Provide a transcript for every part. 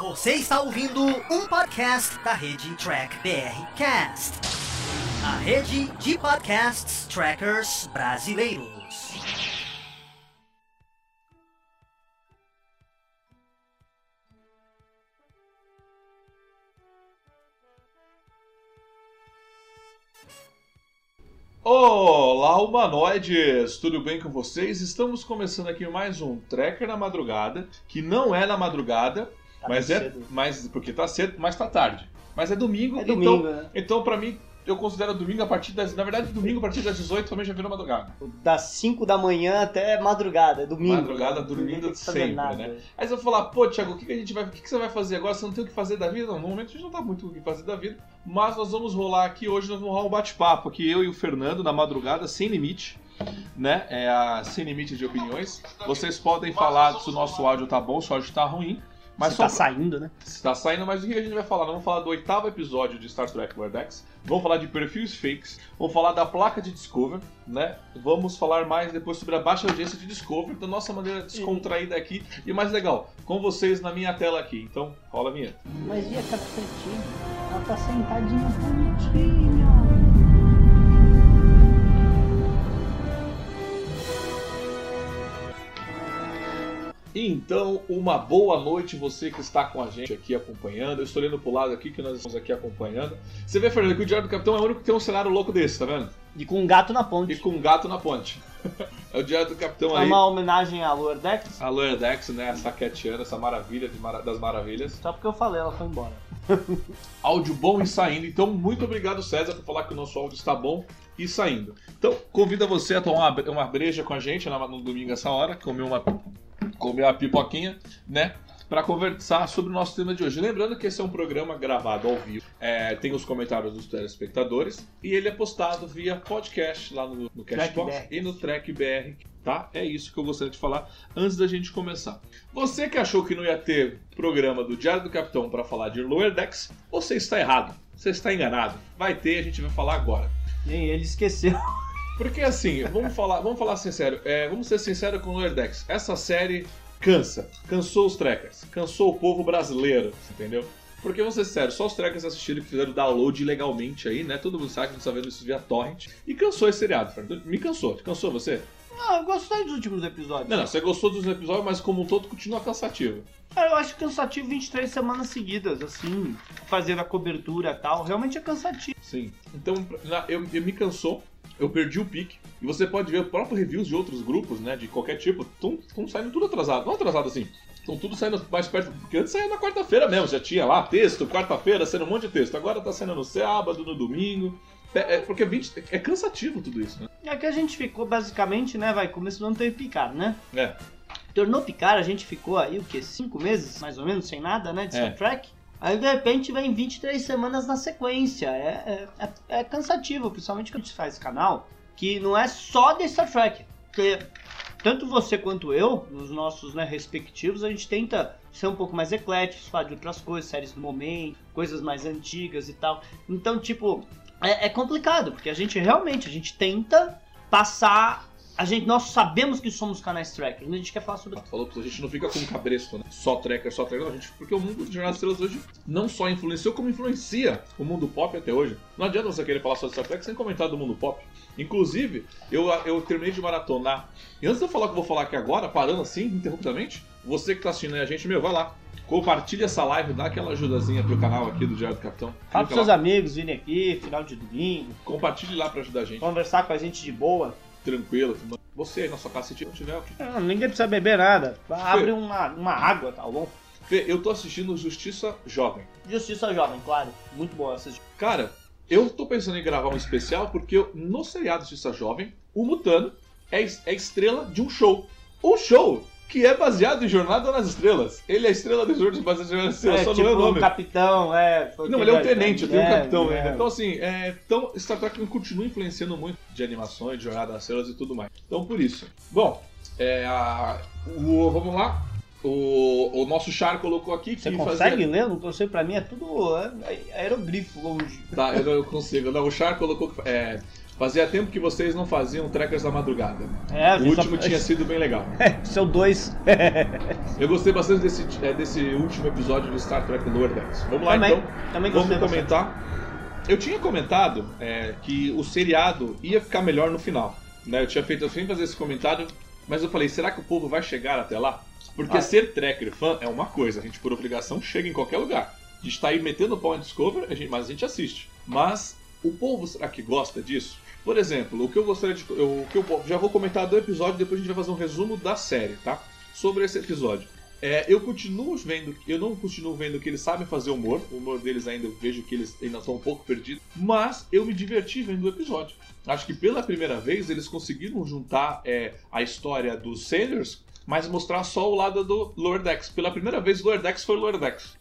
Você está ouvindo um podcast da rede Track BR Cast, a rede de podcasts trackers brasileiros. Olá, humanoides! Tudo bem com vocês? Estamos começando aqui mais um Tracker na madrugada, que não é na madrugada, Tá mas é. cedo. Mas, porque tá cedo, mas tá tarde. Mas é domingo, É domingo, então, né? então pra mim, eu considero domingo a partir das. Na verdade, domingo a partir das 18 também já virou madrugada. Das 5 da manhã até madrugada, é domingo. Madrugada, Não dormindo sempre, nada. né? Aí você vai falar, pô, Thiago, o que, que a gente vai. O que, que você vai fazer agora? Você não tem o que fazer da vida? Não, no momento a gente não tá muito o que fazer da vida. Mas nós vamos rolar aqui hoje, nós vamos rolar um bate-papo aqui, eu e o Fernando, na madrugada, sem limite. Né? É a sem limite de opiniões. Vocês podem falar se o nosso áudio tá bom, se o áudio tá ruim. Mas Você só tá saindo, né? Está saindo, mas o que a gente vai falar? Vamos falar do oitavo episódio de Star Trek Lower Decks, vamos falar de perfis fakes, vamos falar da placa de Discover, né? Vamos falar mais depois sobre a baixa audiência de Discover, da nossa maneira descontraída aqui. E mais legal, com vocês na minha tela aqui. Então, rola a vinheta. Mas e a capetinha? Ela tá sentadinha bonitinha. Então, uma boa noite você que está com a gente aqui acompanhando. Eu estou olhando pro lado aqui que nós estamos aqui acompanhando. Você vê, Fernando, que o Diário do Capitão é o único que tem um cenário louco desse, tá vendo? E com um gato na E ponte. com um gato na ponte. é o Diário do Capitão É aí. uma homenagem à Lower Decks. A Lower Decks, né? Essa Catiana, essa maravilha de mara- das maravilhas. Só porque eu falei, ela foi embora. Áudio bom e saindo. Então, muito obrigado, César, por falar que o nosso áudio está bom e saindo. Então, convido você a tomar uma, bre- uma breja com a gente no domingo essa hora, comer uma, comer uma pipoquinha, né? Para conversar sobre o nosso tema de hoje. Lembrando que esse é um programa gravado ao vivo. É, tem os comentários dos telespectadores e ele é postado via podcast lá no, no Cashbox e no Track BR. Tá? É isso que eu gostaria de falar antes da gente começar. Você que achou que não ia ter programa do Diário do Capitão para falar de Lower Decks, você está errado. Você está enganado. Vai ter, a gente vai falar agora. Nem ele esqueceu. Porque assim, vamos falar, vamos falar sincero, é, vamos ser sinceros com o Decks. Essa série cansa, cansou os trekkers, cansou o povo brasileiro, entendeu? Porque vamos ser sérios, só os trekkers assistiram e fizeram download legalmente aí, né? Todo mundo sabe que a gente tá vendo isso via torrent. E cansou esse seriado, Fernando. Me cansou. Cansou você? Ah, eu gostei dos últimos episódios. Não, não, você gostou dos episódios, mas como um todo continua cansativo. Cara, eu acho cansativo 23 semanas seguidas, assim, fazendo a cobertura e tal. Realmente é cansativo. Sim. Então, eu, eu me cansou, eu perdi o pique. E você pode ver próprios reviews de outros grupos, né? De qualquer tipo, estão saindo tudo atrasado. Não atrasado assim. Estão tudo saindo mais perto. Porque antes saía na quarta-feira mesmo, já tinha lá texto, quarta-feira saindo um monte de texto. Agora tá saindo no sábado, no domingo. É, é porque 20, é cansativo tudo isso, né? É que a gente ficou basicamente, né, vai, começo do ano teve picar, né? É. Tornou picar, a gente ficou aí, o quê? Cinco meses, mais ou menos, sem nada, né, de É. Star Trek? Aí, de repente, vem 23 semanas na sequência. É, é, é, é cansativo, principalmente quando a gente faz canal, que não é só de Star Trek. Porque tanto você quanto eu, nos nossos né, respectivos, a gente tenta ser um pouco mais ecléticos, falar de outras coisas, séries do momento, coisas mais antigas e tal. Então, tipo, é, é complicado, porque a gente realmente, a gente tenta passar... A gente, nós sabemos que somos canais trackers, mas a gente quer falar sobre Falou que a gente não fica com cabresto, né? Só trekker, só trekker. Não, a gente, porque o mundo de Jornada das Estrelas hoje não só influenciou, como influencia o mundo pop até hoje. Não adianta você querer falar só de Star Trek sem comentar do mundo pop. Inclusive, eu, eu terminei de maratonar. E antes de eu falar o que eu vou falar aqui agora, parando assim, interruptamente, você que tá assistindo aí a gente, meu, vai lá. Compartilha essa live, dá aquela ajudazinha pro canal aqui do Diário do Capitão. Fala pros seus lá. amigos virem aqui, final de domingo, Compartilhe lá pra ajudar a gente. conversar com a gente de boa. Tranquilo. Você aí na sua casa, se não tiver, Não, ninguém precisa beber nada. Abre uma, uma água, tá bom? Fê, eu tô assistindo Justiça Jovem. Justiça Jovem, claro. Muito boa essa. Cara, eu tô pensando em gravar um especial porque eu- no seriado Justiça Jovem, o Mutano é, é estrela de um show. Um show que é baseado em Jornada nas Estrelas. Ele é a estrela do jogo baseado em Jornada nas Estrelas, É, só tipo não é o um nome. capitão, é. Não, ele é um tenente, eu tenho um é, capitão é. ainda. Então, assim, é, então, Star Trek continua influenciando muito de animações, de Jornada nas Estrelas e tudo mais. Então, por isso. Bom, é, a- o- vamos lá. O, o nosso Char colocou aqui que Você consegue ler? Não sei, pra mim é tudo é, é aerogrifo longe. Tá, eu não consigo. Não, o Char colocou que é, Fazia tempo que vocês não faziam Trekkers da Madrugada. É, O gente só- último tinha sido bem legal. Seu dois. Eu gostei bastante desse, é, desse último episódio do Star Trek Lower Decks. Vamos lá Também, então. também Vamos gostei bastante. comentar. Eu tinha comentado é, que o seriado ia ficar melhor no final. Né? Eu tinha feito, eu fui fazer esse comentário, mas eu falei, será que o povo vai chegar até lá? Porque Ah. ser tracker fã é uma coisa, a gente por obrigação chega em qualquer lugar. A gente tá aí metendo pau em Discover, a gente- mas a gente assiste. Mas o povo será que gosta disso? Por exemplo, o que eu gostaria de. eu- O que eu já vou comentar do episódio, depois a gente vai fazer um resumo da série, tá? Sobre esse episódio. É, eu continuo vendo, eu não continuo vendo que eles sabem fazer humor, o humor deles ainda eu vejo que eles ainda estão um pouco perdidos, mas eu me diverti vendo o episódio. Acho que pela primeira vez eles conseguiram juntar é, a história dos Sailors, mas mostrar só o lado do Decks. Pela primeira vez, o foi o Decks.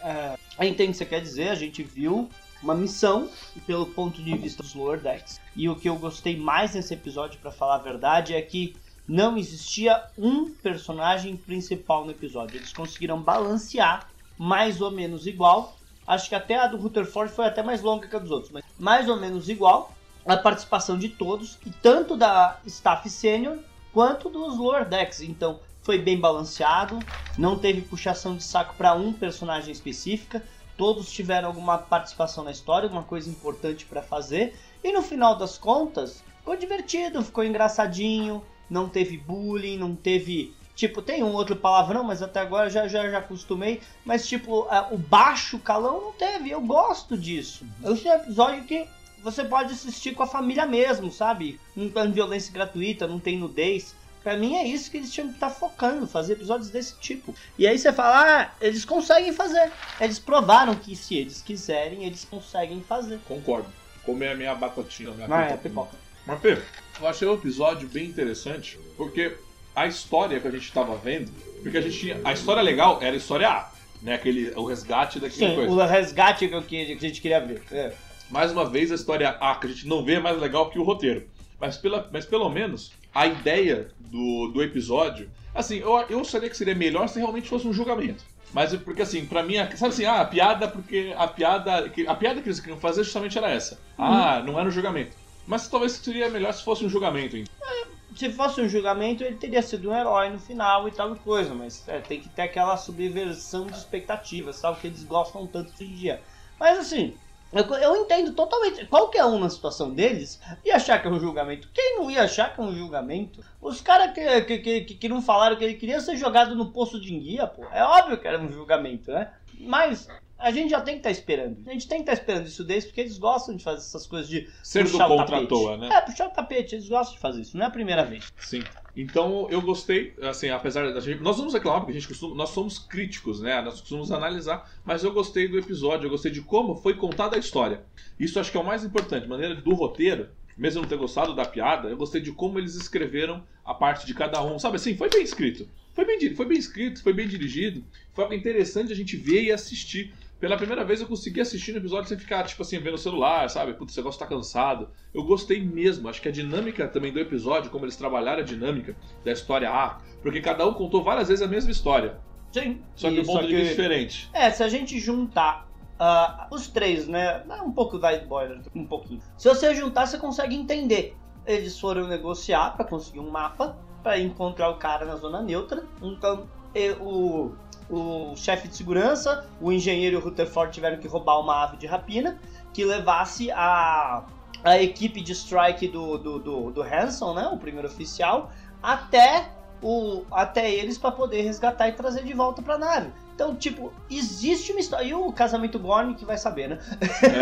É, entendo o que você quer dizer, a gente viu uma missão pelo ponto de vista dos Lower Decks. E o que eu gostei mais nesse episódio, pra falar a verdade, é que não existia um personagem principal no episódio. Eles conseguiram balancear mais ou menos igual. Acho que até a do Rutherford foi até mais longa que a dos outros, mas mais ou menos igual a participação de todos, e tanto da staff sênior quanto dos lower decks. Então foi bem balanceado, não teve puxação de saco para um personagem específica. Todos tiveram alguma participação na história, alguma coisa importante para fazer. E no final das contas, ficou divertido, ficou engraçadinho, não teve bullying, não teve. Tipo, tem um outro palavrão, mas até agora já já, já acostumei. Mas, tipo, a- o baixo calão não teve. Eu gosto disso. Esse é um episódio que você pode assistir com a família mesmo, sabe? Não tem violência gratuita, não tem nudez. Pra mim é isso que eles tinham que estar focando, fazer episódios desse tipo. E aí você fala, ah, eles conseguem fazer. Eles provaram que se eles quiserem, eles conseguem fazer. Concordo. Comer a minha batatinha. Minha Mas é pipoca. Mas, Pedro, eu achei o episódio bem interessante, porque a história que a gente tava vendo, porque a gente tinha. A história legal era a história A, né? Aquele, o resgate daquela Sim, coisa. o resgate que, eu- que a gente queria ver. É. Mais uma vez, a história A, que a gente não vê, é mais legal que o roteiro. Mas, pela, mas pelo menos, a ideia do, do episódio. Assim, eu, eu acharia que seria melhor se realmente fosse um julgamento. Mas é porque assim, pra mim, sabe assim, ah, a piada, porque a piada. que- A piada que eles queriam fazer justamente era essa. Ah, não era um julgamento. Mas talvez seria melhor se fosse um julgamento, hein? Se fosse um julgamento, ele teria sido um herói no final e tal coisa, mas é, tem que ter aquela subversão de expectativas, sabe? Que eles gostam tanto hoje em dia. Mas assim, eu, eu entendo totalmente. Qualquer um na situação deles ia achar que é um julgamento. Quem não ia achar que é um julgamento? Os caras que, que, que- que não falaram que ele queria ser jogado no poço de enguia, pô. É óbvio que era um julgamento, né? Mas a gente já tem que estar esperando. A gente tem que estar esperando isso deles, porque eles gostam de fazer essas coisas de Ser do puxar o contra tapete. toa, né? É, puxar o tapete, eles gostam de fazer isso, não é a primeira vez. Sim. Então eu gostei, assim, apesar da gente. Nós vamos reclamar porque a gente costuma. Nós somos críticos, né? Nós costumamos analisar, mas eu gostei do episódio, eu gostei de como foi contada a história. Isso acho que é o mais importante. Maneira do roteiro, mesmo não ter gostado da piada, eu gostei de como eles escreveram a parte de cada um. Sabe assim, foi bem escrito. Foi bem, foi bem escrito, foi bem dirigido. Foi algo interessante a gente ver e assistir. Pela primeira vez eu consegui assistir no episódio sem ficar, tipo assim, vendo o celular, sabe? Putz, esse negócio tá cansado. Eu gostei mesmo. Acho que a dinâmica também do episódio, como eles trabalharam a dinâmica da história A, porque cada um contou várias vezes a mesma história. Sim. Só que um ponto de vista diferente. É, se a gente juntar ah, os três, né? dá Um pouco vai spoiler, um pouquinho. Se você juntar, você consegue entender. Eles foram negociar pra conseguir um mapa pra encontrar o cara na zona neutra. Então, e- o, o chefe de segurança, o engenheiro e o Rutherford tiveram que roubar uma ave de rapina que levasse a, a equipe de strike do, do, do, do Hanson, né? O primeiro oficial, até o, até eles para poder resgatar e trazer de volta pra nave. Então, tipo, existe uma história. E o casamento Gorn que vai saber, né?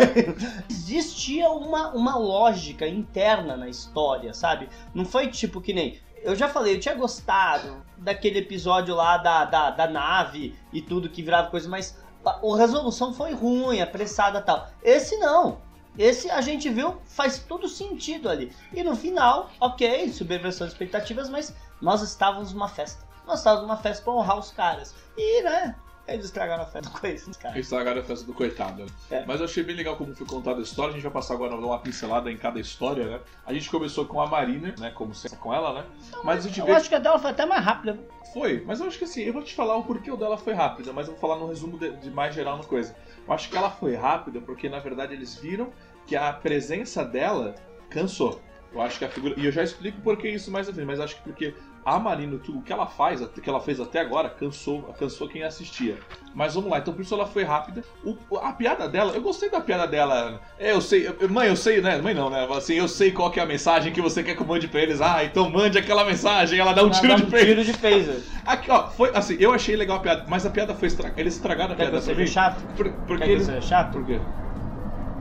Existia uma, uma lógica interna na história, sabe? Não foi tipo que nem. Eu já falei, eu tinha gostado daquele episódio lá da, da, da nave e tudo que virava coisa, mas a, resolução foi ruim, apressada tal. Esse não. Esse a gente viu, faz todo sentido ali. E no final, ok, subversão de expectativas, mas nós estávamos numa festa. Nós estávamos numa festa pra honrar os caras. E, né, eles estragaram a festa com esses caras. Estragaram a festa do coitado. É. Mas eu achei bem legal como foi contada a história. A gente vai passar agora uma pincelada em cada história, né? A gente começou com a Marina, né? Como sempre com ela, né? Mas a gente Eu vê acho que a dela foi até mais rápida. Foi, mas eu acho que assim, eu vou te falar o porquê o dela foi rápida, mas eu vou falar no resumo de, de mais geral na coisa. Eu acho que ela foi rápida porque na verdade eles viram que a presença dela cansou. Eu acho que a figura. E eu já explico por que isso mais à frente, mas acho que porque a Marino, tudo o que ela faz, o que ela fez até agora, cansou, cansou quem assistia. Mas vamos lá, então por isso ela foi rápida. O, a piada dela, eu gostei da piada dela. É, eu sei, eu- mãe, eu sei, né? Mãe não, né? Assim, eu sei qual que é a mensagem que você quer que eu mande pra eles. Ah, então mande aquela mensagem. Ela dá um Ela tiro dá de um peito. tiro de phaser. Aqui, ó, foi assim, eu achei legal a piada, mas a piada foi estragada. Eles estragaram a Quer que piada eu seja mim. chato? Por, porque Quer que eu seja chato? Por quê?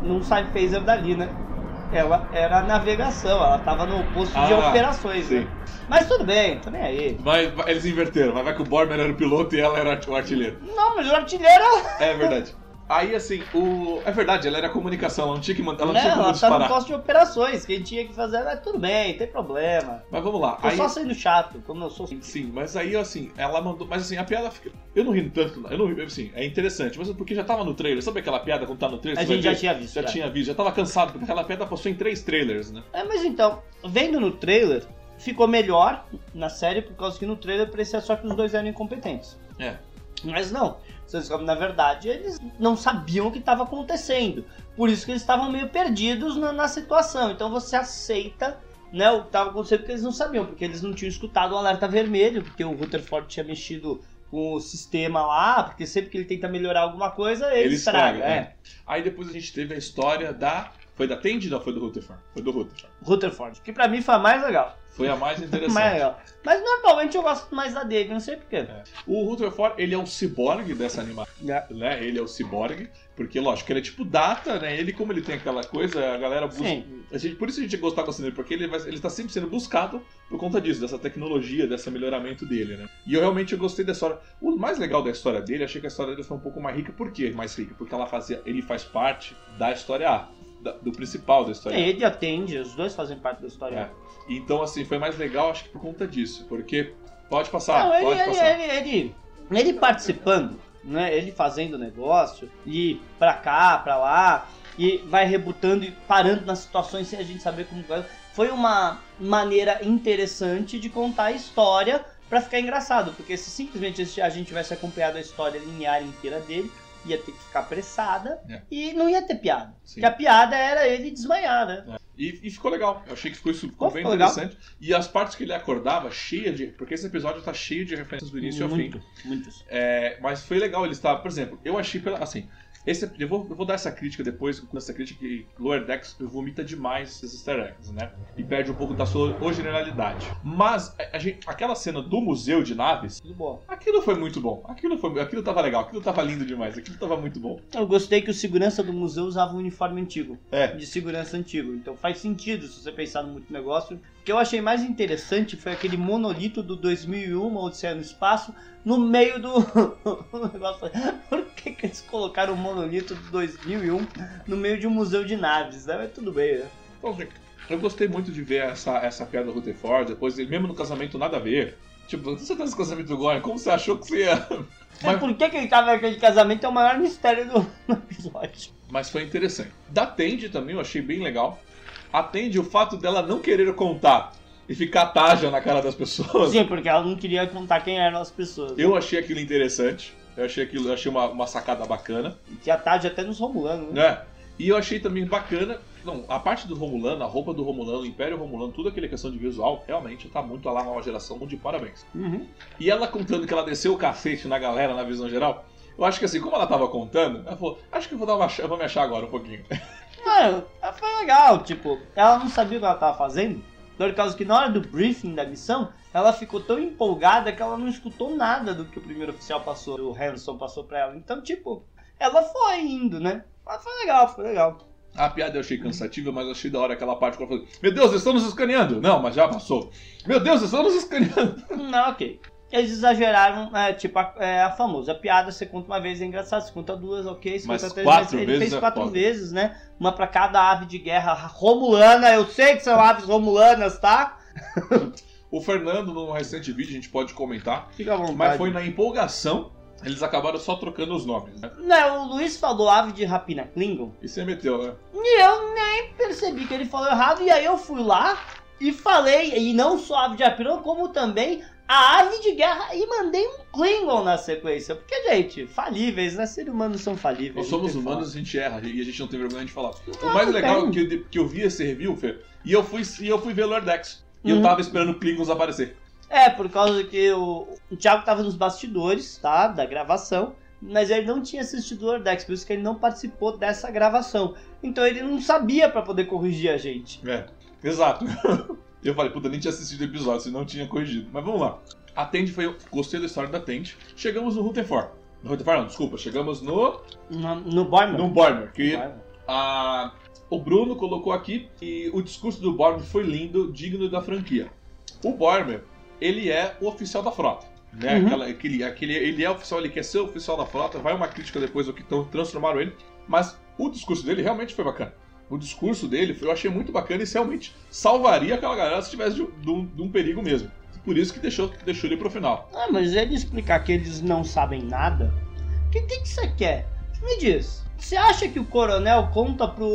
Não sai phaser dali, né? Ela era navegação, ela tava no posto de Ah, operações, sim. né? Mas tudo bem, tô nem aí. Vai- eles inverteram, mas vai que o Borman era o piloto e ela era o artilheiro. Não, mas o artilheiro. É verdade. Aí, assim, o. É verdade, ela era comunicação, ela não tinha que mandar. Ela não Não, tinha ela disparar. no posto de operações. Quem tinha que fazer era tudo bem, tem problema. Mas vamos lá. Tô Aí, só sendo chato, como eu sou. sim, mas aí, assim, ela mandou. Mas assim, a piada fica. Eu não ri tanto, não. eu não ri, assim, é interessante, mas é porque já tava no trailer. Sabe aquela piada quando tá no trailer? A gente já ver? tinha visto. Já tinha visto, já tava cansado, porque aquela piada passou em três trailers, né? É, mas então, vendo no trailer, ficou melhor na série, por causa que no trailer parecia só que os dois eram incompetentes. É. Mas não. Você descobre, na verdade, eles não sabiam o que estava acontecendo. Por isso que eles estavam meio perdidos na, na situação. Então você aceita né, o que estava acontecendo porque eles não sabiam, porque eles não tinham escutado o alerta vermelho, porque o Rutherford tinha mexido com o sistema lá, porque sempre que ele tenta melhorar alguma coisa, ele, Ele estraga. estraga, é. Aí depois a gente teve a história da. Foi da Tandy ou foi do Rutherford? Foi do Rutherford. Rutherford, que pra mim foi a mais legal. Foi a mais interessante. mais legal. Mas normalmente eu gosto mais da Dave, não sei porquê. O Rutherford, ele é um ciborgue dessa animação. né? Ele é o ciborgue, porque lógico, ele é tipo data, né? Ele como ele tem aquela coisa, a galera busca, Sim. a gente, por isso a gente gostar gostando dele, porque ele vai, ele tá sempre sendo buscado por conta disso, dessa tecnologia, desse melhoramento dele, né? E eu realmente eu gostei da história. O mais legal da história dele, achei que a história dele foi um pouco mais rica, por quê? Mais rica, porque ela fazia, ele faz parte da história A, do principal da história. A. É, ele atende, os dois fazem parte da história. É. Então assim, foi mais legal, acho que por conta disso, porque pode passar, Não, ele, pode ele, passar. ele, ele, ele participando, né? Ele fazendo negócio, e pra cá, pra lá, e vai rebutando e parando nas situações sem a gente saber como vai. Foi uma maneira interessante de contar a história pra ficar engraçado, porque se simplesmente a gente tivesse acompanhado a história linear inteira dele, ia ter que ficar apressada É. e não ia ter piada. Sim. Porque a piada era ele desmaiar, né? E, e ficou legal. Eu achei que ficou, isso ficou Ficou bem legal. interessante. E as partes que ele acordava, cheia de. Porque esse episódio tá cheio de referências do início ao fim. Muito, muitos. É, mas foi legal ele estar. Por exemplo, eu achei pela. Assim, esse, eu, vou, eu vou dar essa crítica depois, com essa crítica que Lower Decks vomita demais esses easter eggs, né? E perde um pouco da sua originalidade. Mas a- a gente- aquela cena do museu de naves, Tudo bom. aquilo foi muito bom. Aquilo, foi, aquilo tava legal, aquilo tava lindo demais, aquilo tava muito bom. Eu gostei que o segurança do museu usava um uniforme antigo. É. De segurança antigo. Então faz sentido se você pensar no muito negócio. O que eu achei mais interessante foi aquele monolito do 2001, Odisseia no Espaço, no meio do negócio. Por que, que eles colocaram o monolito do 2001 no meio de um museu de naves? Né? Mas tudo bem, né? Eu gostei muito de ver essa, essa piada do Rutherford, depois ele mesmo no casamento nada a ver. Tipo, você tá nesse casamento do Goran, como você achou que você ia. Mas por que, que ele tava naquele casamento é o maior mistério do episódio. Mas foi interessante. Da Tandy também eu achei bem legal. A Tandy, o fato dela não querer contar e ficar taja na cara das pessoas, Sim, porque ela não queria contar quem eram as pessoas. eu achei aquilo interessante. Eu achei aquilo, eu achei uma, uma sacada bacana, Tinha tarde até nos Romulanos, né? né? E eu achei também bacana. Não, a parte do Romulano, a roupa do Romulano, o Império Romulano, tudo aquela questão de visual, realmente tá muito lá nova geração, muito de parabéns. Uhum. E ela contando que ela desceu o cacete na galera na visão geral, eu acho que assim, como ela tava contando, ela falou, acho que eu vou dar uma eu vou me achar agora um pouquinho. Ah, foi legal, tipo, ela não sabia o que ela tava fazendo. Por causa que na hora do briefing da missão, ela ficou tão empolgada que ela não escutou nada do que o primeiro oficial passou, o Hanson passou pra ela. Então, tipo, ela foi indo, né? Mas foi legal, foi legal. A piada eu achei cansativa, mas achei da hora aquela parte que ela falou: Meu Deus, eles estão nos escaneando! Não, mas já passou. Meu Deus, eles estão nos escaneando! Não, ok. Eles exageraram, é, tipo, a, é, a famosa piada, você conta uma vez é engraçado, você conta duas, ok, você Mas conta três, quatro mas ele vezes fez é quatro vezes, né? Uma pra cada ave de guerra romulana, eu sei que são aves romulanas, tá? O Fernando, num recente vídeo, a gente pode comentar, Fica à vontade. mas foi na empolgação, eles acabaram só trocando os nomes, né? Não, o Luiz falou ave de rapina Klingon, E você meteu, né? e eu nem percebi que ele falou errado, e aí eu fui lá e falei, e não só ave de rapina, como também a ave de guerra e mandei um Klingon na sequência. Porque, gente, falíveis, né? Seres humanos são falíveis. Nós somos humanos, a gente erra e a gente não tem vergonha de falar. Não, o mais legal é que eu, que eu vi esse review, Fê, e eu fui, e eu fui ver Lordex. E eu Uhum. tava esperando o Klingons aparecer. É, por causa que o, o Thiago tava nos bastidores, tá? Da gravação. Mas ele não tinha assistido o Lordex, por isso que ele não participou dessa gravação. Então ele não sabia pra poder corrigir a gente. É, exato. eu falei, puta, nem tinha assistido o episódio, senão não tinha corrigido. Mas vamos lá. A Tende foi. eu Gostei da história da Tende. Chegamos no Rutherford. No Rutherford não, desculpa. Chegamos no. No, no Borman. No Bormer. Que Borman. a, o Bruno colocou aqui e o discurso do Bormer foi lindo, digno da franquia. O Bormer, ele é o oficial da frota. Né? Uhum. Aquela, aquele, aquele, ele é oficial, ele quer ser oficial da frota. Vai uma crítica depois do que tão, transformaram ele. Mas o discurso dele realmente foi bacana. O discurso dele foi- eu achei muito bacana e realmente salvaria aquela galera se tivesse de, de um, de um perigo mesmo. Por isso que deixou, deixou ele pro final. Ah, mas ele explicar que eles não sabem nada, o que, que, que você quer? Me diz, você acha que o coronel conta pro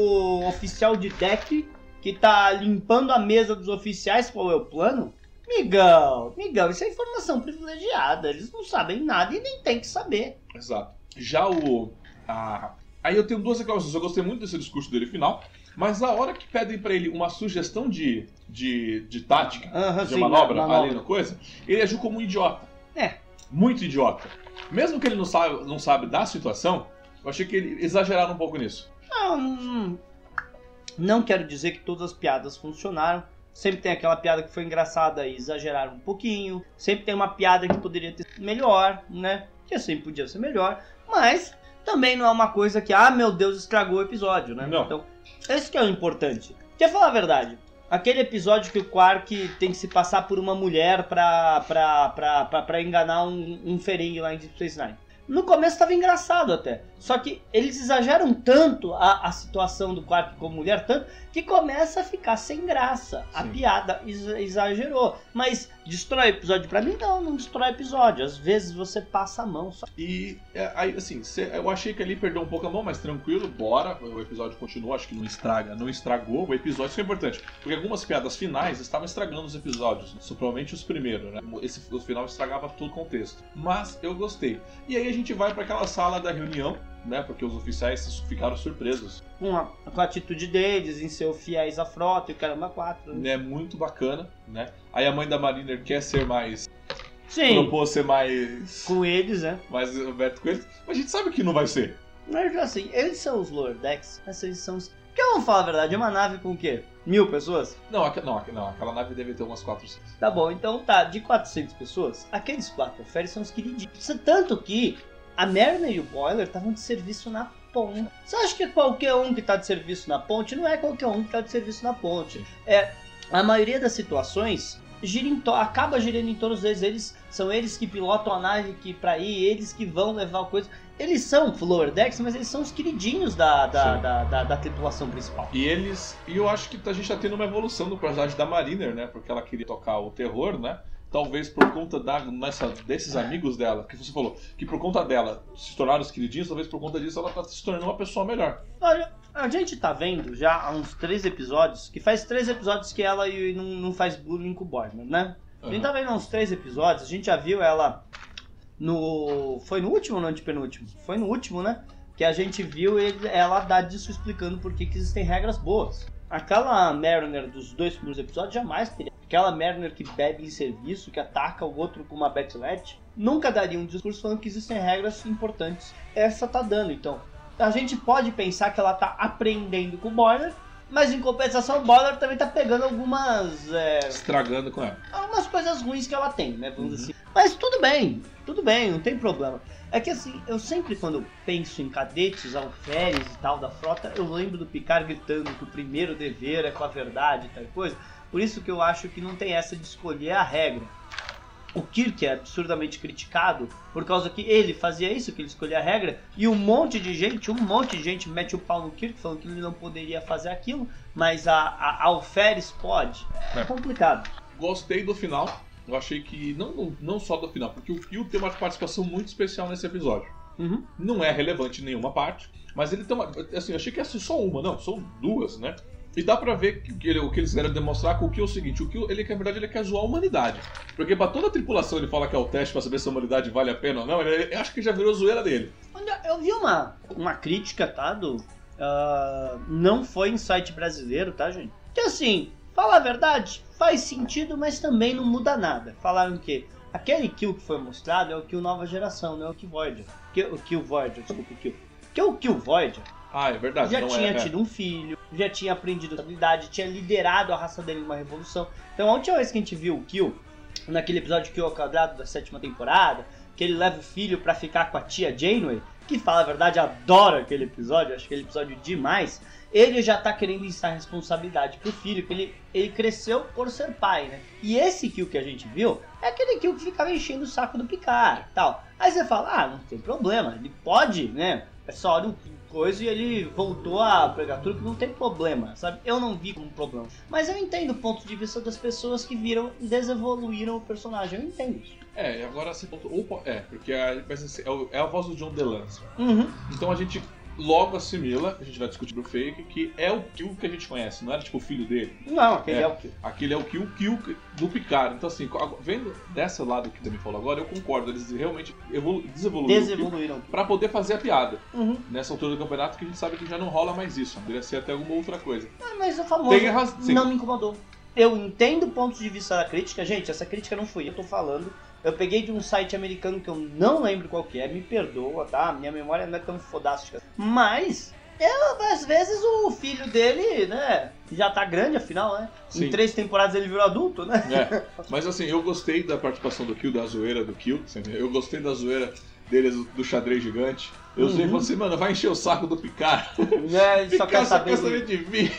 oficial de deck que tá limpando a mesa dos oficiais qual é o plano? Migão, migão, isso é informação privilegiada. Eles não sabem nada e nem tem que saber. Exato. Já o. a- aí eu tenho duas reclamações. Eu gostei muito desse discurso dele final, mas na hora que pedem pra ele uma sugestão de, de, de tática, Aham, de sim, manobra, manobra. ali no coisa, ele agiu como um idiota. É. Muito idiota. Mesmo que ele não sabe, não sabe da situação, eu achei que ele exageraram um pouco nisso. Não, não, não quero dizer que todas as piadas funcionaram. Sempre tem aquela piada que foi engraçada e exageraram um pouquinho. Sempre tem uma piada que poderia ter sido melhor, né? Que sempre podia ser melhor. Mas também não é uma coisa que, ah, meu Deus, estragou o episódio, né? Não. Então, esse que é o importante. Quer falar a verdade? Aquele episódio que o Quark tem que se passar por uma mulher pra, pra, pra, pra, pra enganar um, um Ferengue lá em Deep Space Nine. No começo tava engraçado até. Só que eles exageram tanto a, a situação do Quark como mulher, tanto, que começa a ficar sem graça. A Sim. piada exa- exagerou. Mas destrói episódio pra mim? Não, não destrói episódio. Às vezes você passa a mão só. E é, aí, assim, cê- eu achei que ali perdeu um pouco a mão, mas tranquilo, bora. O episódio continua, acho que não estraga, não estragou o episódio, isso é importante. Porque algumas piadas finais estavam estragando os episódios, principalmente os primeiros, né? Esse, o final estragava todo o contexto. Mas eu gostei. E aí a gente vai para aquela sala da reunião, né? Porque os oficiais ficaram surpresos. Com a, com a atitude deles, em ser fiéis à frota e o caramba quatro. Né? É muito bacana, né? Aí a mãe da Mariner quer ser mais. Sim, propôs ser mais. com eles, né? mais aberto com eles, mas a gente sabe que não vai ser. Mas assim, eles são os Lordex, mas eles são os. Porque vamos falar a verdade, é uma nave com o quê? Mil pessoas? Não, aqu- não, aqu- não, aquela nave deve ter umas 400. Tá bom, então tá, de 400 pessoas, aqueles quatro férias são os queridinhos. Tanto que a Mariner e o Boiler estavam de serviço na ponte. Você acha que qualquer um que tá de serviço na ponte? Não é qualquer um que tá de serviço na ponte. É, a maioria das situações gira acaba girando em torno deles. Eles são eles que pilotam a nave que pra ir, eles que vão levar coisa. Eles são Flordex, mas eles são os queridinhos da, da, da, da, da tripulação principal. E eles. E eu acho que a gente tá tendo uma evolução no personagem da Mariner, né? Porque ela queria tocar o terror, né? Talvez por conta da, nessa, desses amigos dela, que você falou, que por conta dela se tornaram os queridinhos, talvez por conta disso ela tá se tornando uma pessoa melhor. Olha, a gente tá vendo já há uns três episódios, que faz três episódios que ela e- não, não faz bullying com o Borman, né? A gente tá vendo há uns três episódios, a gente já viu ela no. Foi no último ou no antepenúltimo? Foi no último, né? Que a gente viu ele, ela dar disso explicando por que, que existem regras boas. Aquela Mariner dos dois primeiros episódios jamais teria. Aquela Mariner que bebe em serviço, que ataca o outro com uma Batlet, nunca daria um discurso falando que existem regras importantes. Essa tá dando, então. A gente pode pensar que ela tá aprendendo com o Boiler, mas em compensação o Boiler também tá pegando algumas. é, Estragando com ela. algumas coisas ruins que ela tem, né? Vamos Uhum. dizer assim. Mas tudo bem, tudo bem, não tem problema. É que assim, eu sempre quando penso em cadetes, alferes e tal da frota, eu lembro do Picard gritando que o primeiro dever é com a verdade e tal coisa. Por isso que eu acho que não tem essa de escolher a regra. O Kirk é absurdamente criticado por causa que ele fazia isso, que ele escolhia a regra, e um monte de gente, um monte de gente mete o pau no Kirk falando que ele não poderia fazer aquilo, mas a, a, a Alferes pode. É complicado. Gostei do final. Eu achei que. Não, não, não só do final, porque o Phil tem uma participação muito especial nesse episódio. Uhum. Não é relevante em nenhuma parte, mas ele tem uma. Assim, eu achei que ia ser só uma, não, são duas, né? E dá pra ver que ele- o que eles querem demonstrar com o Kill é o seguinte: o Kill, ele, na verdade, ele quer zoar a humanidade. Porque pra toda a tripulação ele fala que é o teste pra saber se a humanidade vale a pena ou não. Ele, acho que já virou zoeira dele. Eu vi uma, uma crítica, tá? Do, ah, não foi em site brasileiro, tá, gente? Que assim, fala a verdade, faz sentido, mas também não muda nada. Falaram que aquele kill que foi mostrado é o kill nova geração, não é o kill Voyager. Que, o kill Voyager, desculpa, o kill. Que o kill Voyager Ah, é verdade. já não tinha é, é. tido um filho, já tinha aprendido a habilidade, tinha liderado a raça dele numa revolução. Então a última vez que a gente viu o Kill, naquele episódio Kill ao quadrado da sétima temporada, que ele leva o filho pra ficar com a tia Janeway, que fala a verdade, adoro aquele episódio, acho aquele episódio demais. Ele já tá querendo instar responsabilidade pro filho, que ele, ele cresceu por ser pai, né? E esse kill que a gente viu é aquele kill que ficava enchendo o saco do Picard tal. Aí você fala, ah, não tem problema, ele pode, né? É só um coisa e ele voltou a pegar tudo que não tem problema, sabe? Eu não vi como problema. Mas eu entendo o ponto de vista das pessoas que viram e desevoluíram o personagem. Eu entendo isso. É, e agora ponto. ou É, porque a, assim, é, é a voz do John DeLance. Uhum. Então a gente logo assimila, a gente vai discutir pro fake, que é o Kill que a gente conhece, não era tipo o filho dele. Não, aquele é, É. o kill. Aquele é o Kill, Kill do Picard. Então assim, vendo dessa lado que também falou agora, eu concordo, eles realmente evolu desevoluíram o Desevoluíram. pra poder fazer a piada. Uhum. Nessa altura do campeonato que a gente sabe que já não rola mais isso, deveria ser até alguma outra coisa. Ah, mas o famoso Tem razão, não me incomodou. Eu entendo o ponto de vista da crítica. Gente, essa crítica não fui eu, tô falando. Eu peguei de um site americano que eu não lembro qual que é, me perdoa, tá? Minha memória não é tão fodástica. Mas, eu, às vezes o filho dele, né, já tá grande, afinal, né? Sim. Em três temporadas ele virou adulto, né? É, mas assim, eu gostei da participação do Kill, da zoeira do Kill. Eu gostei da zoeira deles do xadrez gigante. Eu Uhum. e falei assim, mano, vai encher o saco do Picard. Né, Ele só Picard quer saber, de mim.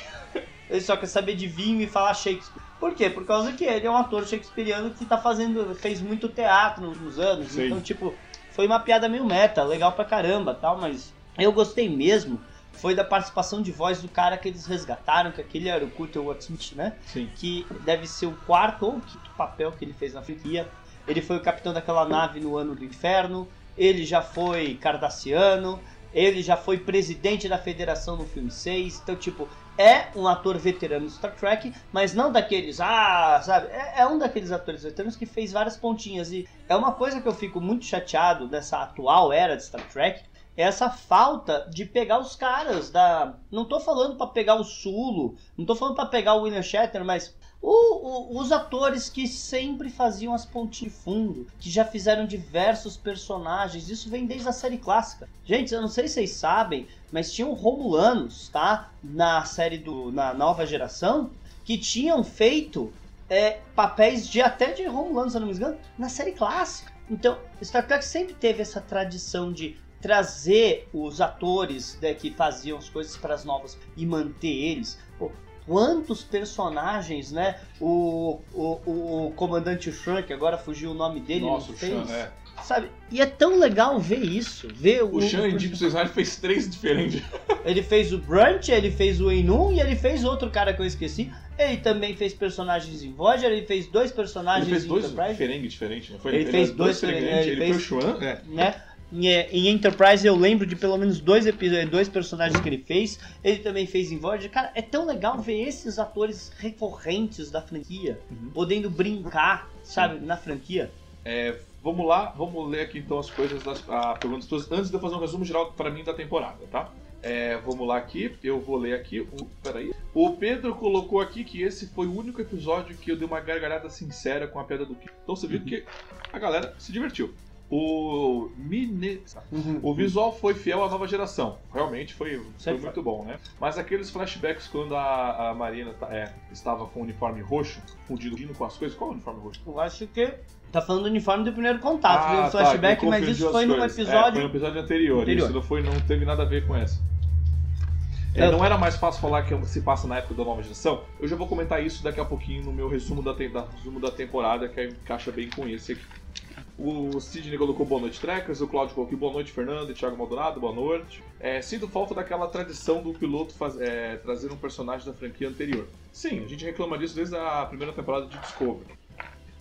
ele só quer saber de vinho e falar Shakespeare. Por quê? Por causa que ele é um ator shakespeariano que tá fazendo, fez muito teatro nos últimos anos. Sim. Então, tipo, foi uma piada meio meta, legal pra caramba, tal, mas eu gostei mesmo foi da participação de voz do cara que eles resgataram, que aquele era o Curtis Wattsmith, né? Sim. Que deve ser o quarto ou o quinto papel que ele fez na franquia. Ele foi o capitão daquela nave no Ano do Inferno, ele já foi cardassiano, ele já foi presidente da federação no filme 6, então, tipo, é um ator veterano de Star Trek, mas não daqueles, ah, sabe? É, é um daqueles atores veteranos que fez várias pontinhas. E é uma coisa que eu fico muito chateado dessa atual era de Star Trek, é essa falta de pegar os caras da. Não tô falando pra pegar o Sulo, não tô falando pra pegar o William Shatner, mas o- o- os atores que sempre faziam as pontinhas fundo, que já fizeram diversos personagens, isso vem desde a série clássica. Gente, eu não sei se vocês sabem, mas tinham Romulanos, tá? Na série do. na nova geração, que tinham feito é, papéis de até de Romulanos, se eu não me engano, na série clássica. Então, Star Trek sempre teve essa tradição de trazer os atores né, que faziam as coisas para as novas e manter eles. Pô, quantos personagens, né? O, o, o, comandante que agora fugiu o nome dele, Nossa, não fez, Sean, é. sabe? E é tão legal ver isso, ver o, O Sean em o- Deep fez três diferentes. ele fez o Brunch, ele fez o Enum e ele fez outro cara que eu esqueci. Ele também fez personagens em Voyager, ele fez dois personagens Ele fez em dois Enterprise. Ferengue diferentes, não foi? Ele fez era dois Ferengue, ele, ele foi o Xuan, é. né? Em, em Enterprise eu lembro de pelo menos dois episódios, dois personagens que ele fez. Ele também fez em Voyager. Cara, é tão legal ver esses atores recorrentes da franquia Uhum. podendo brincar, sabe, na franquia. É, vamos lá, vamos ler aqui então as coisas das a, perguntas todas, antes de eu fazer um resumo geral pra mim da temporada, tá? É, vamos lá aqui, eu vou ler aqui. O, peraí. O Pedro colocou aqui que esse foi o único episódio que eu dei uma gargalhada sincera com a piada do Kiko. Então você viu que a galera se divertiu. O Mine... O visual foi fiel à nova geração. Realmente foi, foi muito bom, né? Mas aqueles flashbacks quando a, a Marina tá- é, estava com o uniforme roxo, fundido com as coisas. Qual é o uniforme roxo? Eu acho que tá falando do uniforme do primeiro contato, Ah, viu? tá, flashback, mas isso as foi num coisas. É, episódio. foi no episódio anterior. Anterior. Isso não, foi, não teve nada a ver com essa. É, Eu- não era mais fácil falar que se passa na época da nova geração? Eu já vou comentar isso daqui a pouquinho no meu resumo da, te- da- resumo da temporada, que encaixa bem com esse aqui. O Sidney colocou boa noite, Trekkers. O Claudio colocou boa noite, Fernando e Thiago Maldonado, boa noite. É, sinto falta daquela tradição do piloto faz- é, trazer um personagem da franquia anterior. Sim, a gente reclama disso desde a primeira temporada de Discovery.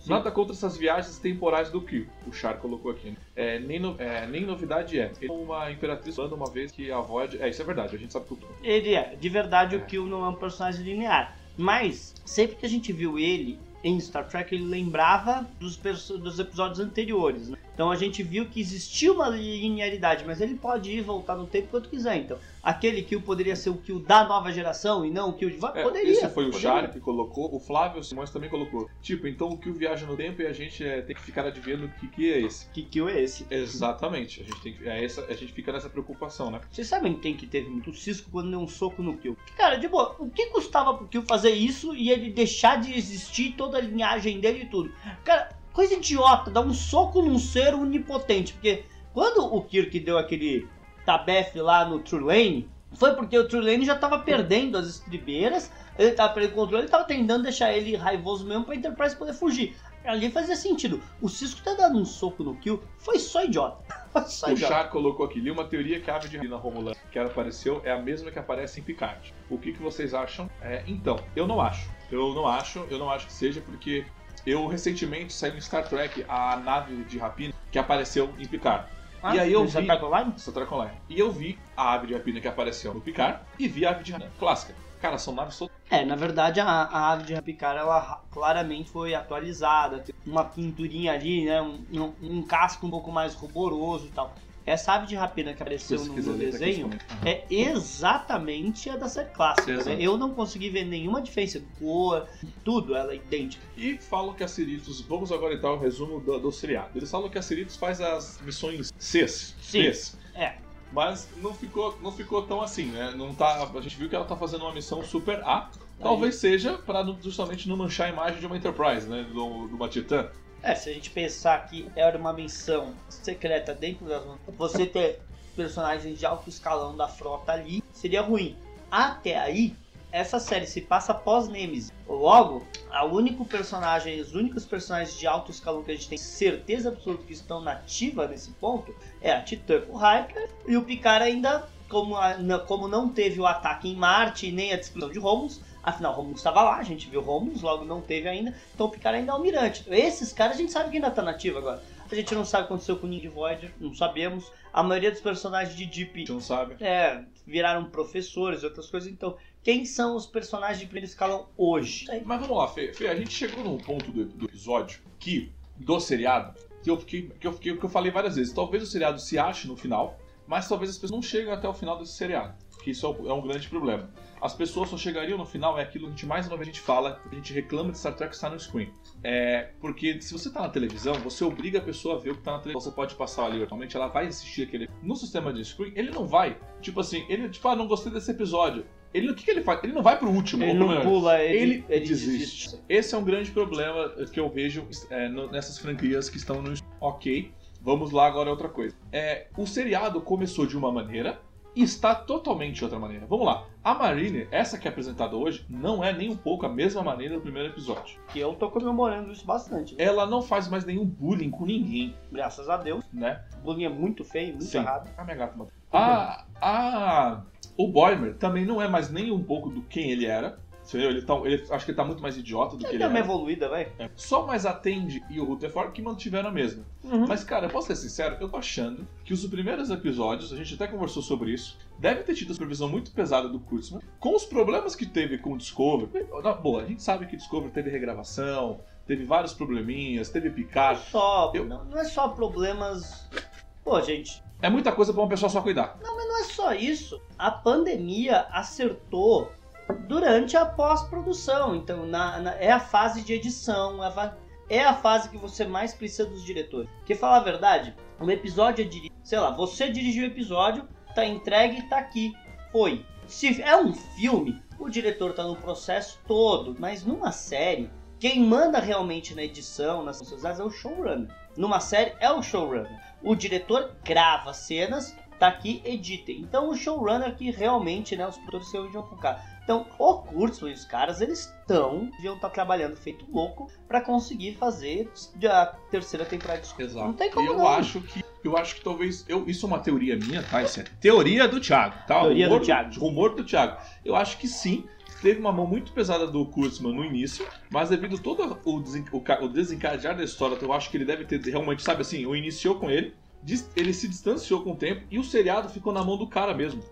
Sim. Nada contra essas viagens temporais do Kill, o Char colocou aqui. É, nem, no- é, nem novidade é. Ele é uma imperatriz falando uma vez que a Void. É, isso é verdade, a gente sabe tudo. Ele é, de verdade, É. o Kill não é um personagem linear. Mas, sempre que a gente viu ele em Star Trek, ele lembrava dos, dos episódios anteriores. né? Então a gente viu que existia uma linearidade, mas ele pode ir e voltar no tempo quanto quiser. Então, aquele Kill poderia ser o Kill da nova geração e não o Kill de. É, poderia. esse foi o poderia. Char que colocou, o Flávio Simões também colocou. Tipo, então o Kill viaja no tempo e a gente é, tem que ficar adivinhando o que, que é esse. Que Kill é esse? Exatamente, a gente, tem que, é essa, a gente fica nessa preocupação, né? Vocês sabem quem que teve muito cisco quando deu um soco no Kill? Cara, de boa, o que custava pro Kill fazer isso e ele deixar de existir toda a linhagem dele e tudo? Cara, coisa idiota, dar um soco num ser onipotente. Porque quando o Kirk deu aquele tabef lá no True Lane, foi porque o True Lane já tava perdendo as estribeiras, ele tava perdendo o controle, ele tava tentando deixar ele raivoso mesmo pra Enterprise poder fugir. Ali fazia sentido. O Cisco ter dado um soco no Kill foi só idiota. Foi só O idiota. Char colocou aqui, li uma teoria que a ave de na Romulana que ela apareceu é a mesma que aparece em Picard. O que, que vocês acham? É, então, eu não acho. Eu não acho, eu não acho que seja porque eu recentemente saiu em Star Trek a nave de rapina que apareceu em Picard. Ah, e aí eu vi- online? Star Trek Online. E eu vi a ave de rapina que apareceu no Picard e vi a ave de rapina clássica. Cara, são naves todas. É, na verdade a, a ave de Rapicar ela ra- claramente foi atualizada, tem uma pinturinha ali, né, um, um- um casco um pouco mais ruboroso e tal. Essa ave de rapina que apareceu no, no desenho é exatamente a da série clássica. Né? Eu não consegui ver nenhuma diferença, cor, tudo, ela é idêntica. E falam que a Cerritos, vamos agora então ao resumo do, do seriado. Eles falam que a Cerritos faz as missões Cs. Sim. Cs. É. Mas não ficou, não ficou tão assim, né? Não tá, a gente viu que ela tá fazendo uma missão super A. Talvez seja para justamente não manchar a imagem de uma Enterprise, né? Do, de uma Titã. É, se a gente pensar que era uma missão secreta dentro da você ter personagens de alto escalão da frota ali, seria ruim. Até aí, essa série se passa pós Nemesis. Logo, único personagem, os únicos personagens de alto escalão que a gente tem certeza absoluta que estão nativa nesse ponto é a Titã com Hiker e o Picard ainda, como, como não teve o ataque em Marte nem a destruição de Romulus, afinal Romulus estava lá, a gente viu Romulus, logo não teve ainda, então o Picard ainda é almirante. Esses caras a gente sabe que ainda tá nativo agora. A gente não sabe o que aconteceu com o Nick Voyager, não sabemos. A maioria dos personagens de A Deep gente não sabe. é, viraram professores e outras coisas. Então, quem são os personagens de primeiro escalão hoje? Mas vamos lá, Fê. Fê, a gente chegou num ponto do, do episódio que, do seriado, que eu, fiquei, que, eu fiquei, que eu falei várias vezes. Talvez o seriado se ache no final, mas talvez as pessoas não cheguem até o final desse seriado. Que isso é um, é um grande problema. As pessoas só chegariam no final, é aquilo que a gente mais uma vez a gente fala, a gente reclama de Star Trek estar no screen. É, porque se você tá na televisão, você obriga a pessoa a ver o que tá na televisão. Você pode passar ali, atualmente ela vai assistir aquele. No sistema de screen, ele não vai. Tipo assim, ele, tipo, ah, não gostei desse episódio. Ele, o que, que ele faz? Ele não vai pro último. Ele não pula, ele, Ele, ele desiste. desiste. Esse é um grande problema que eu vejo é, no- nessas franquias que estão no. Ok, vamos lá agora é outra coisa. É, o seriado começou de uma maneira e está totalmente de outra maneira. Vamos lá. A Marine, essa que é apresentada hoje, não é nem um pouco a mesma maneira do primeiro episódio. Que eu tô comemorando isso bastante. né? Ela não faz mais nenhum bullying com ninguém, Graças a Deus. né? O bullying é muito feio, muito Sim. errado. A minha gata. A, a, o Boimer também não é mais nem um pouco do quem ele era. Entendeu? Ele, tá, ele acho que ele tá muito mais idiota do que Ele ele deu uma evoluída, vai. É. Só mais atende e o Rutherford que mantiveram a mesma. Uhum. Mas, cara, eu posso ser sincero, eu tô achando que os primeiros episódios, a gente até conversou sobre isso, deve ter tido supervisão muito pesada do Kurtzman, com os problemas que teve com o Discovery. Na boa, a gente sabe que Discovery teve regravação, teve vários probleminhas, teve Picard. Só, Eu- não, não é só problemas. Pô, gente, É muita coisa pra uma pessoa só cuidar. não é só isso. A pandemia acertou durante a pós-produção. Então, na- na- é a fase de edição, é a, é a fase que você mais precisa dos diretores. Porque, falar a verdade, um episódio é dirigido. Sei lá, você dirigiu o episódio, tá entregue, tá aqui. Foi. Se é um filme, o diretor tá no processo todo. Mas numa série, quem manda realmente na edição, nas sociedades, é o showrunner. Numa série, é o showrunner. O diretor grava cenas, tá aqui, edita. Então o showrunner que realmente, né, os produtores se vão focar. Então, o Kurtzman e os caras, eles estão, deviam estar trabalhando feito louco pra conseguir fazer a terceira temporada de. Exato. Não tem como eu não. acho que eu acho que talvez eu, isso é uma teoria minha, tá? Isso é teoria do Thiago, tá? Teoria do rumor Thiago. rumor do Thiago. Eu acho que sim, teve uma mão muito pesada do Kurtzman no início, mas devido todo o, desen, o, o desencadear da história, eu acho que ele deve ter realmente, sabe assim, o iniciou com ele, ele se distanciou com o tempo e o seriado ficou na mão do cara mesmo.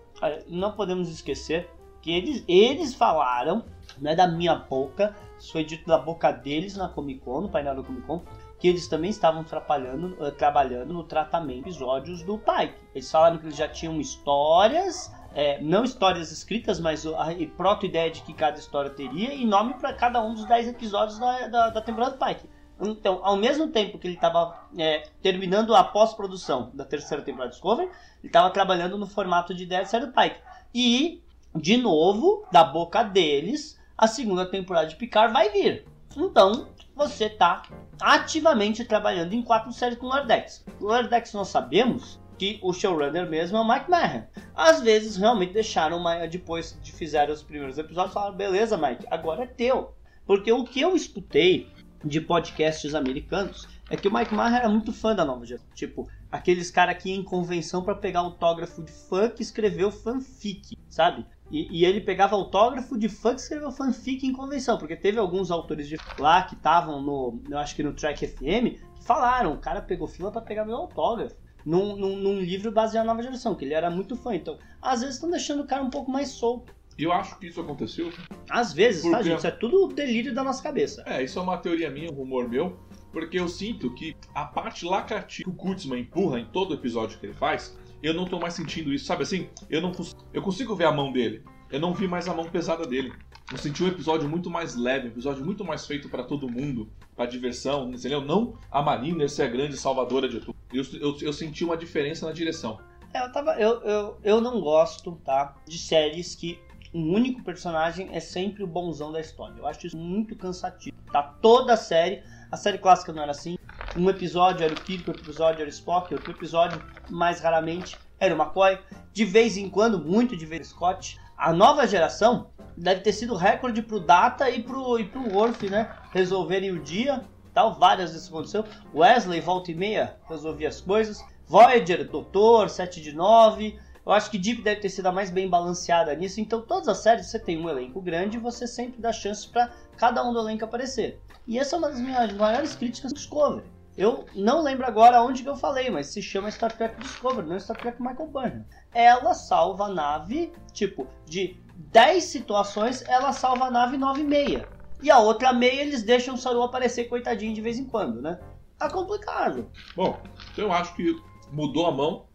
Não podemos esquecer que eles, eles falaram, não é da minha boca, isso foi dito da boca deles na Comic Con, no painel da Comic Con, que eles também estavam trabalhando, uh, trabalhando no tratamento de episódios do Pike. Eles falaram que eles já tinham histórias, é, não histórias escritas, mas a, proto-ideia de que cada história teria e nome para cada um dos 10 episódios da, da, da, temporada do Pike. Então, ao mesmo tempo que ele estava é, terminando a pós-produção da terceira temporada de Discovery, ele estava trabalhando no formato de ideia do Pike. E, de novo, da boca deles, a segunda temporada de Picard vai vir. Então, você está ativamente trabalhando em quatro séries com Lordex. Lordex nós sabemos que o showrunner mesmo é o Mike Mahan. Às vezes realmente deixaram, depois de fizeram os primeiros episódios, falaram, beleza Mike, agora é teu. Porque o que eu escutei de podcasts americanos é que o Mike Maher era muito fã da nova geração. Tipo, aqueles caras que iam em convenção para pegar autógrafo de fã que escreveu fanfic, sabe? E, e, ele pegava autógrafo de fã que escreveu fanfic em convenção, porque teve alguns autores de lá que estavam no, eu acho que no Track FM, que falaram, o cara pegou fila para pegar meu autógrafo. Num, num, num, livro baseado na nova geração, que ele era muito fã. Então, às vezes estão deixando o cara um pouco mais solto. E eu acho que isso aconteceu. Às vezes, tá, porque... tá, gente? Isso é tudo delírio da nossa cabeça. É, isso é uma teoria minha, um rumor meu. Porque eu sinto que a parte lacativa que o Kurtzman empurra em todo episódio que ele faz, eu não tô mais sentindo isso. Sabe assim? Eu não eu consigo ver a mão dele. Eu não vi mais a mão pesada dele. Eu senti um episódio muito mais leve, um episódio muito mais feito para todo mundo, para diversão, entendeu? Não a Marina ser a grande salvadora de tudo. Eu, eu, eu senti uma diferença na direção. É, eu, tava, eu, eu, eu não gosto, tá? De séries que um único personagem é sempre o bonzão da história. Eu acho isso muito cansativo. Tá toda a série. A série clássica não era assim. Um episódio era o Kirk, outro episódio era o Spock, outro episódio, mais raramente, era o McCoy. De vez em quando, muito de vez Scott. A nova geração deve ter sido recorde pro Data e pro, e pro Worf, né? Resolverem o dia. Tal, várias vezes aconteceu. Wesley, volta e meia, resolvia as coisas. Voyager, Doutor, 7 de 9. Eu acho que Deep deve ter sido a mais bem balanceada nisso. Então, todas as séries você tem um elenco grande e você sempre dá chances para cada um do elenco aparecer. E essa é uma das minhas maiores críticas do Discovery. Eu não lembro agora onde que eu falei, mas se chama Star Trek Discovery, não Star Trek Michael Burnham. Ela salva a nave, tipo, de 10 situações, ela salva a nave 9 e meia. E a outra meia eles deixam o Saru aparecer coitadinho de vez em quando, né? Tá complicado. Bom, então eu acho que mudou a mão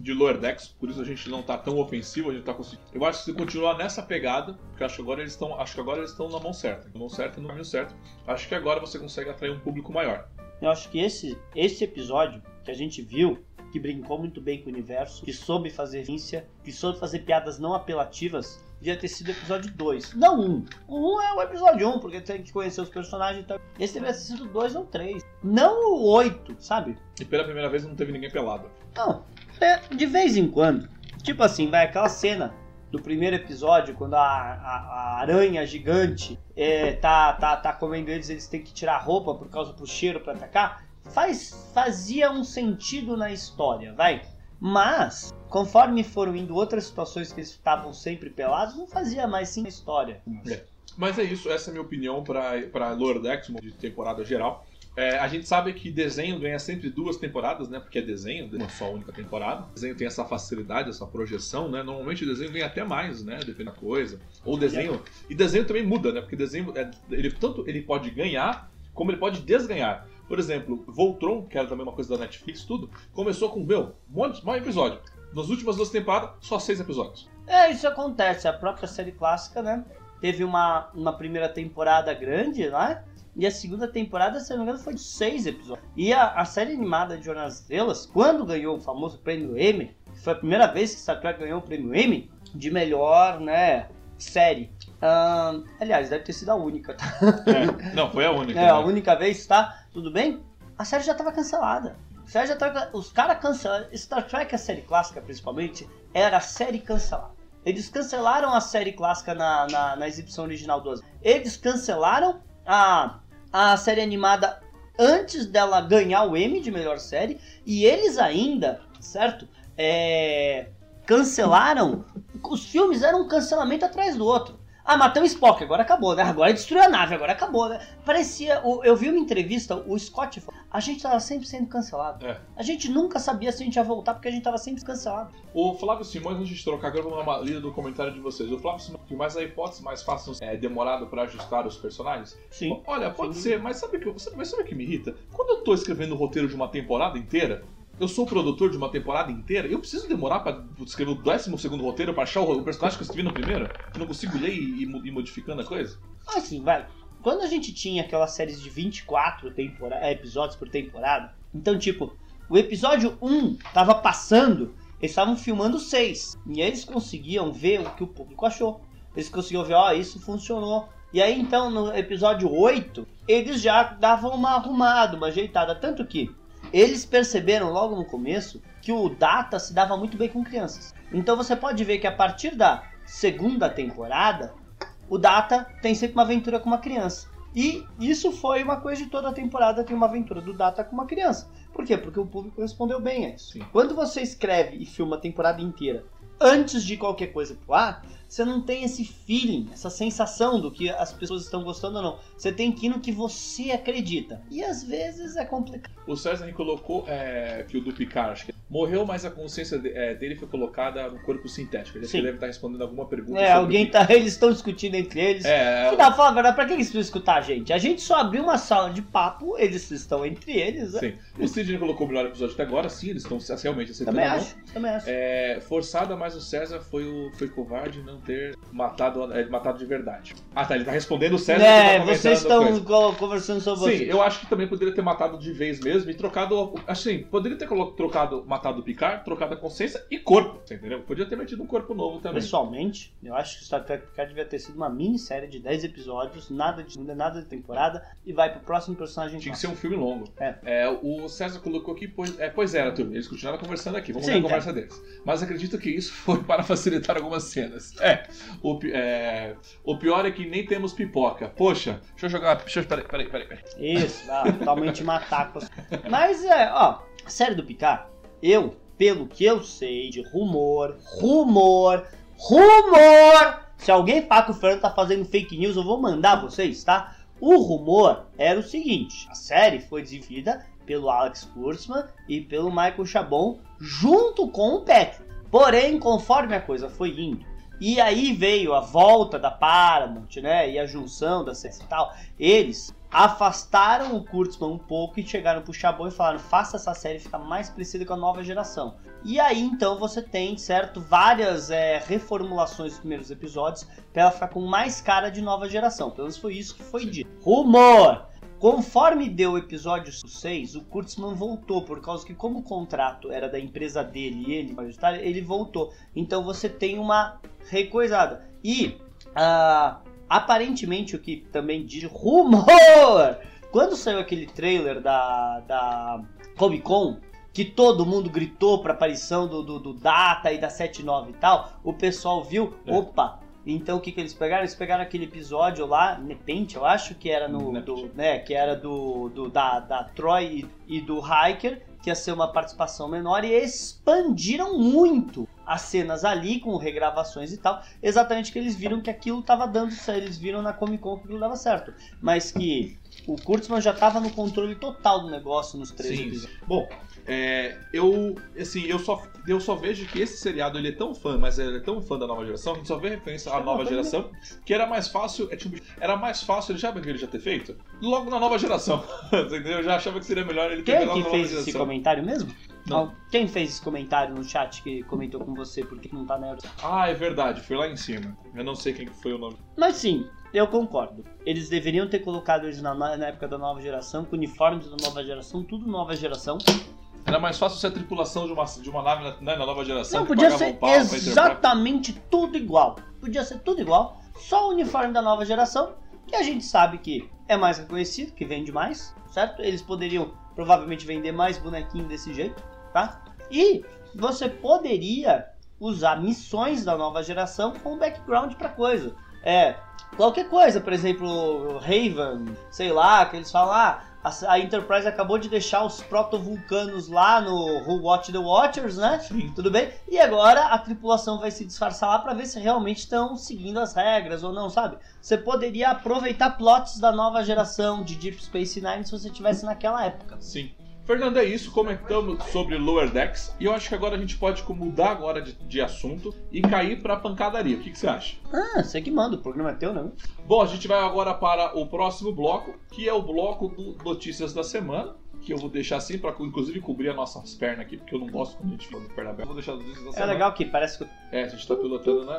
de Lower Decks, por isso a gente não tá tão ofensivo, a gente tá conseguindo. Eu acho que se continuar nessa pegada, porque acho que agora eles estão, acho que agora eles estão na mão certa, na mão certa no caminho certo. Acho que agora você consegue atrair um público maior. Eu acho que esse esse episódio que a gente viu, que brincou muito bem com o universo, que soube fazer rícia, que soube fazer piadas não apelativas, devia ter sido o episódio 2. Não um. O 1 um é o episódio 1, um, porque tem que conhecer os personagens e tal. Esse deveria ter sido 2 ou 3. Não o 8, sabe? E pela primeira vez não teve ninguém pelado. Não, é, de vez em quando. Tipo assim, vai aquela cena do primeiro episódio, quando a, a, a aranha gigante é, tá, tá, tá comendo eles, eles têm que tirar a roupa por causa do cheiro para atacar. Faz, fazia um sentido na história, vai. Mas, conforme foram indo outras situações que eles estavam sempre pelados, não fazia mais sim a história. É. Mas é isso, essa é a minha opinião para Lord X de temporada geral. É, a gente sabe que desenho ganha sempre duas temporadas, né? Porque é desenho, uma só única temporada. O desenho tem essa facilidade, essa projeção, né? Normalmente o desenho ganha até mais, né? Depende da coisa. Ou desenho. E desenho também muda, né? Porque desenho, é, ele, tanto ele pode ganhar, como ele pode desganhar. Por exemplo, Voltron, que era também uma coisa da Netflix, tudo, começou com, meu, um monte, um episódio. Nas últimas duas temporadas, só seis episódios. É, isso acontece. A própria série clássica, né? Teve uma, uma primeira temporada grande, né? E a segunda temporada, se não me engano, foi de seis episódios. E a, a série animada de Jornada das Estrelas, quando ganhou o famoso prêmio Emmy, foi a primeira vez que Star Trek ganhou o prêmio Emmy de melhor, né, série. Uh, aliás, deve ter sido a única, tá? É, não, foi a única. É, né? a única vez, tá? Tudo bem? A série já estava cancelada. A série já tava, os caras cancelaram. Star Trek, a série clássica principalmente, era a série cancelada. Eles cancelaram a série clássica na, na, na exibição original do Eles cancelaram a, a série animada antes dela ganhar o Emmy de melhor série e eles ainda, certo? É, cancelaram. Os filmes eram um cancelamento atrás do outro. Ah, matamos Spock, agora acabou, né? Agora destruiu a nave, agora acabou, né? Parecia. o- Eu vi uma entrevista, o Scott falou: a gente tava sempre sendo cancelado. É. A gente nunca sabia se a gente ia voltar porque a gente tava sempre cancelado. O Flávio Simões, antes de trocar, agora eu vou dar uma lida do comentário de vocês. O Flávio Simões, mas a hipótese mais fácil é demorado pra ajustar os personagens? Sim. Olha, pode Sim. ser, mas sabe o que, sabe, mas sabe o que me irrita? Quando eu tô escrevendo o roteiro de uma temporada inteira, eu sou produtor de uma temporada inteira, eu preciso demorar pra escrever o 12 segundo roteiro pra achar o, personagem que eu escrevi no primeiro? Que não consigo ler e, e modificando a coisa? Assim, vai. Quando a gente tinha aquelas séries de 24 tempora- episódios por temporada, então, tipo, o episódio 1 tava passando, eles estavam filmando 6. E eles conseguiam ver o que o público achou. Eles conseguiam ver, ó, isso funcionou. E aí, então, no episódio 8, eles já davam uma arrumada, uma ajeitada. Tanto que eles perceberam logo no começo que o Data se dava muito bem com crianças. Então você pode ver que a partir da segunda temporada, o Data tem sempre uma aventura com uma criança. E isso foi uma coisa de toda a temporada, tem uma aventura do Data com uma criança. Por quê? Porque o público respondeu bem a isso. Sim. Quando você escreve e filma a temporada inteira antes de qualquer coisa pro ar, você não tem esse feeling, essa sensação do que as pessoas estão gostando ou não. Você tem que ir no que você acredita. E às vezes é complicado. O César colocou é, que o do Picard acho que morreu, mas a consciência é, dele foi colocada no corpo sintético. Ele, deve estar respondendo alguma pergunta. É, alguém tá. Eles estão discutindo entre eles. É, dá, fala a verdade, pra que eles precisam escutar a gente? A gente só abriu uma sala de papo, eles estão entre eles. né? Sim. O Sidney colocou o melhor episódio até agora, sim, eles estão realmente aceitando. Também acho, também acho. É, forçada, mas o César foi, o, foi covarde não ter matado, é, matado de verdade. Ah, tá, ele tá respondendo o César. É, tá vocês estão coisa. co- conversando sobre Sim, eu acho que também poderia ter matado de vez mesmo e trocado. Assim, poderia ter trocado, matado o Picard, trocado a consciência e corpo, você entendeu? Podia ter metido um corpo novo também. Pessoalmente, eu acho que Star Trek Picard devia ter sido uma minissérie de 10 episódios, nada de nada de temporada, e vai pro próximo personagem. Tinha que ser um filme longo. É. o César colocou aqui, pois, é, pois era, turma. Eles continuaram conversando aqui. Vamos Sim, ver a tá. conversa deles. Mas acredito que isso foi para facilitar algumas cenas. É o, pi- é, o pior é que nem temos pipoca. Poxa, deixa eu jogar. Deixa eu, peraí, peraí, peraí. Isso, ah, totalmente matar. Mas é, ó, série do Picard, eu, pelo que eu sei de rumor, rumor, rumor, se alguém falar que o Fernando tá fazendo fake news, eu vou mandar vocês, tá? O rumor era o seguinte, a série foi desenvolvida pelo Alex Kurtzman e pelo Michael Chabon junto com o Patrick. Porém, conforme a coisa foi indo, e aí veio a volta da Paramount, né, e a junção da série e tal, eles afastaram o Kurtzman um pouco e chegaram pro Chabon e falaram: faça essa série ficar mais parecida com a nova geração. E aí então você tem, certo, várias é, reformulações dos primeiros episódios pra ela ficar com mais cara de nova geração. Pelo menos foi isso que foi dito. Rumor! Conforme deu o episódio 6, o Kurtzman voltou, por causa que, como o contrato era da empresa dele e ele, majoritário, ele voltou. Então você tem uma recoisada. E ah, aparentemente o que também diz rumor! Quando saiu aquele trailer da, da Comic Con, que todo mundo gritou pra aparição do, do, do Data e da 79 e tal, o pessoal viu, É. opa, então o que, que eles pegaram? Eles pegaram aquele episódio lá, Nepente, eu acho que era no. Do, né, que era do, do da, da Troy e, do Hiker, que ia ser uma participação menor, e expandiram muito as cenas ali, com regravações e tal, exatamente que eles viram que aquilo tava dando certo, eles viram na Comic Con que aquilo dava certo. Mas que o Kurtzman já tava no controle total do negócio nos três Sim, episódios. Bom, é, eu assim, eu só, eu só vejo que esse seriado ele é tão fã, mas ele é tão fã da nova geração, a gente só vê referência à nova geração, que era mais fácil, é, tipo, era mais fácil, ele já ele já ter feito, logo na nova geração. Entendeu? Eu já achava que seria melhor ele ter Quem pegado que fez esse comentário mesmo? Não. Quem fez esse comentário no chat que comentou com você porque não tá na Euro? Ah, é verdade, foi lá em cima. Eu não sei quem que foi o nome. Mas sim, eu concordo. Eles deveriam ter colocado eles na, na época da nova geração, com uniformes da nova geração, tudo nova geração. Era mais fácil ser a tripulação de uma, de uma nave na, né, na nova geração. Não, podia ser pau exatamente tudo igual. Podia ser tudo igual. Só o uniforme da nova geração, que a gente sabe que é mais reconhecido, que vende mais, certo? Eles poderiam provavelmente vender mais bonequinho desse jeito, tá? E você poderia usar missões da nova geração como background pra coisa. É, qualquer coisa, por exemplo, Raven, sei lá, que eles falam, ah, A, Enterprise acabou de deixar os protovulcanos lá no Who Watch the Watchers, né? Sim. Tudo bem? E agora a tripulação vai se disfarçar lá pra ver se realmente estão seguindo as regras ou não, sabe? Você poderia aproveitar plots da nova geração de Deep Space Nine se você tivesse naquela época. Sim. Fernando, é isso. Comentamos sobre Lower Decks. E eu acho que agora a gente pode mudar agora de, de assunto e cair pra pancadaria. O que, que você acha? Ah, você que manda, o programa é teu, não? Bom, a gente vai agora para o próximo bloco, que é o bloco do Notícias da Semana. Que eu vou deixar assim pra inclusive cobrir as nossas pernas aqui, porque eu não gosto quando a gente fala de perna aberta. Vou deixar as notícias da É semana. legal que parece que. É, a gente tá pilotando, né?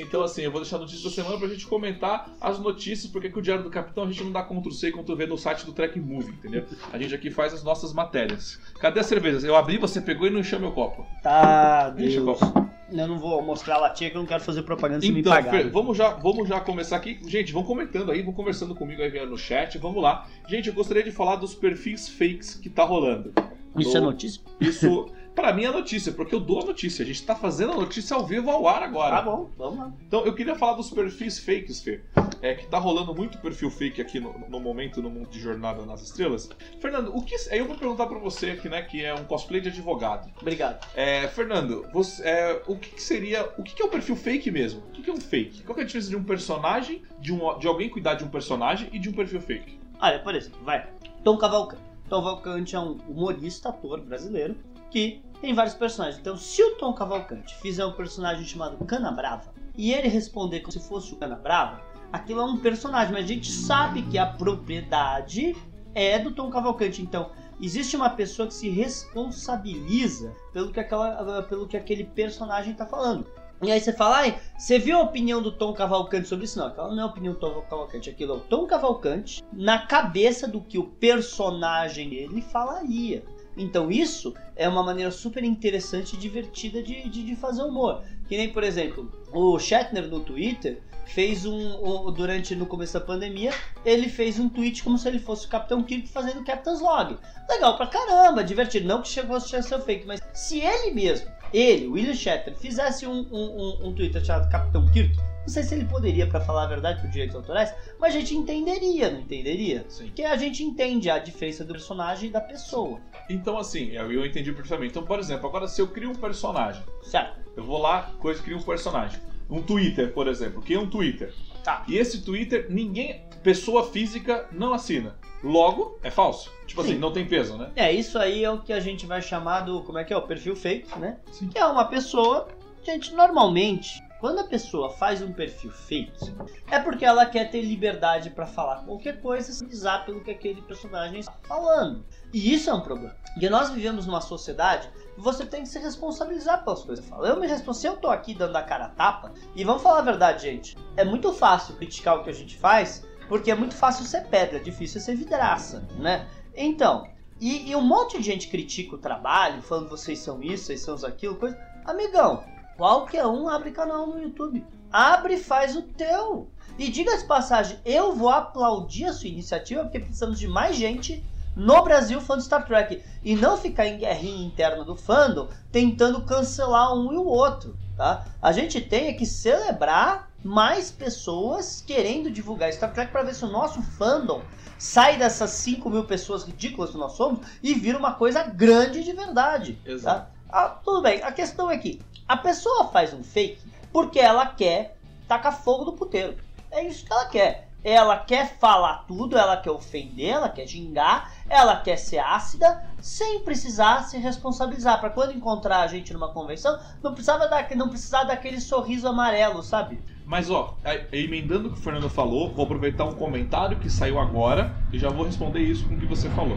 Então, assim, eu vou deixar notícias da semana pra gente comentar as notícias, porque aqui o Diário do Capitão a gente não dá Ctrl-C e Ctrl-V no site do Track Movie, entendeu? A gente aqui faz as nossas matérias. Cadê a cerveja? Eu abri, você pegou e não encheu meu copo. Tá, Enche o Deus. copo. Eu não vou mostrar a latinha que eu não quero fazer propaganda se me Então, pagar. Fer, vamos já, vamos já começar aqui. Gente, vão comentando aí, vão conversando comigo aí no chat, vamos lá. Gente, eu gostaria de falar dos perfis fakes que tá rolando. Isso é No- notícia? Isso, pra mim, é notícia, porque eu dou a notícia. A gente tá fazendo a notícia ao vivo ao ar agora. Tá bom, vamos lá. Então, eu queria falar dos perfis fakes, Fê. É que tá rolando muito perfil fake aqui no, no momento no mundo de Jornada nas Estrelas. Fernando, o que. Aí eu vou perguntar pra você aqui, né, que é um cosplay de advogado. Obrigado. É, Fernando, você, é, o que, que seria. O que, que é um perfil fake mesmo? O que, que é um fake? Qual é a diferença de um personagem, de, um, de alguém cuidar de um personagem e de um perfil fake? Olha, por exemplo, vai. Tom Cavalcante. Tom Cavalcante é um humorista, ator brasileiro, que tem vários personagens. Então, se o Tom Cavalcante fizer um personagem chamado Cana Brava e ele responder como se fosse o Cana Brava, aquilo é um personagem, mas a gente sabe que a propriedade é do Tom Cavalcante. Então, existe uma pessoa que se responsabiliza pelo que, aquela, pelo que aquele personagem está falando. E aí você fala, ai, você viu a opinião do Tom Cavalcante sobre isso? Não, aquela não é a opinião do Tom Cavalcante, aquilo é o Tom Cavalcante na cabeça do que o personagem dele falaria. Então isso é uma maneira super interessante e divertida de, de, de fazer humor. Que nem, por exemplo, o Shatner no Twitter fez um, durante no começo da pandemia, ele fez um tweet como se ele fosse o Capitão Kirk fazendo Captain's Log. Legal pra caramba, divertido. Não que chegou a ser fake, mas se ele mesmo, ele, William Shatner, fizesse um, um, um, um Twitter chamado Capitão Kirk, não sei se ele poderia, pra falar a verdade, por direitos autorais, mas a gente entenderia, não entenderia? Sim. Porque a gente entende a diferença do personagem e da pessoa, Então, assim, eu, eu entendi perfeitamente. Então, por exemplo, agora se eu crio um personagem, certo? eu vou lá, coisa, crio um personagem. Um Twitter, por exemplo. Cria um Twitter. Tá. E esse Twitter, ninguém, pessoa física, não assina. Logo, é falso. Tipo Sim. assim, não tem peso, né? É, isso aí é o que a gente vai chamar do, como é que é, o perfil fake, né? Sim. Que é uma pessoa, gente, normalmente, quando a pessoa faz um perfil fake, é porque ela quer ter liberdade pra falar qualquer coisa sem precisar pelo que aquele personagem está falando. E isso é um problema. Porque nós vivemos numa sociedade que você tem que se responsabilizar pelas coisas. Eu me responso, se eu tô aqui dando a cara a tapa, e vamos falar a verdade, gente, é muito fácil criticar o que a gente faz, porque é muito fácil ser pedra, difícil é ser vidraça, né? Então, e, e um monte de gente critica o trabalho, falando vocês são isso, vocês são aquilo, coisa. Amigão, qualquer um abre canal no YouTube. Abre e faz o teu. E diga de passagem, eu vou aplaudir a sua iniciativa porque precisamos de mais gente no Brasil fã de Star Trek. E não ficar em guerrinha interna do fandom tentando cancelar um e o outro. Tá? A gente tem que celebrar mais pessoas querendo divulgar Star Trek para ver se o nosso fandom sai dessas 5 mil pessoas ridículas que nós somos e vira uma coisa grande de verdade. Exato. Tá? Ah, tudo bem, a questão é que a pessoa faz um fake porque ela quer tacar fogo no puteiro. É isso que ela quer. Ela quer falar tudo, ela quer ofender, ela quer xingar, ela quer ser ácida, sem precisar se responsabilizar. Para quando encontrar a gente numa convenção, não precisava não precisar daquele sorriso amarelo, sabe? Mas ó, aí, emendando o que o Fernando falou, vou aproveitar um comentário que saiu agora e já vou responder isso com o que você falou.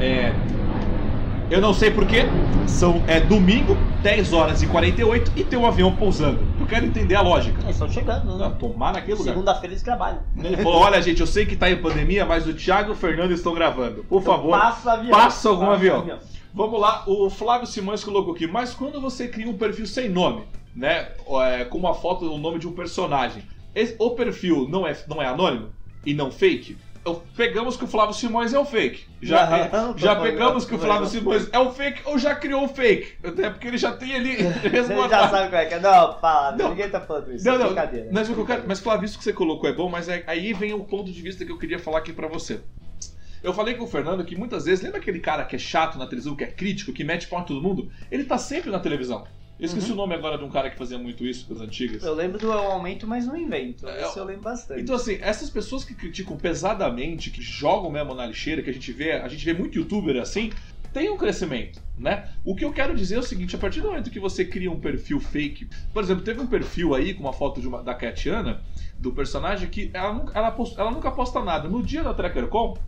É, eu não sei porquê, são é domingo, 10 horas e 48 e tem um avião pousando. Eu quero entender a lógica. Eles estão chegando, Não, né? tomar naquele lugar. Segunda-feira eles trabalham. Ele falou: olha, gente, eu sei que tá em pandemia, mas o Thiago e o Fernando estão gravando. Por favor, Passa avião. passa algum Passa avião. Vamos lá, o Flávio Simões colocou aqui, mas quando você cria um perfil sem nome, né? é, com uma foto, o nome de um personagem, esse- o perfil não é, não é anônimo e não fake? Pegamos que o Flávio Simões é o fake. Já, Não, já pegamos que o Flávio não. Simões é o fake ou já criou o fake. Até porque ele já tem ali Você já sabe qual é que é. Não, fala, Não. ninguém tá falando isso. Não, é não, brincadeira. mas, mas Flávio, isso que você colocou é bom, mas é- aí vem o ponto de vista que eu queria falar aqui pra você. Eu falei com o Fernando que muitas vezes, lembra aquele cara que é chato na televisão, que é crítico, que mete pau em todo mundo? Ele tá sempre na televisão. Eu esqueci Uhum. o nome agora de um cara que fazia muito isso, das antigas. Eu lembro do aumento, mas não invento. É, Isso eu lembro bastante. Então, assim, essas pessoas que criticam pesadamente, que jogam mesmo na lixeira, que a gente vê, a gente vê muito youtuber assim, tem um crescimento, né? O que eu quero dizer é o seguinte, a partir do momento que você cria um perfil fake, por exemplo, teve um perfil aí com uma foto de uma, da Katiana, do personagem, que ela, nunca- ela, post- ela nunca posta nada. No dia da TrackerCon,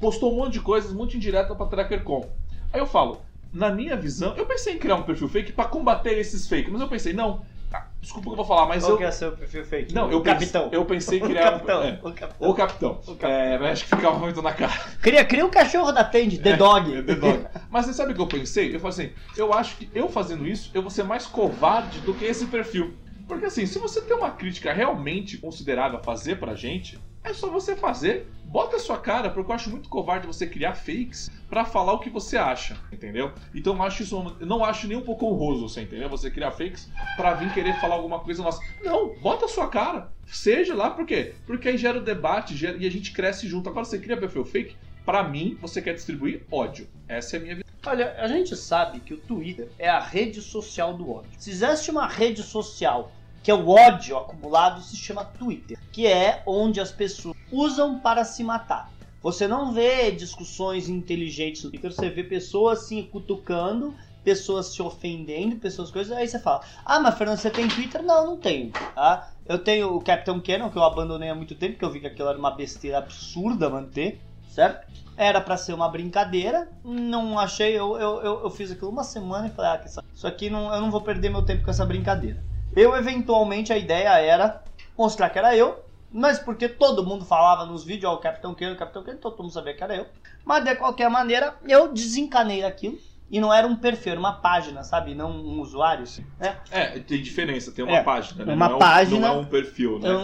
postou um monte de coisas muito indireta pra TrackerCon. Aí eu falo, na minha visão, eu pensei em criar um perfil fake pra combater esses fakes, mas eu pensei, não, ah, desculpa o que eu vou falar, mas Qual eu... que é seu perfil fake? Não, o eu pense- capitão. eu pensei em O criar um- capitão. é. O capitão. Ô capitão. O capitão. É, mas acho que ficava muito na cara. Cria, cria um cachorro da Tandy, The Dog. É, The Dog. Mas você sabe o que eu pensei? Eu falei assim, eu acho que eu fazendo isso, eu vou ser mais covarde do que esse perfil. Porque assim, se você tem uma crítica realmente considerável a fazer pra gente, é só você fazer, bota a sua cara, porque eu acho muito covarde você criar fakes pra falar o que você acha, entendeu? Então eu acho isso, eu não acho nem um pouco honroso, você entendeu? Você criar fakes pra vir querer falar alguma coisa nossa. Não, bota a sua cara. Seja lá, por quê? Porque aí gera o debate gera- e a gente cresce junto. Agora você cria perfil fake, pra mim, você quer distribuir ódio. Essa é a minha visão. Olha, a gente sabe que o Twitter é a rede social do ódio. Se existe uma rede social que é o ódio acumulado, se chama Twitter, que é onde as pessoas usam para se matar. Você não vê discussões inteligentes no Twitter, você vê pessoas se cutucando, pessoas se ofendendo, pessoas coisas, aí você fala: "Ah, mas Fernando, você tem Twitter?" Não, não tenho, tá? Eu tenho o Capitão Cannon, que eu abandonei há muito tempo, porque eu vi que aquilo era uma besteira absurda manter, certo? Era pra ser uma brincadeira, não achei, eu, eu, eu, eu fiz aquilo uma semana e falei, ah, que isso aqui não, eu não vou perder meu tempo com essa brincadeira. Eu, eventualmente, a ideia era mostrar que era eu, mas porque todo mundo falava nos vídeos, ó, o Capitão Queiro, o Capitão Queiro, todo mundo sabia que era eu. Mas de qualquer maneira, eu desencanei aquilo. E não era um perfil, era uma página, sabe? Não um usuário. né? É, tem diferença, tem uma É, página, né? uma não é um, página- Não é um perfil, né? Eu,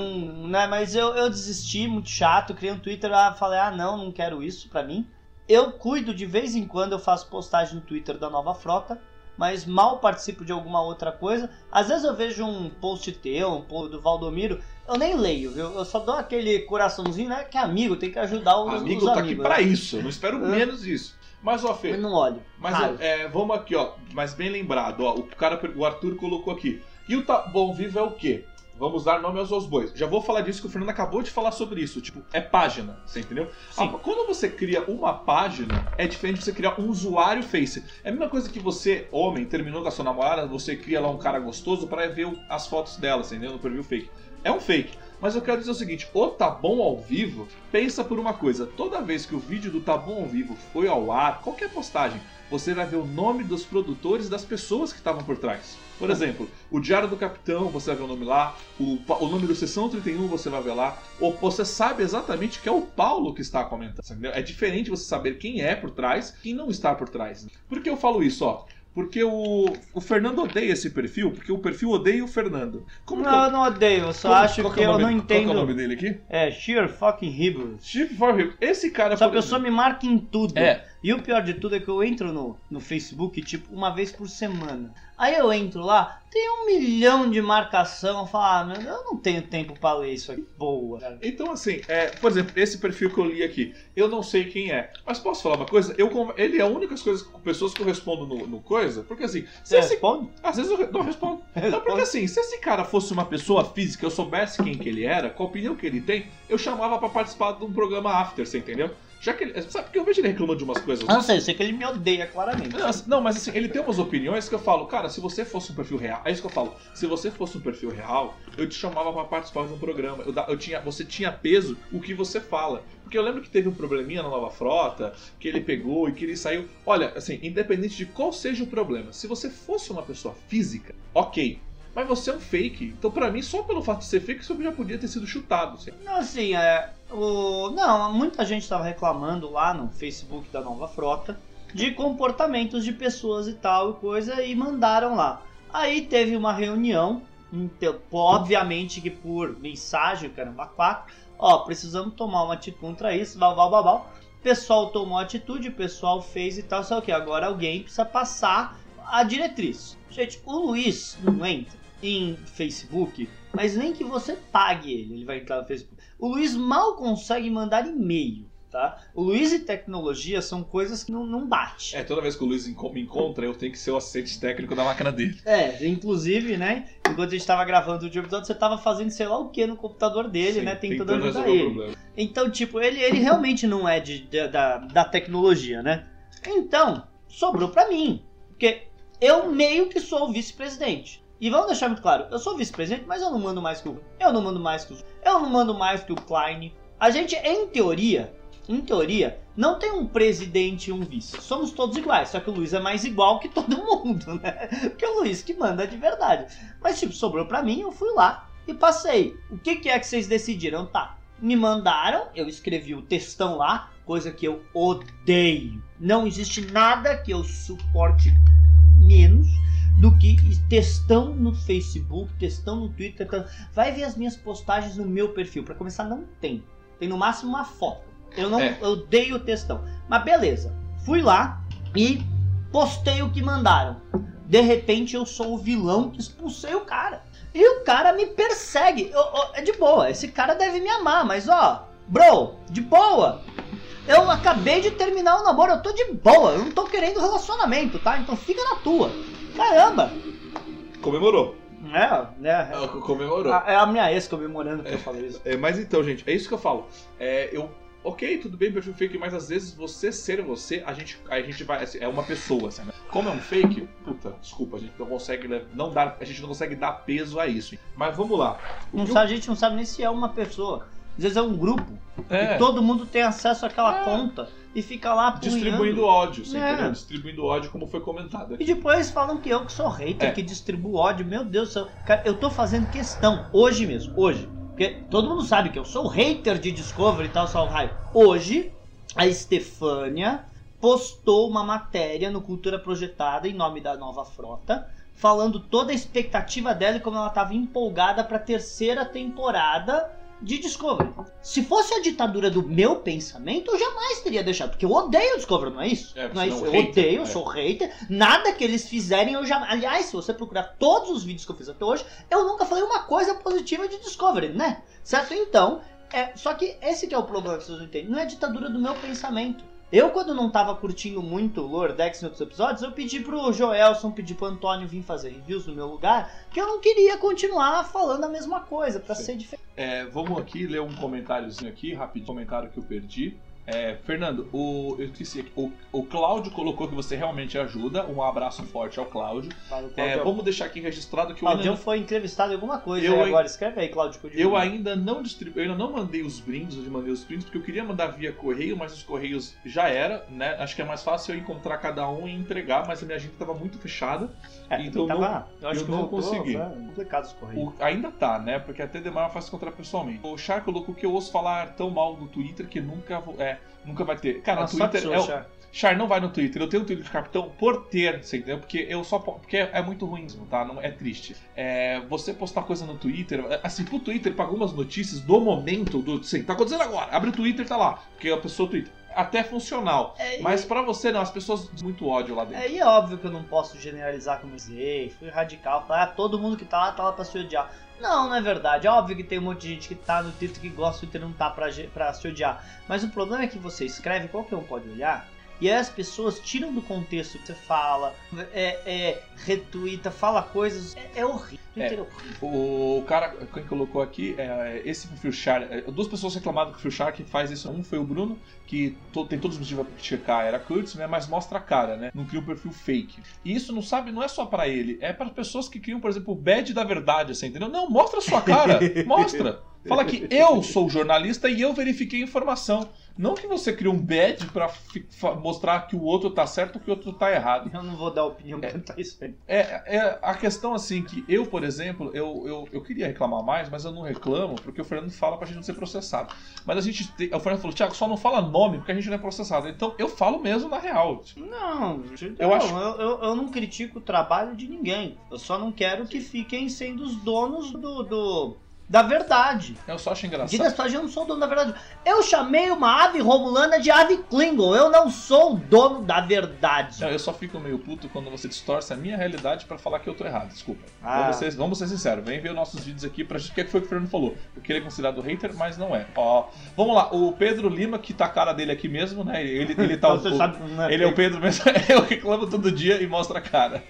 né, mas eu, eu desisti, muito chato, criei um Twitter, ah, falei, ah não, não quero isso pra mim. Eu cuido de vez em quando, eu faço postagem no Twitter da Nova Frota, mas mal participo de alguma outra coisa. Às vezes eu vejo um post teu, um post do Valdomiro, eu nem leio, viu? Eu só dou aquele coraçãozinho, né? Que é amigo, tem que ajudar os, amigo os tá amigos. aqui pra né? isso, eu não espero É. menos isso. Mas, ó, Fê, Eu não olho. Mas é, vamos aqui, ó. Mas bem lembrado, ó. O cara, o Arthur colocou aqui. E o Tá Bom Vivo é o quê? Vamos dar nome aos bois. Já vou falar disso que o Fernando acabou de falar sobre isso. Tipo, é página, você entendeu? Sim. Ah, quando você cria uma página, é diferente de você criar um usuário Face. É a mesma coisa que você, homem, terminou com a sua namorada, você cria lá um cara gostoso pra ver as fotos dela, você entendeu? No perfil fake. É um fake. Mas eu quero dizer o seguinte, o Tá Bom ao Vivo, pensa por uma coisa. Toda vez que o vídeo do Tá Bom ao Vivo foi ao ar, qualquer postagem, você vai ver o nome dos produtores das pessoas que estavam por trás. Por exemplo, o Diário do Capitão, você vai ver o nome lá, o, o nome do Sessão 31 você vai ver lá, ou você sabe exatamente que é o Paulo que está comentando. entendeu? É diferente você saber quem é por trás e quem não está por trás. Por que eu falo isso, ó? Porque o, o Fernando odeia esse perfil, porque o perfil odeia o Fernando. Como Não, eu- eu não odeio, eu só como- acho qual que é eu nome- não Qual que é o nome entendo. dele aqui? É, sheer fucking Hebrews. Chip for Him. Esse cara... Essa pessoa me marca em tudo. É. E o pior de tudo é que eu entro no, no Facebook, tipo, uma vez por semana. Aí eu entro lá, tem um milhão de marcação. Eu falo, ah, meu, eu não tenho tempo pra ler isso aqui. Boa. Então, assim, é, por exemplo, esse perfil que eu li aqui, eu não sei quem é. Mas posso falar uma coisa? Eu, ele é a única coisa, pessoas que eu respondo no, no coisa, porque assim, se Você esse, responde? às vezes eu não respondo. Não, porque assim, se esse cara fosse uma pessoa física, eu soubesse quem que ele era, qual a opinião que ele tem, eu chamava pra participar de um programa after, você entendeu? Já que ele. Sabe porque eu vejo ele reclamando de umas coisas. Não sei, eu sei que ele me odeia claramente. Não, não, mas assim, ele tem umas opiniões que eu falo, cara, se você fosse um perfil real, é isso que eu falo, se você fosse um perfil real, eu te chamava pra participar de um programa. Eu, eu tinha, você tinha peso o que você fala. Porque eu lembro que teve um probleminha na nova frota, que ele pegou e que ele saiu. Olha, assim, independente de qual seja o problema, se você fosse uma pessoa física, ok. Mas você é um fake. Então, pra mim, só pelo fato de ser fake, você já podia ter sido chutado. assim. Não, assim, é. O... Não, muita gente estava reclamando lá no Facebook da Nova Frota de comportamentos de pessoas e tal e coisa e mandaram lá. Aí teve uma reunião, então, obviamente que por mensagem, caramba, quatro, ó, precisamos tomar uma atitude contra isso, blá blá. O pessoal tomou atitude, o pessoal fez e tal, só que agora alguém precisa passar a diretriz. Gente, o Luiz não entra em Facebook, mas nem que você pague ele, ele vai entrar no Facebook. O Luiz mal consegue mandar e-mail. tá? O Luiz e tecnologia são coisas que não, não bate. É, toda vez que o Luiz me encontra, eu tenho que ser o assistente técnico da máquina dele. É, inclusive, né? Enquanto a gente tava gravando o episódio, você tava fazendo sei lá o que no computador dele, Sim, né? Tentando ajudar resolver o ele. problema. Então, tipo, ele, ele realmente não é de, de- da, da tecnologia, né? Então, sobrou pra mim. Porque eu meio que sou o vice-presidente. E vamos deixar muito claro, eu sou vice-presidente, mas eu não mando mais que o. Eu não mando mais que o. Eu não mando mais que o Klein. A gente, em teoria, em teoria, não tem um presidente e um vice. Somos todos iguais, só que o Luiz é mais igual que todo mundo, né? Porque é o Luiz que manda de verdade. Mas, tipo, sobrou pra mim, eu fui lá e passei. O que, que é que vocês decidiram? Tá, me mandaram, eu escrevi o textão lá, coisa que eu odeio. Não existe nada que eu suporte menos do que textão no Facebook, textão no Twitter. textão- Vai ver as minhas postagens no meu perfil. Pra começar, não tem. Tem no máximo uma foto. Eu não É. eu odeio textão. Mas beleza. Fui lá e postei o que mandaram. De repente eu sou o vilão que expulsei o cara. E o cara me persegue. Eu- eu- é de boa, esse cara deve me amar, mas ó, bro, de boa. Eu acabei de terminar o namoro, eu tô de boa, eu não tô querendo relacionamento, tá? Então fica na tua. Caramba! Comemorou. É, né? Ah, Comemorou. É a minha ex comemorando que eu falei isso. É, mas então, gente, é isso que eu falo. É, eu. Ok, tudo bem, perfil fake, mas às vezes você ser você, a gente, a gente vai. assim, é uma pessoa, assim, né? Como é um fake, puta, desculpa, a gente não consegue. le- Não dar, a gente não consegue dar peso a isso. Mas vamos lá. O Não que eu- sabe, a gente não sabe nem se é uma pessoa. Às vezes é um grupo. é, E todo mundo tem acesso àquela É. conta e fica lá apunhando. distribuindo ódio, você É. entendeu? Distribuindo ódio, como foi comentado E aqui. depois falam que eu que sou hater, É. que distribuo ódio. Meu Deus do céu. Cara, eu tô fazendo questão, hoje mesmo, hoje. Porque todo mundo sabe que eu sou hater de Discovery e tal, só o raio. Hoje, a Estefânia postou uma matéria no Cultura Projetada em nome da nova frota, falando toda a expectativa dela e como ela tava empolgada pra terceira temporada de Discovery. Se fosse a ditadura do meu pensamento, eu jamais teria deixado, porque eu odeio Discovery, não é isso? É, não é isso, é eu hater, odeio, eu é. sou hater. Nada que eles fizerem eu jamais. Aliás, se você procurar todos os vídeos que eu fiz até hoje, eu nunca falei uma coisa positiva de Discovery, né? Certo? Então, é, só que esse que é o problema que vocês não entendem. Não é a ditadura do meu pensamento. Eu, quando não tava curtindo muito o Lordex em outros episódios, eu pedi pro Joelson, pedi pro Antônio vir fazer reviews no meu lugar, que eu não queria continuar falando a mesma coisa, pra Sim. ser diferente. É, vamos aqui ler um comentáriozinho aqui, rapidinho, comentário que eu perdi. É, Fernando, o, eu esqueci aqui, o, o Cláudio colocou que você realmente ajuda. Um abraço forte ao Cláudio. É, vamos deixar aqui registrado que eu ainda, Claudião foi entrevistado em alguma coisa Eu ai- agora. Escreve aí, Cláudio, eu ainda não distribu, eu ainda não mandei os brindes, eu mandei os brindes porque eu queria mandar via correio, mas os correios já era, né? Acho que é mais fácil eu encontrar cada um e entregar, mas a minha agenda estava muito fechada. É, então tava, eu acho eu que não voltou, consegui. complicado os correios. O- ainda tá, né? Porque até demora fácil encontrar pessoalmente. O Char colocou que eu ouço falar tão mal do Twitter que nunca vou- é, nunca vai ter. Cara, Nossa, o só Twitter é o, Char. Char não vai no Twitter. Eu tenho o Twitter de capitão por ter, você entendeu? Porque eu só po- porque é muito ruim, tá? Não é triste. É, você postar coisa no Twitter, assim, pro Twitter para algumas notícias do momento do, sim, tá acontecendo agora. Abre o Twitter, tá lá, porque a pessoa Twitter até funcional. É, Mas pra você não, as pessoas dizem muito ódio lá dentro. É, e é óbvio que eu não posso generalizar como eu dizei, fui radical, falar, ah, todo mundo que tá lá tá lá pra se odiar. Não, não é verdade. É óbvio que tem um monte de gente que tá no Twitter que gosta Twitter e não tá pra, pra se odiar. Mas o problema é que você escreve, qualquer um pode olhar, e aí as pessoas tiram do contexto que você fala, é, é, retuita, fala coisas. É, é horrível. Twitter é, horrível. O cara, quem colocou aqui, é, esse perfil Char, é, duas pessoas reclamaram do perfil Char que faz isso. Um foi o Bruno, que to- tem todos os motivos pra checar era Kurtz, né? Mas mostra a cara, né? Não cria um perfil fake. E isso não sabe, não é só pra ele, é para pessoas que criam, por exemplo, o badge da verdade, assim, entendeu? Não, mostra a sua cara, mostra. Fala que eu sou jornalista e eu verifiquei a informação. Não que você cria um fi- fa- mostrar que o outro tá certo ou que o outro tá errado. Eu não vou dar opinião quanto a isso aí. É, é a questão assim que eu, por exemplo, eu, eu, eu queria reclamar mais, mas eu não reclamo porque o Fernando fala pra gente não ser processado. Mas a gente. o Fernando falou, Thiago, só não fala nome porque a gente não é processado. Então eu falo mesmo na real. Não, Eu eu, acho- eu, eu, eu não critico o trabalho de ninguém. Eu só não quero que fiquem sendo os donos do, do, da verdade. Eu só acho engraçado. De passagem, eu não sou o dono da verdade. Eu chamei uma ave romulana de ave Klingon. Eu não sou o dono da verdade. Não, eu só fico meio puto quando você distorce a minha realidade pra falar que eu tô errado. Desculpa. Ah. Vamos, ser, vamos ser sinceros. Vem ver os nossos vídeos aqui pra gente. O que foi que o Fernando falou? Porque ele é considerado hater, mas não é. Ó, vamos lá. O Pedro Lima, que tá a cara dele aqui mesmo, né? Ele, ele tá. Você o- sabe, né? Ele é o Pedro mesmo, eu reclamo todo dia e mostra a cara.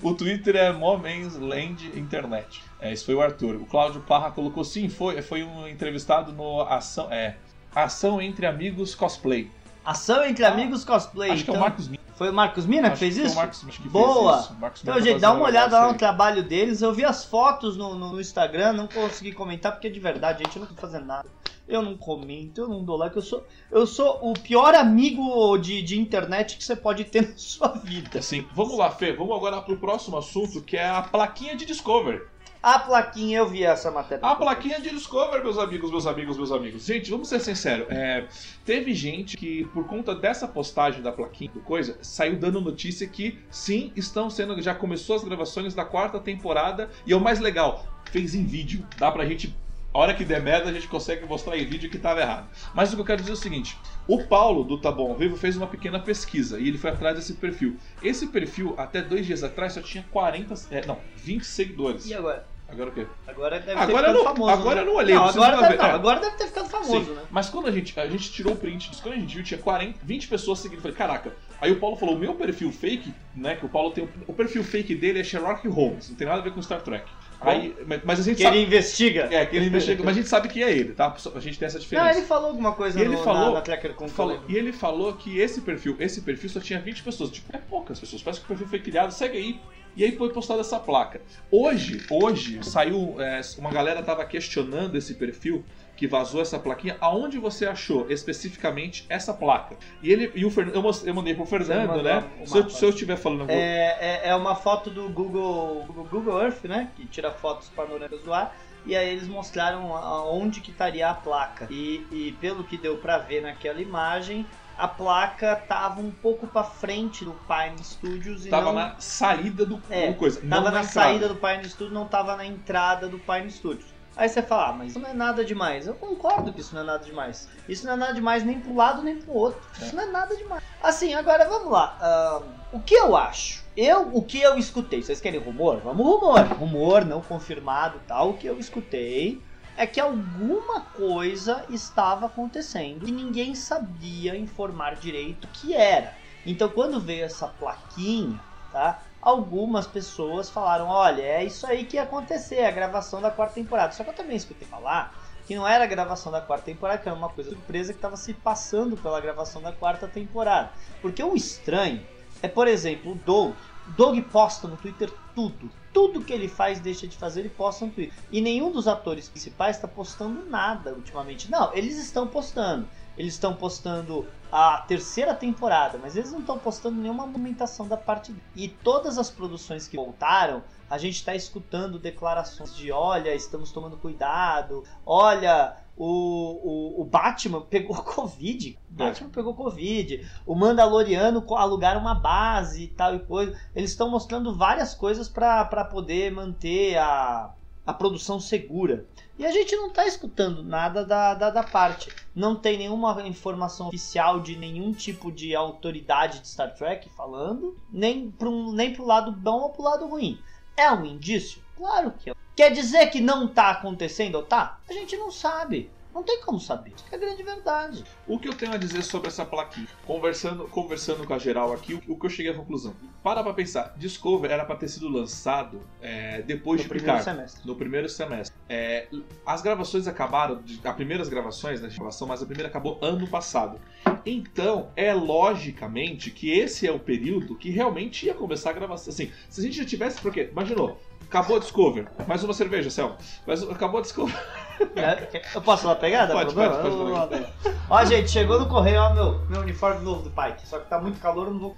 O Twitter é Momensland Internet. É, isso foi o Arthur. O Cláudio Parra colocou sim, foi, foi um entrevistado no Ação. É. Ação entre Amigos Cosplay. Ação entre amigos cosplay. Acho que é o então. Marcos Mina. Foi o Marcos Mina que fez foi isso? o Marcos Mina que Boa! fez isso. Marcos Então, gente, dá uma olhada lá no trabalho deles. Eu vi as fotos no, no- no Instagram, não consegui comentar porque de verdade, gente, eu não tô fazendo nada. Eu não comento, eu não dou like. Eu sou, eu sou o pior amigo de, de internet que você pode ter na sua vida. Assim, vamos lá, Fê. Vamos agora pro próximo assunto, que é a plaquinha de Discover. A plaquinha, eu vi essa matéria. A plaquinha de Discover, meus amigos, meus amigos, meus amigos. Gente, vamos ser sinceros. é, teve gente que, por conta dessa postagem da plaquinha do coisa, saiu dando notícia que sim, estão sendo. Já começou as gravações da quarta temporada. E é o mais legal, fez em vídeo. Dá pra gente. A hora que der merda, a gente consegue mostrar em vídeo que tava errado. Mas o que eu quero dizer é o seguinte: o Paulo do Tá Bom ao Vivo fez uma pequena pesquisa e ele foi atrás desse perfil. Esse perfil, até dois dias atrás, só tinha 40. é, não, 20 seguidores. E agora? Agora o quê? Agora deve Agora ter ficado não- famoso. agora né? eu não olhei, Não, agora, deve, não, É. agora deve ter ficado famoso, Sim, né? Mas quando a gente, a gente tirou o print disso, quando a gente viu, tinha 40, 20 pessoas seguindo. Eu Falei, caraca. Aí o Paulo falou: o meu perfil fake, né? Que o Paulo tem. O perfil fake dele é Sherlock Holmes, não tem nada a ver com Star Trek. Aí, mas- a gente Que sabe. ele investiga. É, que ele investiga, mas a gente sabe que é ele, tá? A gente tem essa diferença. Não, ele falou alguma coisa E ele no, falou- na, na Tracker com Falou- e ele falou que esse perfil, esse perfil só tinha 20 pessoas. Tipo, é poucas pessoas. Parece que o perfil foi criado, segue aí. E aí foi postada essa placa. Hoje, hoje, saiu. é, uma galera tava questionando esse perfil que vazou essa plaquinha. Aonde você achou especificamente essa placa? E ele. E o Fern- eu, eu mandei pro Fernando, né? Se eu, se eu estiver falando alguma É, é, é uma foto do Google, Google, Earth, né? Que tira fotos panorâmicas do ar. E aí eles mostraram aonde que estaria a placa. E, e pelo que deu pra ver naquela imagem, a placa tava um pouco pra frente do Pine Studios e Tava não na saída do, É, coisa. tava não na, na saída do Pine Studios, não tava na entrada do Pine Studios. Aí você fala, ah, mas isso não é nada demais. Eu concordo que isso não é nada demais. Isso não é nada demais nem pro lado nem pro outro. Isso não é nada demais. Assim, agora vamos lá. O que eu acho? Eu, o que eu escutei? Vocês querem rumor? Vamos rumor. Rumor não confirmado tal. O que eu escutei é que alguma coisa estava acontecendo e ninguém sabia informar direito o que era. Então quando veio essa plaquinha, tá? Algumas pessoas falaram, olha, é isso aí que ia acontecer, a gravação da quarta temporada. Só que eu também escutei falar que não era a gravação da quarta temporada, que era uma coisa surpresa que estava se passando pela gravação da quarta temporada. Porque o estranho é, por exemplo, o Doug. Doug posta no Twitter tudo. Tudo que ele faz, deixa de fazer, ele posta no Twitter. E nenhum dos atores principais está postando nada ultimamente. Não, eles estão postando. Eles estão postando a terceira temporada, mas eles não estão postando nenhuma movimentação da parte. E todas as produções que voltaram, a gente está escutando declarações de olha, estamos tomando cuidado, olha, o, o, o Batman pegou Covid. O Batman pegou Covid. O Mandaloriano alugaram uma base e tal e coisa. Eles estão mostrando várias coisas para poder manter a, a produção segura. E a gente não tá escutando nada da, da, da parte. Não tem nenhuma informação oficial de nenhum tipo de autoridade de Star Trek falando, nem pro, um, nem pro lado bom ou pro lado ruim. É um indício? Claro que é. Quer dizer que não tá acontecendo ou tá? A gente não sabe. Não tem como saber. É a grande verdade. O que eu tenho a dizer sobre essa plaquinha? Conversando, conversando com a geral aqui, o, o que eu cheguei à conclusão. Para pra pensar, Discover era pra ter sido lançado é, depois No de primeiro Picard. semestre. No primeiro semestre. É, as gravações acabaram, as primeiras gravações da gravação, mas a primeira acabou ano passado. Então, é logicamente que esse é o período que realmente ia começar a gravação. Assim, se a gente já tivesse. Porque, imaginou, acabou a Discover, mais uma cerveja, Selma. Mas acabou a Discover. É, Eu posso lá pegar? Dá Pode, problema? pode, pode, vou lá pegar. Ó, gente, chegou no correio, ó, meu, meu uniforme novo do Pike. Só que tá muito calor, eu não vou.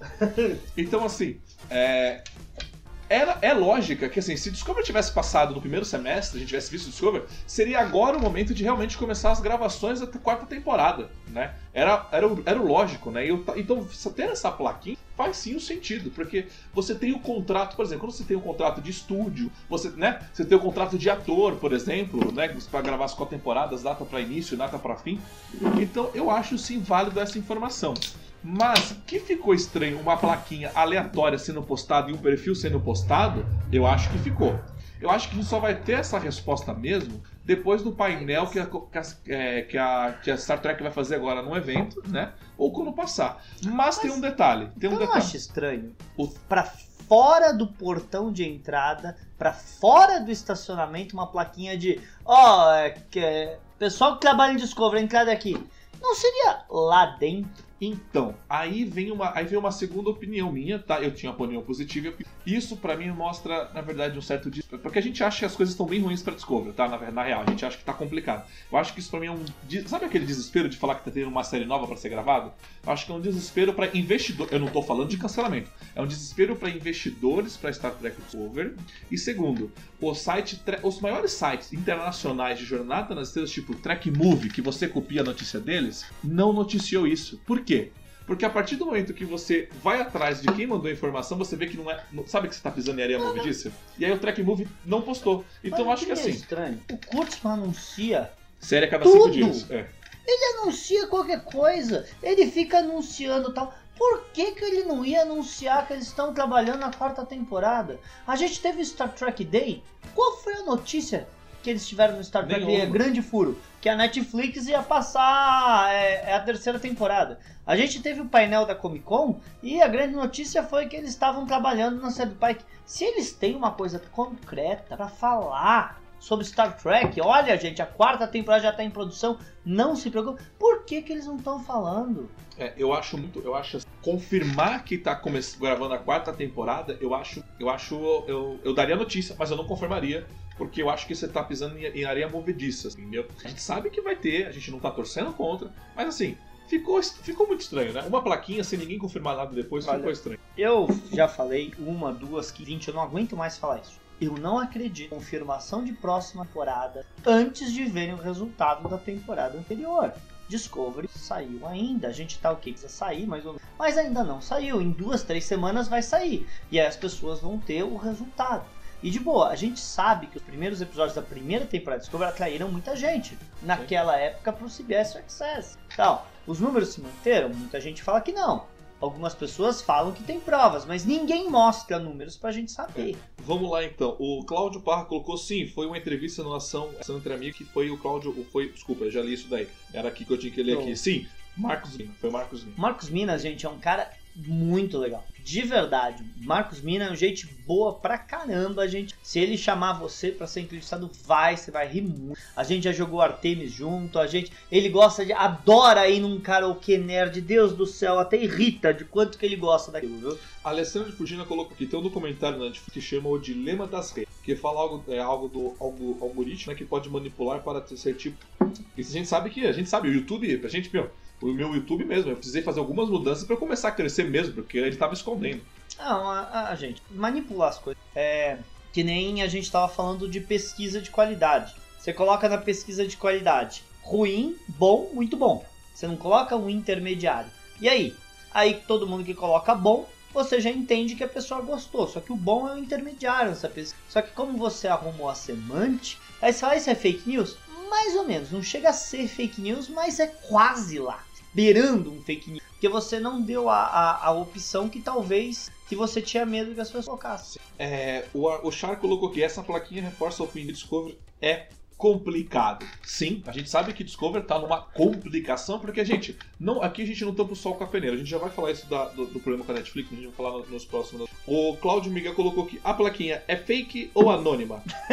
Então, assim, é, era, é lógica que, assim, se Discovery tivesse passado no primeiro semestre, a gente tivesse visto Discovery, seria agora o momento de realmente começar as gravações da quarta temporada, né? Era, era, o, era o lógico, né? Eu, então, ter essa plaquinha faz sim o sentido, porque você tem o contrato, por exemplo, quando você tem um contrato de estúdio, você, né? Você tem o contrato de ator, por exemplo, né? Para gravar as quatro temporadas, data para início, data para fim. Então, eu acho sim válido essa informação. Mas que ficou estranho uma plaquinha aleatória sendo postada e um perfil sendo postado, eu acho que ficou. Eu acho que a gente só vai ter essa resposta mesmo depois do painel que a, que a, é, que a, que a Star Trek vai fazer agora no evento, né? Ou quando passar. Mas, Mas tem um detalhe. Tem um eu detalhe. acho estranho. O... Pra fora do portão de entrada, para fora do estacionamento, uma plaquinha de ó, oh, é, que, é, pessoal que trabalha em Discovery, entrada aqui. Não seria lá dentro? Então, aí vem uma, aí vem uma segunda opinião minha, tá? Eu tinha uma opinião positiva. Isso para mim mostra, na verdade, um certo porque a gente acha que as coisas estão bem ruins para Discovery, tá? Na, na real, a gente acha que tá complicado. Eu acho que isso para mim é um, sabe aquele desespero de falar que tá tendo uma série nova para ser gravada? Eu acho que é um desespero para investidor. Eu não tô falando de cancelamento. É um desespero para investidores para Star Trek Discovery. E segundo, o site, os maiores sites internacionais de jornada nas estrelas, tipo Trek Movie, que você copia a notícia deles, não noticiou isso. Por quê? Porque a partir do momento que você vai atrás de quem mandou a informação, você vê que não é. Sabe que você tá pisando em areia movediça? E aí o Track Move não postou. Então Mas acho que, que assim. É estranho. O Kurtzman anuncia. Série a cada tudo. cinco dias. É. Ele anuncia qualquer coisa. Ele fica anunciando tal. Por que, que ele não ia anunciar que eles estão trabalhando na quarta temporada? A gente teve Star Trek Day. Qual foi a notícia que eles tiveram no Star Trek Day? É grande furo que a Netflix ia passar é, é, a terceira temporada. A gente teve o painel da Comic Con e a grande notícia foi que eles estavam trabalhando na série do Pike. Se eles têm uma coisa concreta para falar sobre Star Trek, olha gente, a quarta temporada já está em produção, não se preocupe. Por que, que eles não estão falando? É, eu acho muito, eu acho confirmar que está gravando a quarta temporada, eu acho, eu acho, eu, eu daria notícia, mas eu não confirmaria porque eu acho que você tá pisando em areia movediça, assim, entendeu? A gente sabe que vai ter, a gente não tá torcendo contra, mas assim, ficou, ficou muito estranho, né? Uma plaquinha sem ninguém confirmar nada depois Olha, ficou estranho. Eu já falei uma, duas, vinte, eu não aguento mais falar isso. Eu não acredito confirmação de próxima temporada antes de verem o resultado da temporada anterior. Discovery saiu ainda. A gente tá o que precisa sair, menos. Mas ainda não saiu. Em duas, três semanas vai sair. E aí as pessoas vão ter o resultado. E de boa, a gente sabe que os primeiros episódios da primeira temporada de Discovery atraíram muita gente naquela época pro CBS Access. Então, os números se manteram? Muita gente fala que não. Algumas pessoas falam que tem provas, mas ninguém mostra números pra gente saber. É. Vamos lá então. O Cláudio Parra colocou sim, foi uma entrevista no Ação, Ação Entre Amigos que foi o Cláudio. Foi, desculpa, eu já li isso daí. Era aqui que eu tinha que ler aqui. Sim, Marcos Minas. Foi Marcos Minas. Marcos Minas, gente, é um cara muito legal. De verdade. Marcos Mina é um gente boa pra caramba, gente. Se ele chamar você para ser entrevistado, vai, você vai rir muito. A gente já jogou Artemis junto, a gente. Ele gosta de. adora ir num karaokê nerd. Deus do céu, até irrita de quanto que ele gosta daquilo, viu? Alessandro Fugina colocou aqui, tem um documentário na Netflix que chama O Dilema das Redes, que fala algo, é, algo do algo, algoritmo né, que pode manipular para ser tipo. Isso a gente sabe que. A gente sabe, o YouTube, a gente, meu o meu YouTube mesmo. Eu precisei fazer algumas mudanças para começar a crescer mesmo, porque ele estava escondendo. Não, a, a, gente, manipular as coisas. É que nem a gente estava falando de pesquisa de qualidade. Você coloca na pesquisa de qualidade ruim, bom, muito bom. Você não coloca um intermediário. E aí? Aí todo mundo que coloca bom, você já entende que a pessoa gostou. Só que o bom é o intermediário nessa pesquisa. Só que como você arrumou a semântica, aí você fala, isso é fake news? Mais ou menos, não chega a ser fake news, mas é quase lá beirando um fake news. Porque você não deu a, a, a opção que talvez que você tinha medo que as pessoas colocassem. É, o, o Char colocou que essa plaquinha reforça a opinião de Discovery. É complicado. Sim, a gente sabe que Discovery tá numa complicação, porque, gente, não, aqui a gente não tampa o sol com a peneira. A gente já vai falar isso da, do, do, problema com a Netflix, a gente vai falar no, nos próximos. O Claudio Miguel colocou que a plaquinha é fake ou anônima?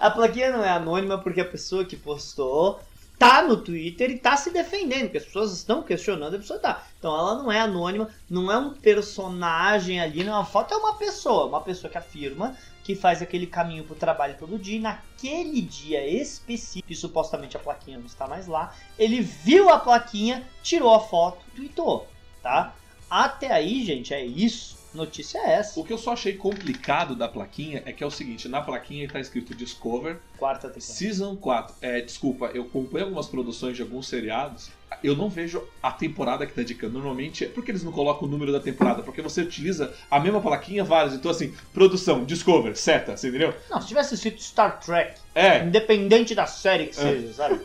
a plaquinha não é anônima porque a pessoa que postou tá no Twitter e tá se defendendo, porque as pessoas estão questionando, a pessoa tá. Então ela não é anônima, não é um personagem ali, não é uma foto, é uma pessoa, uma pessoa que afirma que faz aquele caminho pro trabalho todo dia, e naquele dia específico, e supostamente a plaquinha não está mais lá, ele viu a plaquinha, tirou a foto, tweetou, tá? Até aí, gente, é isso. Notícia é essa. O que eu só achei complicado da plaquinha é que é o seguinte, na plaquinha está escrito Discover Quarta temporada. Season 4. É, desculpa, eu acompanho algumas produções de alguns seriados. Eu não vejo a temporada que tá indicando. Normalmente, por que eles não colocam o número da temporada? Porque você utiliza a mesma plaquinha várias. Então, assim, produção, Discover, seta, você entendeu? Não, se tivesse escrito Star Trek, É, independente da série que seja, sabe?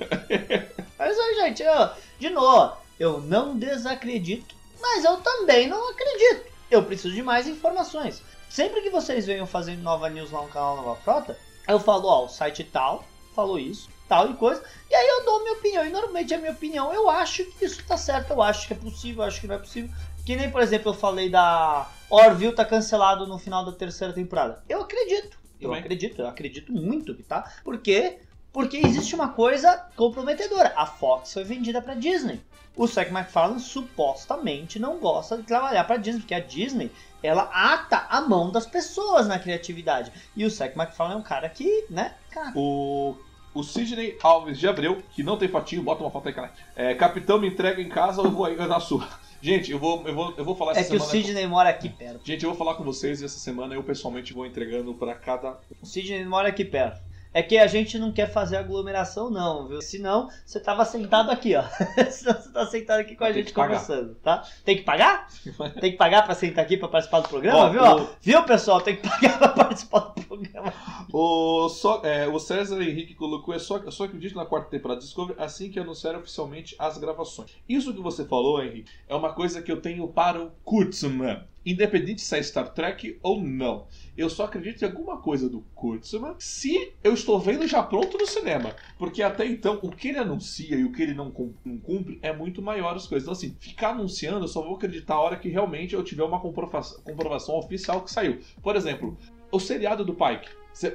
Mas gente, eu, de novo, eu não desacredito, mas eu também não acredito. Eu preciso de mais informações. Sempre que vocês venham fazendo nova news lá no canal Nova Frota, eu falo, ó, o site tal falou isso, tal e coisa, e aí eu dou minha opinião. E normalmente a minha opinião, eu acho que isso tá certo, eu acho que é possível, eu acho que não é possível. Que nem, por exemplo, eu falei da Orville tá cancelado no final da terceira temporada. Eu acredito. Eu Também. acredito, eu acredito muito que tá. Por quê? Porque existe uma coisa comprometedora. A Fox foi vendida pra Disney. O Seth MacFarlane supostamente não gosta de trabalhar pra Disney, porque a Disney ela ata a mão das pessoas na criatividade. E o Seth MacFarlane é um cara que, né, cara, o, o Sidney Alves de Abreu, que não tem fotinho, bota uma foto aí, cara. É, capitão, me entrega em casa ou vou aí na sua. Gente, eu vou, eu vou, eu vou falar é essa que o semana. Sidney mora aqui perto. Gente, eu vou falar com vocês e essa semana eu pessoalmente vou entregando pra cada. O Sidney mora aqui perto. É que a gente não quer fazer aglomeração, não, viu? Senão você tava sentado aqui, ó. Senão você tá sentado aqui com a Tem gente conversando, tá? Tem que pagar? Tem que pagar pra sentar aqui pra participar do programa, Ó, viu? ó? o- Viu, pessoal? Tem que pagar pra participar do programa. O, só, é, o César Henrique colocou: é só, eu só acredito na quarta temporada de Discovery assim que anunciar oficialmente as gravações. Isso que você falou, Henrique, é uma coisa que eu tenho para o Kurtzman. Independente se é Star Trek ou não. Eu só acredito em alguma coisa do Kurtzman se eu estou vendo já pronto no cinema. Porque até então, o que ele anuncia e o que ele não, cum- não cumpre é muito maior as coisas. Então, assim, ficar anunciando, eu só vou acreditar a hora que realmente eu tiver uma comprovação, oficial que saiu. Por exemplo, o seriado do Pike.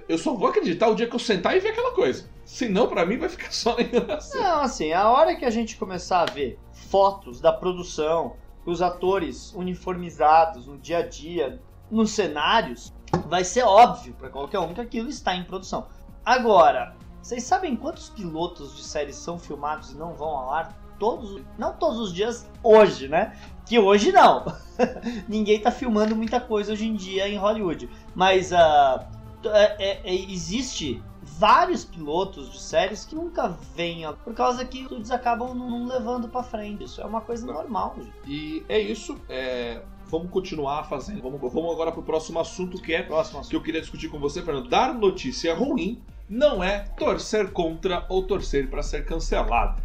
Eu só vou acreditar o dia que eu sentar e ver aquela coisa. Senão, pra mim, vai ficar só na enganação. Não, assim, a hora que a gente começar a ver fotos da produção, os atores uniformizados no dia a dia, nos cenários, vai ser óbvio pra qualquer um que aquilo está em produção. Agora, vocês sabem quantos pilotos de séries são filmados e não vão ao ar? Todos, não todos os dias hoje, né? Que hoje não. Ninguém tá filmando muita coisa hoje em dia em Hollywood. Mas é- é- é- existe vários pilotos de séries que nunca vêm por causa que estúdios acabam não, levando pra frente. Isso é uma coisa Tá. normal, gente. E é isso. é, Vamos continuar fazendo. Vamos, vamos agora pro próximo assunto que é Próximo assunto. que eu queria discutir com você, Fernando. Dar notícia ruim não é torcer contra ou torcer para ser cancelado.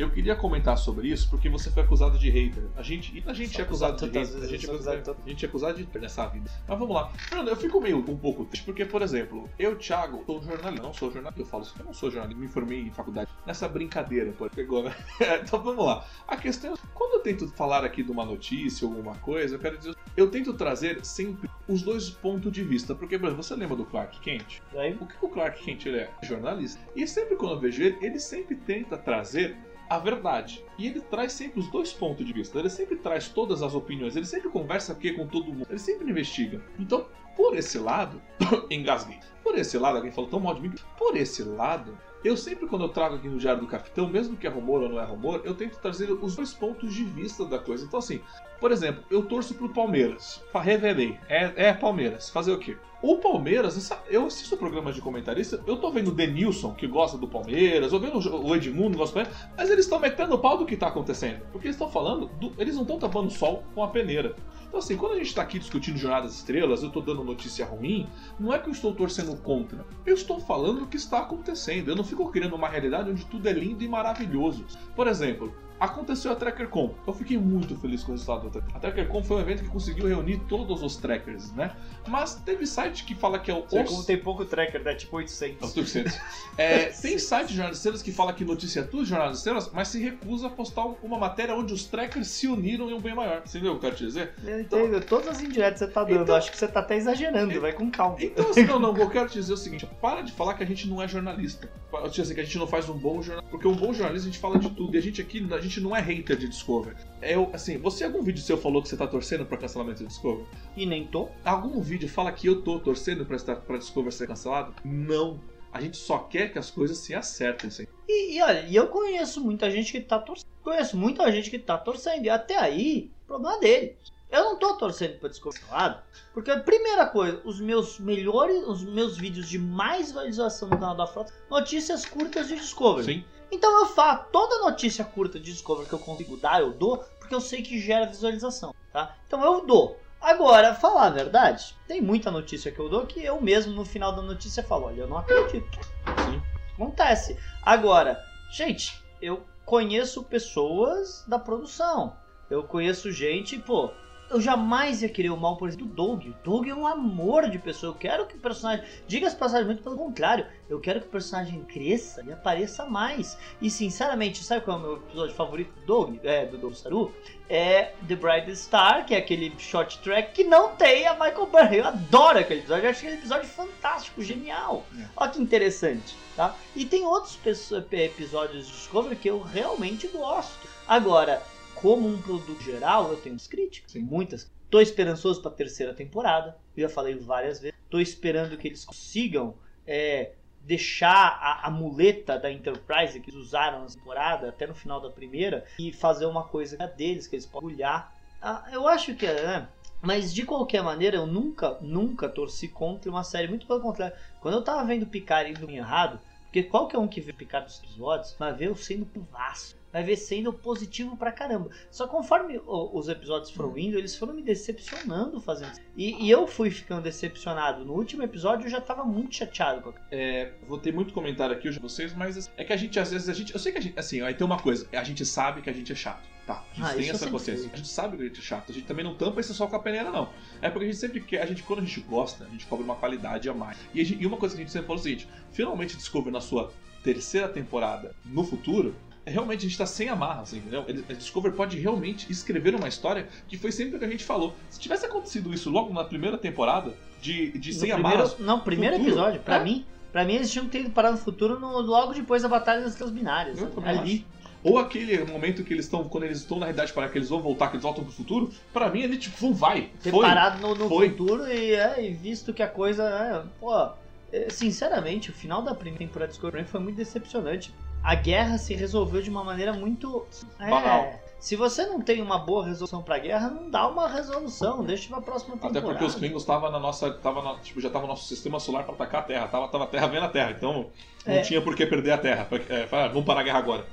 Eu queria comentar sobre isso porque você foi acusado de hater. A gente, e a gente é acusado de acusado hater. tantas A gente, é acusado, acusado a gente é acusado de hater nessa vida. Mas vamos lá. Fernando, eu fico meio um pouco triste porque, por exemplo, eu, Thiago, sou jornalista. Não sou jornalista. Eu falo isso, eu não sou jornalista. Me formei em faculdade. Nessa brincadeira, pô. Pegou, né? então vamos lá. A questão é, quando eu tento falar aqui de uma notícia ou alguma coisa, eu quero dizer, eu tento trazer sempre os dois pontos de vista. Porque, por exemplo, você lembra do Clark Kent? O que o Clark Kent ele é? Jornalista. E sempre quando eu vejo ele, ele sempre tenta trazer a verdade. E ele traz sempre os dois pontos de vista. Ele sempre traz todas as opiniões. Ele sempre conversa aqui com todo mundo. Ele sempre investiga. Então, por esse lado, engasguei. Por esse lado, alguém falou tão mal de mim. Por esse lado, eu sempre quando eu trago aqui no Diário do Capitão, mesmo que é rumor ou não é rumor, eu tento trazer os dois pontos de vista da coisa. Então, assim, por exemplo, eu torço pro Palmeiras. Revelei. É, é Palmeiras. Fazer o quê? O Palmeiras, eu assisto programas de comentarista, eu tô vendo o Denilson, que gosta do Palmeiras, ou vendo o Edmundo, que gosta do Palmeiras, mas eles estão metendo o pau do que tá acontecendo. Porque eles estão falando, do- eles não estão tapando sol com a peneira. Então, assim, quando a gente tá aqui discutindo Jornada das Estrelas, eu tô dando notícia ruim, não é que eu estou torcendo contra. Eu estou falando o que está acontecendo. Eu não fico criando uma realidade onde tudo é lindo e maravilhoso. Por exemplo, aconteceu a TrackerCon. Eu fiquei muito feliz com o resultado da TrackerCon. A TrackerCon foi um evento que conseguiu reunir todos os trackers, né? Mas teve site que fala que é o Você, os- como tem pouco tracker, né? Tipo é o 800. 800. É, tem site de Estrelas que fala que notícia é tudo de Estrelas, mas se recusa a postar uma matéria onde os trackers se uniram em um bem maior. Você entendeu o que eu quero te dizer? Eu entendo. Todas as indiretas que você tá dando. Então- Acho que você tá até exagerando. Vai com calma. Então, assim, não, não, eu quero te dizer o seguinte: para de falar que a gente não é jornalista. Eu te dizer que a gente não faz um bom jornal. Porque um bom jornalista a gente fala de tudo. E a gente aqui, a gente não é hater de Discover. É, o- assim, você algum vídeo seu falou que você tá torcendo pra cancelamento de Discover? E nem tô. Algum vídeo fala que eu tô torcendo pra, estar, pra Discover ser cancelado? Não. A gente só quer que as coisas se acertem. Assim. E, e olha, eu conheço muita gente que tá torcendo. Conheço muita gente que tá torcendo. E até aí, problema dele. Eu não tô torcendo pra Discovery cancelado, porque a primeira coisa, os meus melhores, os meus vídeos de mais visualização no canal da Frota, notícias curtas de Discovery. Sim. Então eu faço toda notícia curta de Discovery que eu consigo dar, eu dou, porque eu sei que gera visualização, tá? Então eu dou. Agora, falar a verdade, tem muita notícia que eu dou que eu mesmo no final da notícia falo, olha, eu não acredito. Sim. Acontece. Agora, gente, eu conheço pessoas da produção. Eu conheço gente, pô, eu jamais ia querer o mal, por exemplo, do Doug. O Doug é um amor de pessoa. Eu quero que o personagem. Diga as passagens muito pelo contrário. Eu quero que o personagem cresça e apareça mais. E sinceramente, sabe qual é o meu episódio favorito do Doug? É, do Doug Saru? É The Bright Star, que é aquele short track que não tem a Michael Burry. Eu adoro aquele episódio. Eu acho aquele episódio fantástico, genial. É. Olha que interessante, tá? E tem outros episódios de Discovery que eu realmente gosto. Agora, como um produto geral, eu tenho as críticas, Sim. muitas. Tô esperançoso pra terceira temporada, eu já falei várias vezes. Tô esperando que eles consigam é, deixar a, a muleta da Enterprise que eles usaram na temporada até no final da primeira e fazer uma coisa deles, que eles podem olhar. Ah, eu acho que é. né? Mas de qualquer maneira, eu nunca, nunca torci contra uma série. Muito pelo contrário. Quando eu tava vendo Picard indo errado, porque qualquer um que vê Picard dos episódios vai ver eu sendo puvaço. Vai ver sendo positivo pra caramba. Só conforme os episódios foram indo, eles foram me decepcionando fazendo isso. E, e eu fui ficando decepcionado. No último episódio eu já tava muito chateado com a É, vou ter muito comentário aqui hoje de vocês, mas é que a gente, às vezes, a gente. Eu sei que a gente. Assim, aí tem uma coisa, a gente sabe que a gente é chato. Tá, a gente Ah, tem isso essa consciência. sei. A gente sabe que a gente é chato. A gente também não tampa esse sol com a peneira, não. É porque a gente sempre quer. A gente, quando a gente gosta, a gente cobra uma qualidade a mais. E, a gente- e uma coisa que a gente sempre fala é o seguinte: finalmente Discovery na sua terceira temporada no futuro. É Realmente a gente tá sem amarra, assim, entendeu? A Discovery pode realmente escrever uma história que foi sempre o que a gente falou. Se tivesse acontecido isso logo na primeira temporada, de, de sem primeiro, amarras, Não, primeiro futuro. episódio, pra É. mim. Pra mim eles tinham que ter ido parar no futuro no- logo depois da Batalha das Estrelas Binárias. Eu também Ali. Ou aquele momento que eles estão, quando eles estão na realidade para que eles vão voltar, que eles voltam pro futuro, pra mim ele tipo, "Vum, vai, Ter foi. parado no, no Foi. futuro e, é, e visto que a coisa. É, pô, é, sinceramente, o final da primeira temporada de Discovery foi muito decepcionante. A guerra se resolveu de uma maneira muito. Banal. É, se você não tem uma boa resolução pra guerra, não dá uma resolução. Deixa pra próxima temporada. Até porque os Klingons estavam na nossa. Tava na- tipo, já tava no nosso sistema solar pra atacar a Terra. Tava, tava a Terra vendo a Terra. Então não É. tinha por que perder a Terra. É, vamos parar a guerra agora.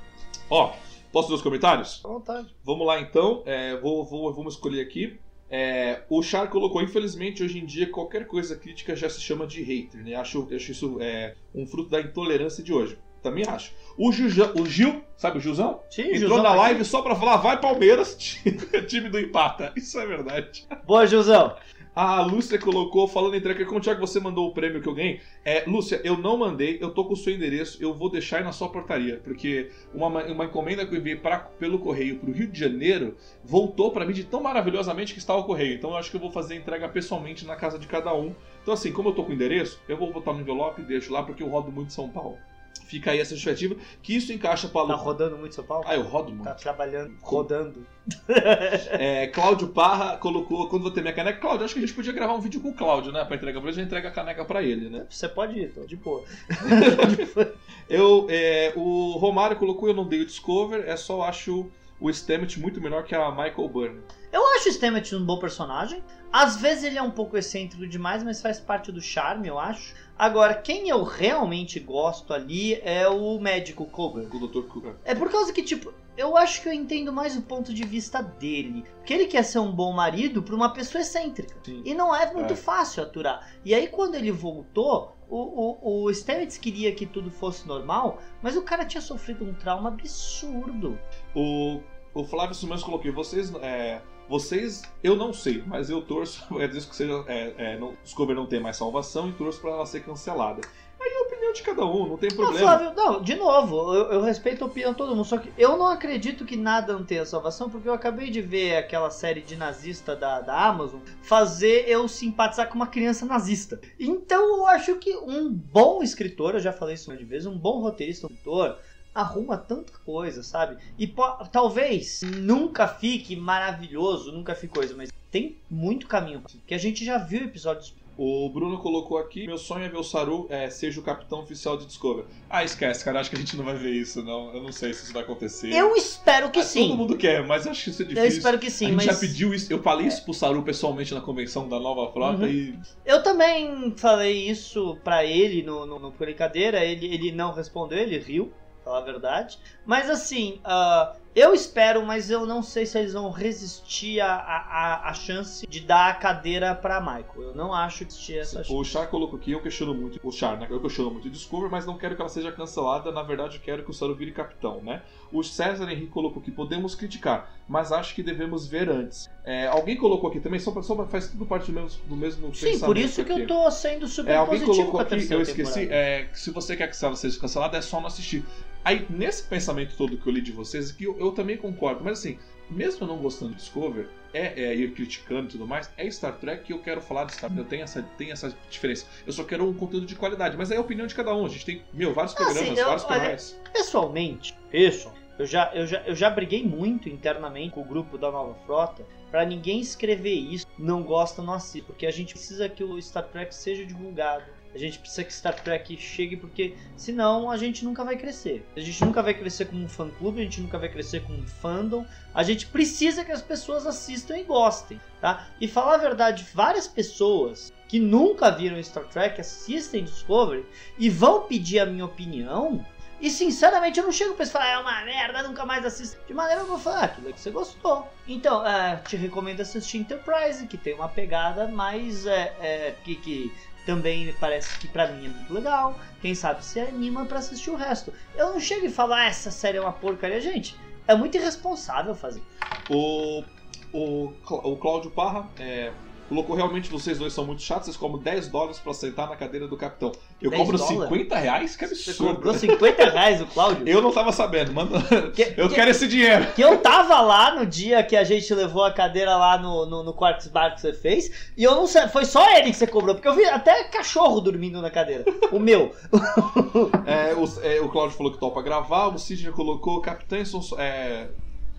Ó, posso ler os comentários? À vontade. Vamos lá então. É, vou, vou, vamos escolher aqui. É, o Char colocou, infelizmente, hoje em dia, qualquer coisa crítica já se chama de hater, né? Acho, acho isso é, um fruto da intolerância de hoje. Também acho. O, Juja- o Gil, sabe o Gilzão? Sim, Entrou Gilzão na tá live só pra falar, vai Palmeiras, time do empata. Isso é verdade. Boa, Gilzão. A Lúcia colocou, falando em treca, como que você mandou o prêmio que eu ganhei? É, Lúcia, eu não mandei, eu tô com o seu endereço, eu vou deixar aí na sua portaria, porque uma, uma encomenda que eu enviei pra, pelo correio pro Rio de Janeiro voltou pra mim de tão maravilhosamente que estava o correio. Então eu acho que eu vou fazer a entrega pessoalmente na casa de cada um. Então assim, como eu tô com o endereço, eu vou botar no envelope e deixo lá, porque eu rodo muito São Paulo. Fica aí essa justificativa, que isso encaixa pra Tá rodando muito São Paulo? Ah, eu rodo muito. Tá trabalhando, rodando. É, Cláudio Parra colocou, quando vou ter minha caneca, Cláudio, acho que a gente podia gravar um vídeo com o Cláudio, né? Pra entregar pra ele, a gente entrega a caneca pra ele, né? Você pode ir, tô de boa. Eu, é, o Romário colocou, eu não dei o Discover, é só acho o Stammet muito melhor que a Michael Byrne. Eu acho o Stamets um bom personagem. Às vezes ele é um pouco excêntrico demais, mas faz parte do charme, eu acho. Agora, quem eu realmente gosto ali é o médico Kober. O Dr. Cooper. É por causa que, tipo, eu acho que eu entendo mais o ponto de vista dele. Porque ele quer ser um bom marido pra uma pessoa excêntrica. Sim. E não é muito É. fácil aturar. E aí, quando ele voltou, o, o, o Stamets queria que tudo fosse normal, mas o cara tinha sofrido um trauma absurdo. O, o Flávio Simões colocou, vocês, é, vocês, eu não sei, mas eu torço, é disso que seja, é, é, não, Discover não ter mais salvação e torço pra ela ser cancelada. Aí é a opinião de cada um, não tem Não, problema. Flávio, não, de novo, eu, eu respeito a opinião de todo mundo, só que eu não acredito que nada não tenha salvação, porque eu acabei de ver aquela série de nazista da, da Amazon fazer eu simpatizar com uma criança nazista. Então eu acho que um bom escritor, eu já falei isso uma de vez, um bom roteirista, um escritor, arruma tanta coisa, sabe? E talvez nunca fique maravilhoso, nunca fique coisa, mas tem muito caminho. Que a gente já viu episódios O Bruno colocou aqui: meu sonho é ver o Saru é, seja o capitão oficial de Discovery. Ah, esquece, cara. Acho que a gente não vai ver isso, não. Eu não sei se isso vai acontecer. Eu espero que Ah, sim. Todo mundo quer, mas acho que isso é difícil. Eu espero que sim, a gente mas já pediu isso. Eu falei isso pro Saru pessoalmente na convenção da nova frota Uhum. e. eu também falei isso pra ele no, no, no Brincadeira. Ele, ele não respondeu, ele riu, falar a verdade. Mas assim, ah, eu espero, mas eu não sei se eles vão resistir a, a, a- a chance de dar a cadeira pra Michael. Eu não acho que existia essa chance. O Char colocou aqui, eu questiono muito. O Char, né? Eu questiono muito o Discovery, mas não quero que ela seja cancelada. Na verdade, eu quero que o Saru vire capitão, né? O César Henrique colocou aqui, podemos criticar, mas acho que devemos ver antes. É, alguém colocou aqui também, só, pra- só pra- faz tudo parte do mesmo, do mesmo Sim, pensamento por isso que aqui. eu tô sendo super É, alguém positivo colocou com a aqui, eu esqueci, é, que se você quer que ela seja cancelada, é só não assistir. Aí, nesse pensamento todo que eu li de vocês, que eu, eu também concordo, mas assim, mesmo eu não gostando de Discover, é, é ir criticando e tudo mais, é Star Trek que eu quero falar de Star Trek. Eu tenho essa, tem essa diferença. Eu só quero um conteúdo de qualidade, mas é a opinião de cada um. A gente tem, meu, vários Ah, sim, programas, eu- vários olha, canais. Pessoalmente, pessoal, eu já, eu, já, eu já briguei muito internamente com o grupo da Nova Frota pra ninguém escrever isso, não gosta, não assiste, porque a gente precisa que o Star Trek seja divulgado. A gente precisa que Star Trek chegue, porque senão a gente nunca vai crescer. A gente nunca vai crescer como um fã-clube, a gente nunca vai crescer como um fandom. A gente precisa que as pessoas assistam e gostem, tá? E falar a verdade, várias pessoas que nunca viram Star Trek assistem Discovery e vão pedir a minha opinião e sinceramente eu não chego pra eles falar, é uma merda, nunca mais assisto. De maneira eu vou falar, ah, aquilo que você gostou. Então, é, te recomendo assistir Enterprise, que tem uma pegada mais. É, é, que, que também parece que pra mim é muito legal. Quem sabe se anima pra assistir o resto. Eu não chego e falo, ah, essa série é uma porcaria, gente. É muito irresponsável fazer. O, o, o Cláudio Parra é, colocou realmente vocês dois são muito chatos, vocês cobram 10 dólares pra sentar na cadeira do capitão. Eu 10 cobro dólares? 50 reais? Que Você absurdo. cobrou 50 reais o Cláudio? Eu não tava sabendo, manda. Que- Eu que- quero esse dinheiro. Que eu tava lá no dia que a gente levou a cadeira lá no, no, no quarto bar que você fez, e eu não sei, foi só ele que você cobrou, porque eu vi até cachorro dormindo na cadeira. O meu. É, o, é, o Cláudio falou que topa gravar, o Sidney colocou capitães são só- é,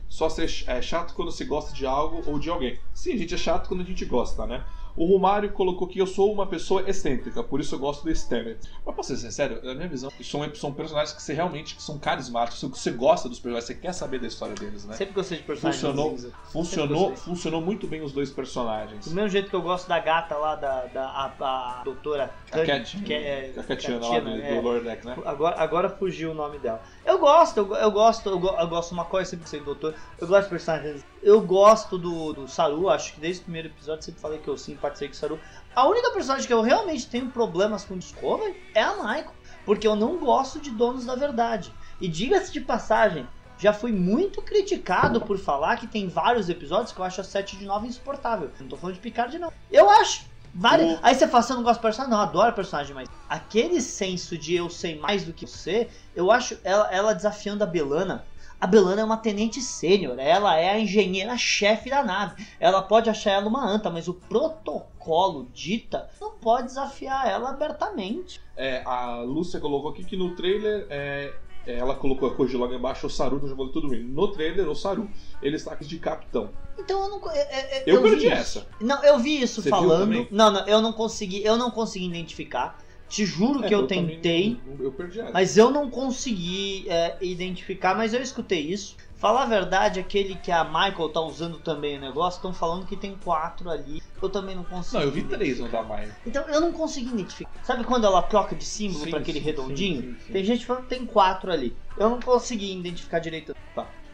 só ser é, chato quando se gosta de algo ou de alguém. Sim, a gente é chato quando a gente gosta, né? O Romário colocou que eu sou uma pessoa excêntrica, por isso eu gosto do Stammet. Mas pra ser sincero, na minha visão, são, são personagens que você realmente que são carismáticos, você gosta dos personagens, você quer saber da história deles, né? Sempre gostei de personagens Funcionou, funcionou, funcionou muito bem os dois personagens. Do mesmo jeito que eu gosto da gata lá, da, da a, a doutora A Cat, que é, a Catiana lá do, é. do Lower Deck, né? Agora, agora fugiu o nome dela. Eu gosto, eu, eu gosto, eu, eu gosto uma coisa sempre sei doutor. Eu gosto de personagens. Eu gosto do, do Saru, acho que desde o primeiro episódio sempre falei que eu simpatizei com o Saru. A única personagem que eu realmente tenho problemas com Discovery é a Michael. Porque eu não gosto de donos da verdade. E diga-se de passagem, já fui muito criticado por falar que tem vários episódios que eu acho a 7 de 9 insuportável. Não tô falando de Picard, não. Eu acho. Vários. O- Aí você fala, você não gosta do personagem? Não, eu adoro personagem, mas aquele senso de eu sei mais do que você, eu acho ela, ela desafiando a Belana. A Belana é uma tenente sênior, ela é a engenheira-chefe da nave. Ela pode achar ela uma anta, mas o protocolo dita não pode desafiar ela abertamente. É, a Lúcia colocou aqui que no trailer é, ela colocou a coisa logo embaixo, o Saru, já falou tudo bem. No trailer, o Saru, ele está aqui de capitão. Então eu não. co- é- é- Eu, vi perdi essa. Não, eu vi isso Você falando. Não, não, eu não consegui, eu não consegui identificar. Te juro que É, eu, também tentei. não- eu perdi essa. Mas eu não consegui é, identificar, mas eu escutei isso. Falar a verdade, aquele que a Michael tá usando também o negócio, estão falando que tem quatro ali. Eu também não consegui. Não, eu vi três no da Maia. Então eu não consegui identificar. Sabe quando ela troca de símbolo para aquele sim, redondinho? sim, sim. Tem gente falando que tem quatro ali. Eu não consegui identificar direito.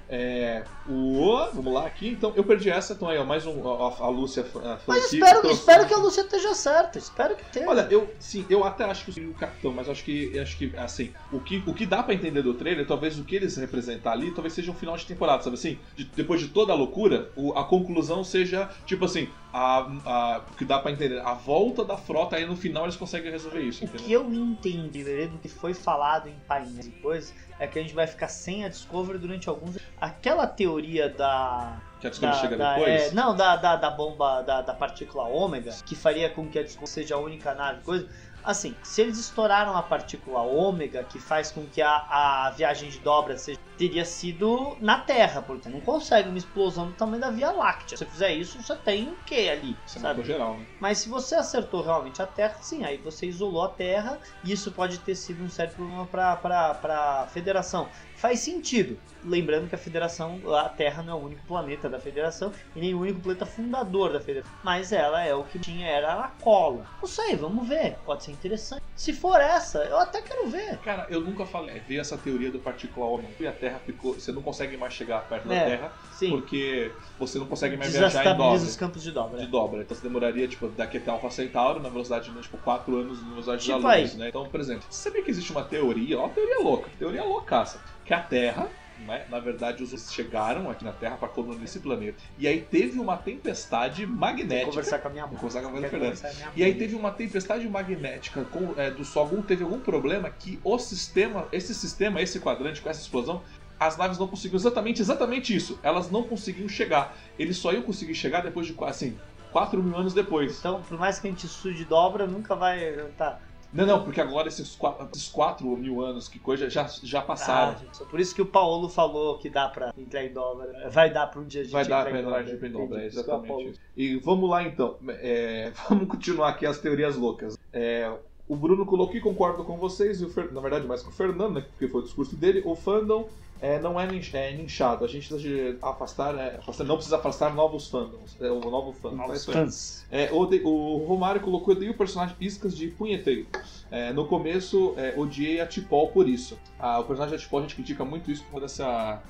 É, o, vamos lá aqui. Então, eu perdi essa. Então aí, ó, mais um. A, a Lúcia a Mas espero, trouxe- espero que a Lúcia esteja certa. Espero que tenha. Olha, eu sim, eu até acho que seria o capitão, mas acho que acho que assim, o que, o que dá pra entender do trailer, talvez o que eles representar ali, talvez seja um final de temporada, sabe assim? De- depois de toda a loucura, o- a conclusão seja tipo assim, a, a que dá pra entender, a volta da frota aí no final eles conseguem resolver isso, O entendeu? que eu entendi do que foi falado em painéis e coisas é que a gente vai ficar sem a Discovery durante alguns. Aquela teoria da. Que a Discovery da- chega da- depois. é, não, da, da, da bomba, da, da partícula ômega, que faria com que a Discovery seja a única nave, coisa. Assim, se eles estouraram a partícula ômega, que faz com que a, a viagem de dobra seja, teria sido na Terra, porque não consegue uma explosão do tamanho da Via Láctea. Se você fizer isso, você tem o que ali? Isso é sabe? geral, né? Mas se você acertou realmente a Terra, sim, aí você isolou a Terra e isso pode ter sido um sério problema para a Federação. Faz sentido. Lembrando que a Federação, a Terra não é o único planeta da Federação e nem o único planeta fundador da Federação. Mas ela é o que tinha, era a cola. Não sei, vamos ver. Pode ser interessante. Se for essa, eu até quero ver. Cara, eu nunca falei, vi essa teoria do partícula ômega e a Terra ficou. Você não consegue mais chegar perto da É, Terra Sim. porque você não consegue mais viajar em dobra. os campos de dobra. de dobra. Então você demoraria, tipo, daqui até Alpha Centauro, na velocidade de, tipo, 4 anos na velocidade Tipo da luz, aí. né? Então, por exemplo, você sabia que existe uma teoria, uma teoria louca, teoria loucaça, que a Terra, né, na verdade, os chegaram aqui na Terra para colonizar esse planeta. E aí teve uma tempestade Vou magnética. conversar com a minha Vou mãe. conversar com a minha E aí teve uma tempestade magnética com, é, do Sol, algum, teve algum problema que o sistema, esse sistema, esse quadrante com essa explosão, as naves não conseguiam exatamente, exatamente isso. Elas não conseguiam chegar. Eles só iam conseguir chegar depois de, assim, 4 mil anos depois. Então, por mais que a gente estude dobra, nunca vai. Tá. Não, não, porque agora esses 4, esses mil anos que coisa já, já passaram. Ah, gente, por isso que o Paulo falou que dá pra entrar em dobra. Vai dar pra um dia a gente Vai dar entrar pra em entrar dobra. de pendobra, é exatamente isso. E vamos lá então. É, vamos continuar aqui as teorias loucas. É, o Bruno colocou e concordo com vocês, e o Fer- na verdade mais com o Fernando, né, porque foi o discurso dele. O fandom é, não é, nin- é ninchado. A gente precisa afastar, é, afastar- não precisa afastar novos fandoms. É, o novo fandom. É Novos aí. fãs. É, ode- o Romário colocou odeio o personagem Iscas de Punheteiro. É, no começo, é, odiei a Tipol por isso. Ah, o personagem da Tipol a gente critica muito isso por dessa.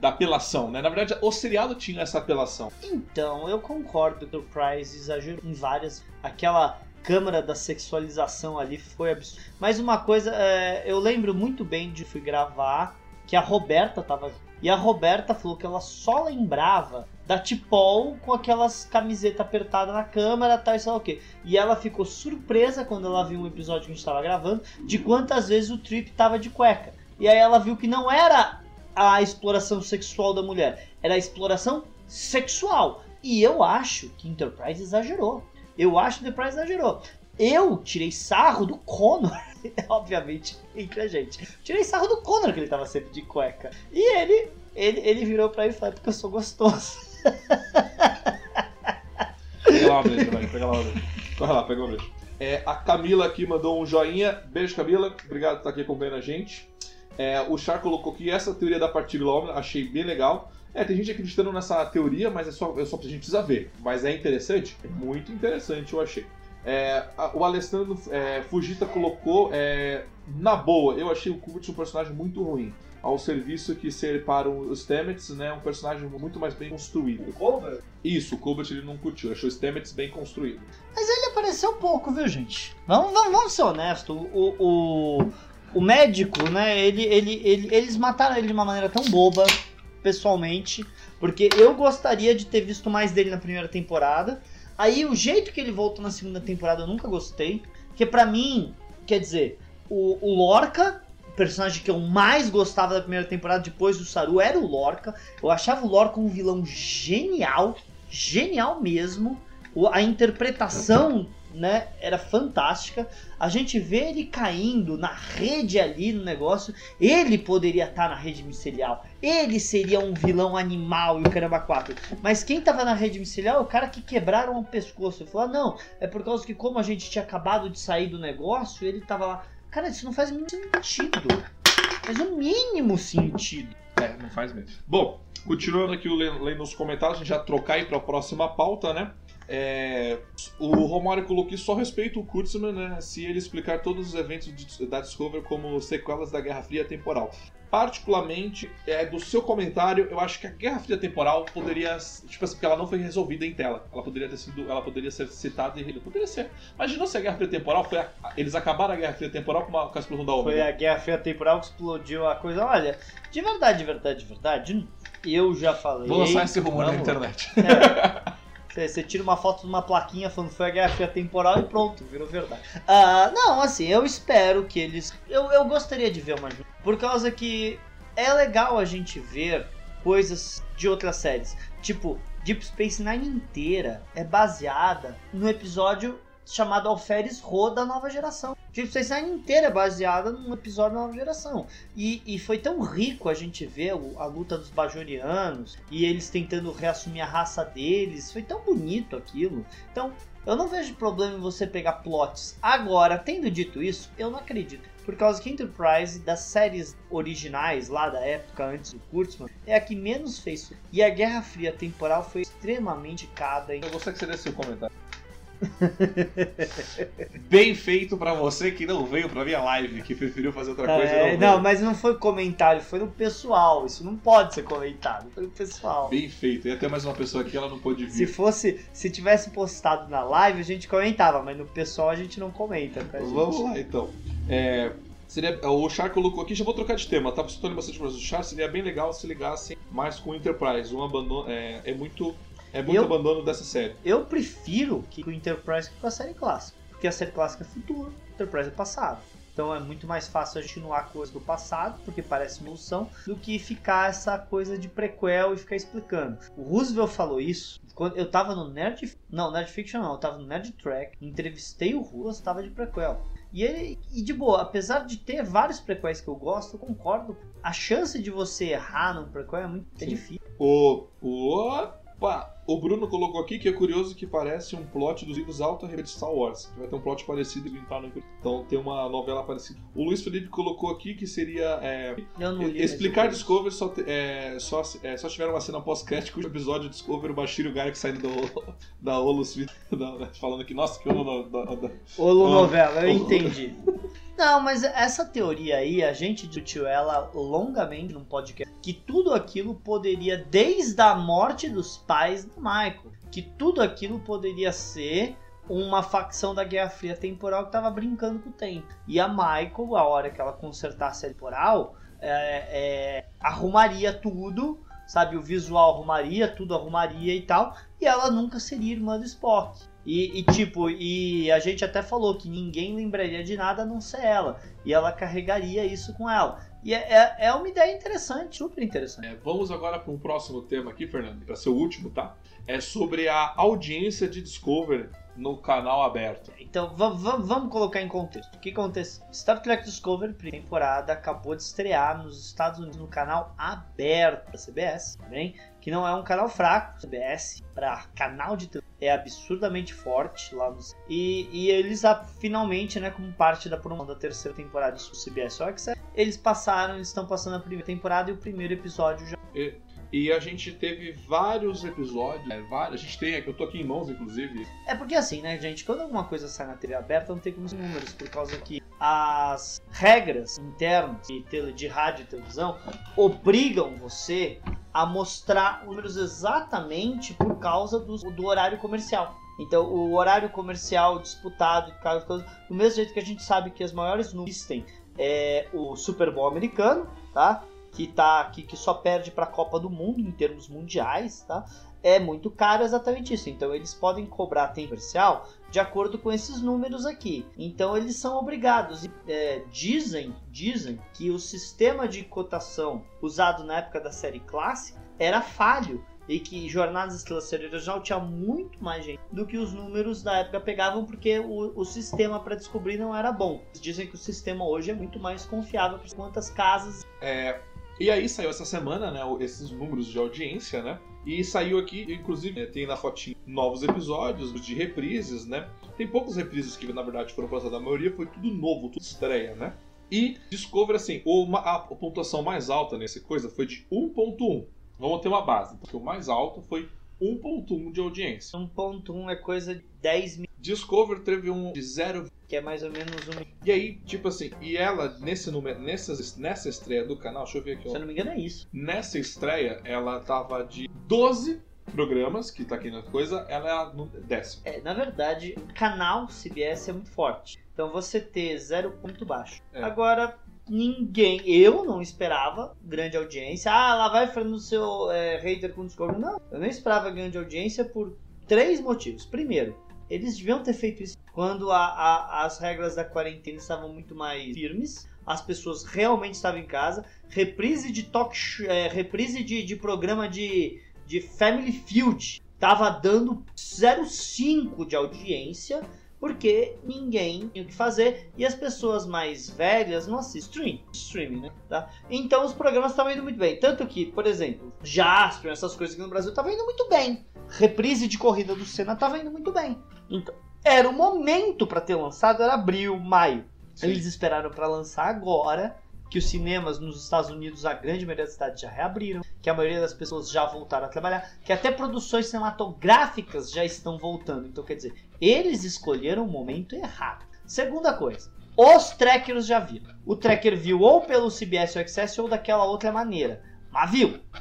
da apelação, né? Na verdade, o seriado tinha essa apelação. Então, eu concordo que o Price exagerou em várias. Aquela câmara da sexualização ali foi absurdo. Mas uma coisa, é, eu lembro muito bem de fui gravar que a Roberta tava. E a Roberta falou que ela só lembrava da Tipol com aquelas camisetas apertadas na câmera, tal, sei lá o quê. E ela ficou surpresa quando ela viu um episódio que a gente tava gravando de quantas vezes o Trip tava de cueca. E aí ela viu que não era a exploração sexual da mulher, era a exploração sexual. E eu acho que Enterprise exagerou. Eu acho que Enterprise exagerou. Eu tirei sarro do Connor, obviamente, entre a gente. Tirei sarro do Connor que ele tava sempre de cueca. E ele, ele, ele virou pra mim e falou: "É porque eu sou gostoso. Pega lá uma beijo, vai, pega lá lá, pega uma beijo. É, a Camila aqui mandou um joinha. Beijo, Camila. Obrigado por estar aqui acompanhando a gente. É, o Char colocou que essa teoria da partícula ômega, achei bem legal. É, tem gente acreditando nessa teoria, mas é só, é só pra gente precisa ver. Mas é interessante? É muito interessante, eu achei. É, o Alessandro é, Fujita colocou, é, na boa, eu achei o Kubitz um personagem muito ruim. Ao serviço que ser para os Stamets, né, um personagem muito mais bem construído. Isso, o Kubert ele não curtiu, achou o Stamets bem construído. Ele apareceu pouco, viu, gente? Vamos, vamos, vamos ser honestos. O, o, o médico, né? Ele, ele, ele, eles mataram ele de uma maneira tão boba, pessoalmente. Porque eu gostaria de ter visto mais dele na primeira temporada. Aí o jeito que ele voltou na segunda temporada eu nunca gostei. Porque pra mim, quer dizer, o, o Lorca, o personagem que eu mais gostava da primeira temporada depois do Saru, era o Lorca. Eu achava o Lorca um vilão genial, genial mesmo. O- A interpretação né, era fantástica. A gente vê ele caindo na rede ali no negócio. Ele poderia estar na rede micelial. Ele seria um vilão animal e o caramba 4. Mas quem tava na rede micelial é o cara que quebraram o pescoço. Ele falou: ah, não, é por causa que, como a gente tinha acabado de sair do negócio, ele tava lá. Cara, isso não faz o mínimo sentido. Faz o mínimo sentido. É, não faz mesmo. Bom, continuando aqui lendo, os comentários, a gente já trocar aí para a próxima pauta, né? É, o Romário colocou que só respeita o Kurtzman, né? Se ele explicar todos os eventos da Discovery como sequelas da Guerra Fria temporal. Particularmente, é, do seu comentário, eu acho que a Guerra Fria temporal poderia, tipo assim, porque ela não foi resolvida em tela. Ela poderia ter sido, ela poderia ser citada e poderia ser. Imaginou se a Guerra Fria temporal foi, a- eles acabaram a Guerra Fria temporal com, uma, com a explosão da Foi Ômega. a Guerra Fria Temporal que explodiu a coisa. Olha, de verdade, de verdade, de verdade, eu já falei. Vou lançar esse rumor na internet. Você, você tira uma foto de uma plaquinha falando que foi a Guerra Temporal e pronto, virou verdade. Ah, não, assim, eu espero que eles. Eu, eu gostaria de ver uma. Por causa que é legal a gente ver coisas de outras séries. Tipo, Deep Space Nine inteira é baseada no episódio chamado Alferes Ro da nova geração. Tipo, Space Nine inteira é baseada num episódio da nova geração. E, e foi tão rico a gente ver o- a luta dos Bajorianos e eles tentando reassumir a raça deles. Foi tão bonito aquilo. Então, eu não vejo problema em você pegar plots. Agora, tendo dito isso, eu não acredito. Por causa que Enterprise, das séries originais lá da época antes do Kurtzman, é a que menos fez. E a Guerra Fria temporal foi extremamente cada. Eu gostaria que você desse seu comentário. Bem feito pra você que não veio pra minha live, que preferiu fazer outra coisa É, não, não, mas não foi comentário, foi no pessoal. Isso não pode ser comentado, foi no pessoal. Bem feito. E até mais uma pessoa aqui, ela não pôde Se vir. fosse, se tivesse postado na live, a gente comentava, mas no pessoal a gente não comenta. Tá, gente? Vamos lá então. É, seria, o Char colocou aqui, já vou trocar de tema, tava escutando bastante coisa do Char, seria bem legal se ligassem mais com o Enterprise. Um abandono, é, é muito, é muito Eu- abandono dessa série. Eu prefiro que o Enterprise com a série clássica. Porque a série clássica é futuro, o Enterprise é passado. Então é muito mais fácil a gente continuar coisas do passado, porque parece evolução, do que ficar essa coisa de prequel e ficar explicando. O Roosevelt falou isso. Quando eu tava no Nerd. Não, Nerd Fiction não, eu tava no Nerd Track, entrevistei o Roosevelt, tava de prequel. E ele, e de boa, apesar de ter vários prequels que eu gosto, eu concordo. A chance de você errar num prequel é muito é difícil. O, o Bruno colocou aqui que é curioso que parece um plot dos livros Alta Rede de Star Wars. Que vai ter um plot parecido e entrar no Então tem uma novela parecida. O Luiz Felipe colocou aqui que seria. é, li explicar Discovery só, é, só, é, só tiveram uma cena pós-crédito cujo episódio Discovery o Bashir e o Garrick saindo do, da da- falando que, nossa, que ano da, da, da- Olo Ah, novela, eu entendi. Não, mas essa teoria aí, a gente discutiu ela longamente num podcast, que tudo aquilo poderia, desde a morte dos pais do Michael, que tudo aquilo poderia ser uma facção da Guerra Fria temporal que tava brincando com o tempo. E a Michael, a hora que ela consertasse a temporal, é, é, arrumaria tudo, sabe? O visual arrumaria, tudo arrumaria e tal, e ela nunca seria irmã do Spock. E, e, tipo, e a gente até falou que ninguém lembraria de nada a não ser ela. E ela carregaria isso com ela. E é, é, é uma ideia interessante, super interessante. É, vamos agora para um próximo tema aqui, Fernando, para ser o último, tá? É sobre a audiência de Discovery no canal aberto. Então va- va- vamos colocar em contexto. O que acontece? Star Trek Discovery, primeira temporada, acabou de estrear nos Estados Unidos no canal aberto da CBS, tá bem? Que não é um canal fraco, CBS, para canal de televisão, é absurdamente forte lá nos. E, e eles ah, finalmente, né, como parte da promoção da terceira temporada do CBS All Access, eles passaram, eles estão passando a primeira temporada e o primeiro episódio já. E, e a gente teve vários episódios. é, vários, a gente tem, aqui, eu tô aqui em mãos, inclusive. É porque assim, né, gente, quando alguma coisa sai na TV aberta, não tem como ser números, por causa que as regras internas de, de rádio e televisão obrigam você a mostrar números exatamente por causa do, do horário comercial. Então, o horário comercial disputado, do mesmo jeito que a gente sabe que as maiores números existem é o Super Bowl americano, tá? Que, tá, que, que só perde para a Copa do Mundo em termos mundiais, tá? É muito caro exatamente isso. Então eles podem cobrar tempo comercial de acordo com esses números aqui. Então eles são obrigados. É, dizem, dizem que o sistema de cotação usado na época da série clássica era falho. E que Jornadas Estrelas série original tinha muito mais gente do que os números da época pegavam, porque o, o sistema para descobrir não era bom. Dizem que o sistema hoje é muito mais confiável por quantas casas É, e aí saiu essa semana, né, esses números de audiência, né? E saiu aqui, inclusive, né, tem na fotinho novos episódios de reprises, né? Tem poucos reprises que, na verdade, foram passados. A maioria foi tudo novo, tudo estreia, né? E Discovery, assim, uma, a pontuação mais alta nessa coisa foi de 1.1. Vamos ter uma base, porque o mais alto foi 1.1 de audiência. 1.1 é coisa de 10 mil, Discovery teve um de 0 que é mais ou menos um. E aí, tipo assim, e ela, nesse número, nessas, nessa estreia do canal, deixa eu ver aqui, Se ó. eu não me engano, é isso. Nessa estreia, ela tava de 12 programas, que tá aqui na coisa, ela é no décimo. É, na verdade, o canal CBS é muito forte. Então você ter zero ponto baixo. É. Agora, ninguém, eu não esperava grande audiência. Ah, lá vai Fernando seu é, hater com Discovery. Não, eu não esperava grande audiência por três motivos. Primeiro, eles deviam ter feito isso quando a- a- as regras da quarentena estavam muito mais firmes. As pessoas realmente estavam em casa. Reprise de talk show, é, reprise de, de programa de, de Family Field tava dando 0,5 de audiência porque ninguém tinha o que fazer e as pessoas mais velhas não assistem stream, streaming, né? Tá? Então os programas estavam indo muito bem. Tanto que, por exemplo, Jasper, essas coisas aqui no Brasil estavam indo muito bem. Reprise de corrida do Senna estava indo muito bem. Então, era o momento para ter lançado, era abril, maio. Sim. Eles esperaram para lançar agora, que os cinemas nos Estados Unidos, a grande maioria das cidades já reabriram, que a maioria das pessoas já voltaram a trabalhar, que até produções cinematográficas já estão voltando. Então, quer dizer, eles escolheram o momento errado. Segunda coisa, os trackers já viram. O tracker viu ou pelo CBS ou Access ou daquela outra maneira. Mas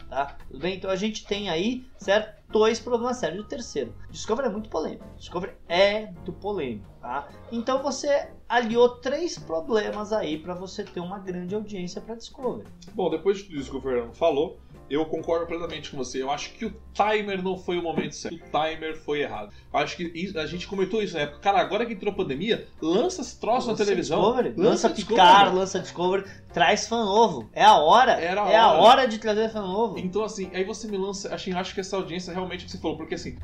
tá? Tudo bem? Então a gente tem aí, certo? Dois problemas sérios. O terceiro, Discovery é muito polêmico. Discovery é do polêmico, tá? Então você aliou três problemas aí para você ter uma grande audiência para Discovery. Bom, depois de tudo isso que o Fernando falou, eu concordo plenamente com você. Eu acho que o timer não foi o momento certo. O timer foi errado. Acho que a gente comentou isso na época. Cara, agora que entrou a pandemia, lança esse troço na televisão. Discovery, lança, Discovery. Picard, lança Discovery, traz fã novo. É a hora. Era a é a hora. hora de trazer fã novo. Então, assim, aí você me lança. Assim, acho que essa audiência realmente que você falou, porque assim.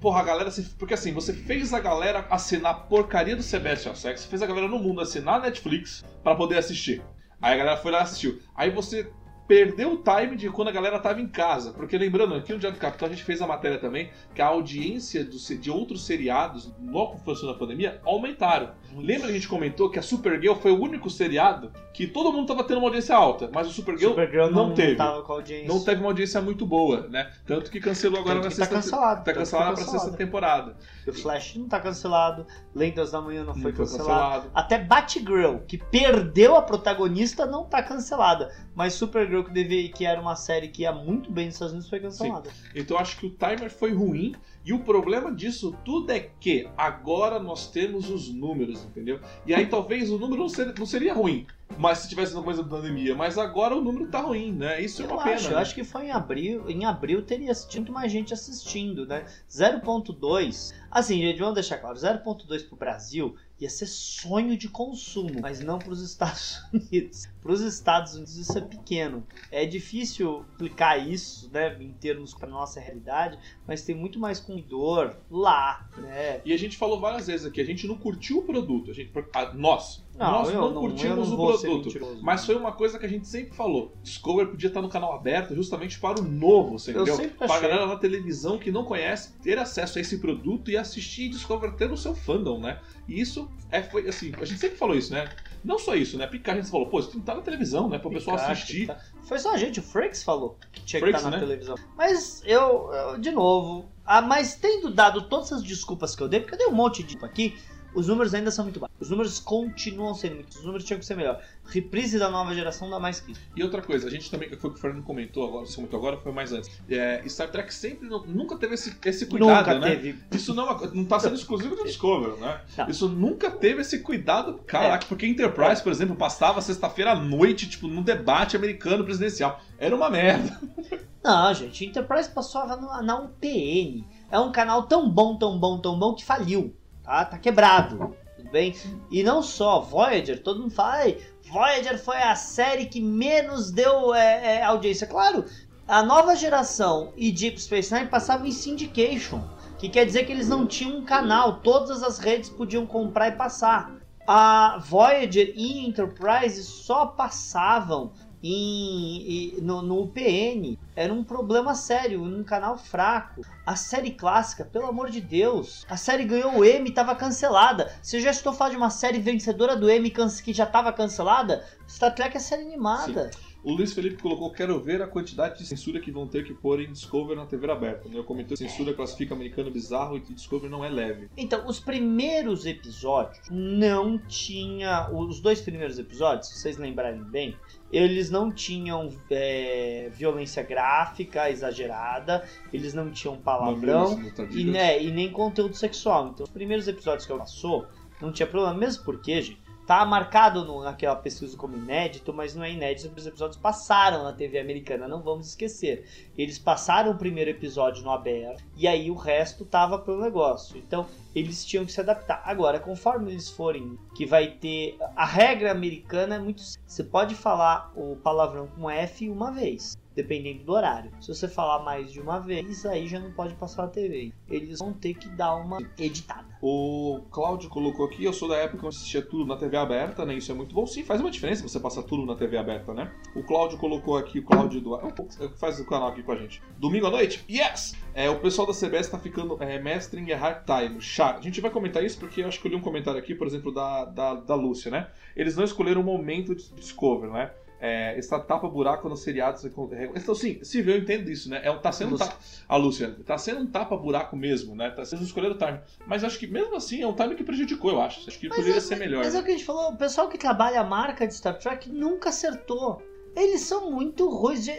Porra, a galera. Porque assim, você fez a galera assinar a porcaria do All Sex, fez a galera no mundo assinar a Netflix pra poder assistir. Aí a galera foi lá e assistiu. Aí você perdeu o time de quando a galera tava em casa. Porque lembrando, aqui no Diário do Capitão a gente fez a matéria também que a audiência do de outros seriados, logo que funcionou pandemia, aumentaram. Lembra que a gente comentou que a Supergirl foi o único seriado que todo mundo tava tendo uma audiência alta, mas o Supergirl, Supergirl não, teve. com audiência. Não teve uma audiência muito boa, né? Tanto que cancelou agora Tanto na tá sexta cancelado. Tá cancelada tá pra cancelado. sexta temporada. O Flash não tá cancelado. Lendas da Manhã não foi Não foi cancelado. cancelado. Até Batgirl, que perdeu a protagonista, não tá cancelada. Mas Supergirl, que, deve, que era uma série que ia muito bem nos Estados Unidos, foi cancelada. Então eu acho que o timer foi ruim. E o problema disso tudo é que agora nós temos os números, entendeu? E aí talvez o número não seria, não seria ruim, mas se tivesse uma coisa da pandemia. Mas agora o número tá ruim, né? Isso é Eu uma pena. acho, né? eu acho que foi em abril. Em abril teria muito mais gente assistindo, né? 0.2. Assim, gente, vamos deixar claro: 0.2 pro Brasil ia ser sonho de consumo, mas não pros Estados Unidos. Pros Estados Unidos isso é pequeno. É difícil explicar isso, né, em termos para nossa realidade, mas tem muito mais consumidor lá, né? E a gente falou várias vezes aqui, a gente não curtiu o produto. A gente, a- nós. Não, nós não, não- curtimos não o produto. Mas foi uma coisa que a gente sempre falou. Discovery podia estar no canal aberto justamente para o novo, você Eu entendeu? Para a galera na televisão que não conhece ter acesso a esse produto e assistir e Discovery ter no seu fandom, né? E isso é, foi assim, a gente sempre falou isso, né? Não só isso, né? Picard a gente falou, pô, isso que estar na televisão, né? Para o pessoal assistir. tá- Foi só a gente, o Frakes falou que tinha que estar na né? televisão. Mas eu, eu, de novo, ah, mas tendo dado todas as desculpas que eu dei, porque eu dei um monte de aqui, os números ainda são muito baixos. Os números continuam sendo muito. Os números tinham que ser melhor. Reprise da nova geração dá mais que isso. E outra coisa, a gente também, foi o que o Fernando comentou agora, se comentou agora, foi mais antes. É, Star Trek sempre nunca teve esse, esse cuidado, Nunca né? teve. Isso não, é não tá sendo exclusivo do Discovery, né? Não. Isso nunca teve esse cuidado. Caraca, porque Enterprise, por exemplo, passava sexta-feira à noite, tipo, num debate americano presidencial. Era uma merda. Não, gente, Enterprise passava na, UPN. É um canal tão bom, tão bom, tão bom que faliu. Tá? Tá quebrado. Tudo bem? E não só, Voyager, todo mundo fala, "Ai, Voyager foi a série que menos deu é, é, audiência. Claro, a nova geração e Deep Space Nine passavam em syndication. Que quer dizer que eles não tinham um canal, todas as redes podiam comprar e passar. A Voyager e Enterprise só passavam em, em- no, no UPN. Era um problema sério, num canal fraco. A série clássica, pelo amor de Deus, a série ganhou o Emmy e estava cancelada. Você já estou falando de uma série vencedora do can- que já estava cancelada? Star Trek é série animada. O Luiz Felipe colocou: quero ver a quantidade de censura que vão ter que pôr em Discovery na TV aberta. né? Eu comentou censura classifica americano bizarro e Discovery não é leve. Então, os primeiros episódios não tinha. Os dois primeiros episódios, se vocês lembrarem bem, eles não tinham é, violência gráfica exagerada, eles não tinham palavrão. E, né, e nem conteúdo sexual. Então, os primeiros episódios que eu passou, não tinha problema. Mesmo porque, gente, tá marcado no- naquela pesquisa como inédito, mas não é inédito os episódios passaram na TV americana, não vamos esquecer. Eles passaram o primeiro episódio no aberto e aí o resto tava pelo negócio. Então, eles tinham que se adaptar. Agora, conforme eles forem, que vai ter. A regra americana é muito. simples. Você pode falar o palavrão com F uma vez. Dependendo do horário. Se você falar mais de uma vez, aí já não pode passar na TV. Eles vão ter que dar uma editada. O Cláudio colocou aqui, eu sou da época que eu assistia tudo na TV aberta, né? Isso é muito bom. Sim, faz uma diferença você passar tudo na TV aberta, né? O Cláudio colocou aqui, o Cláudio Eduardo, é que faz o canal aqui com a gente. Domingo à noite? Yes! É, o pessoal da CBS tá ficando é, mestre em errar time. Chá. A gente vai comentar isso porque eu acho que eu li um comentário aqui, por exemplo, da, da, da Lúcia, né? Eles não escolheram o momento de Discover, né? É, está tapa-buraco nos seriados. Então, sim, se vê, eu entendo isso, né? É, tá sendo Lúcia. um tapa, a Lúcia, tá sendo um tapa-buraco mesmo, né? Tá sendo escolher o time. Mas acho que mesmo assim é um time que prejudicou, eu acho. Acho que poderia ser melhor. Mas é o que a gente falou, o pessoal que trabalha a marca de Star Trek nunca acertou. Eles são muito ruins. de-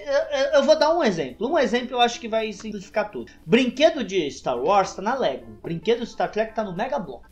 Eu, vou dar um exemplo. Um exemplo eu acho que vai simplificar tudo. Brinquedo de Star Wars tá na Lego. Brinquedo de Star Trek tá no Mega Block.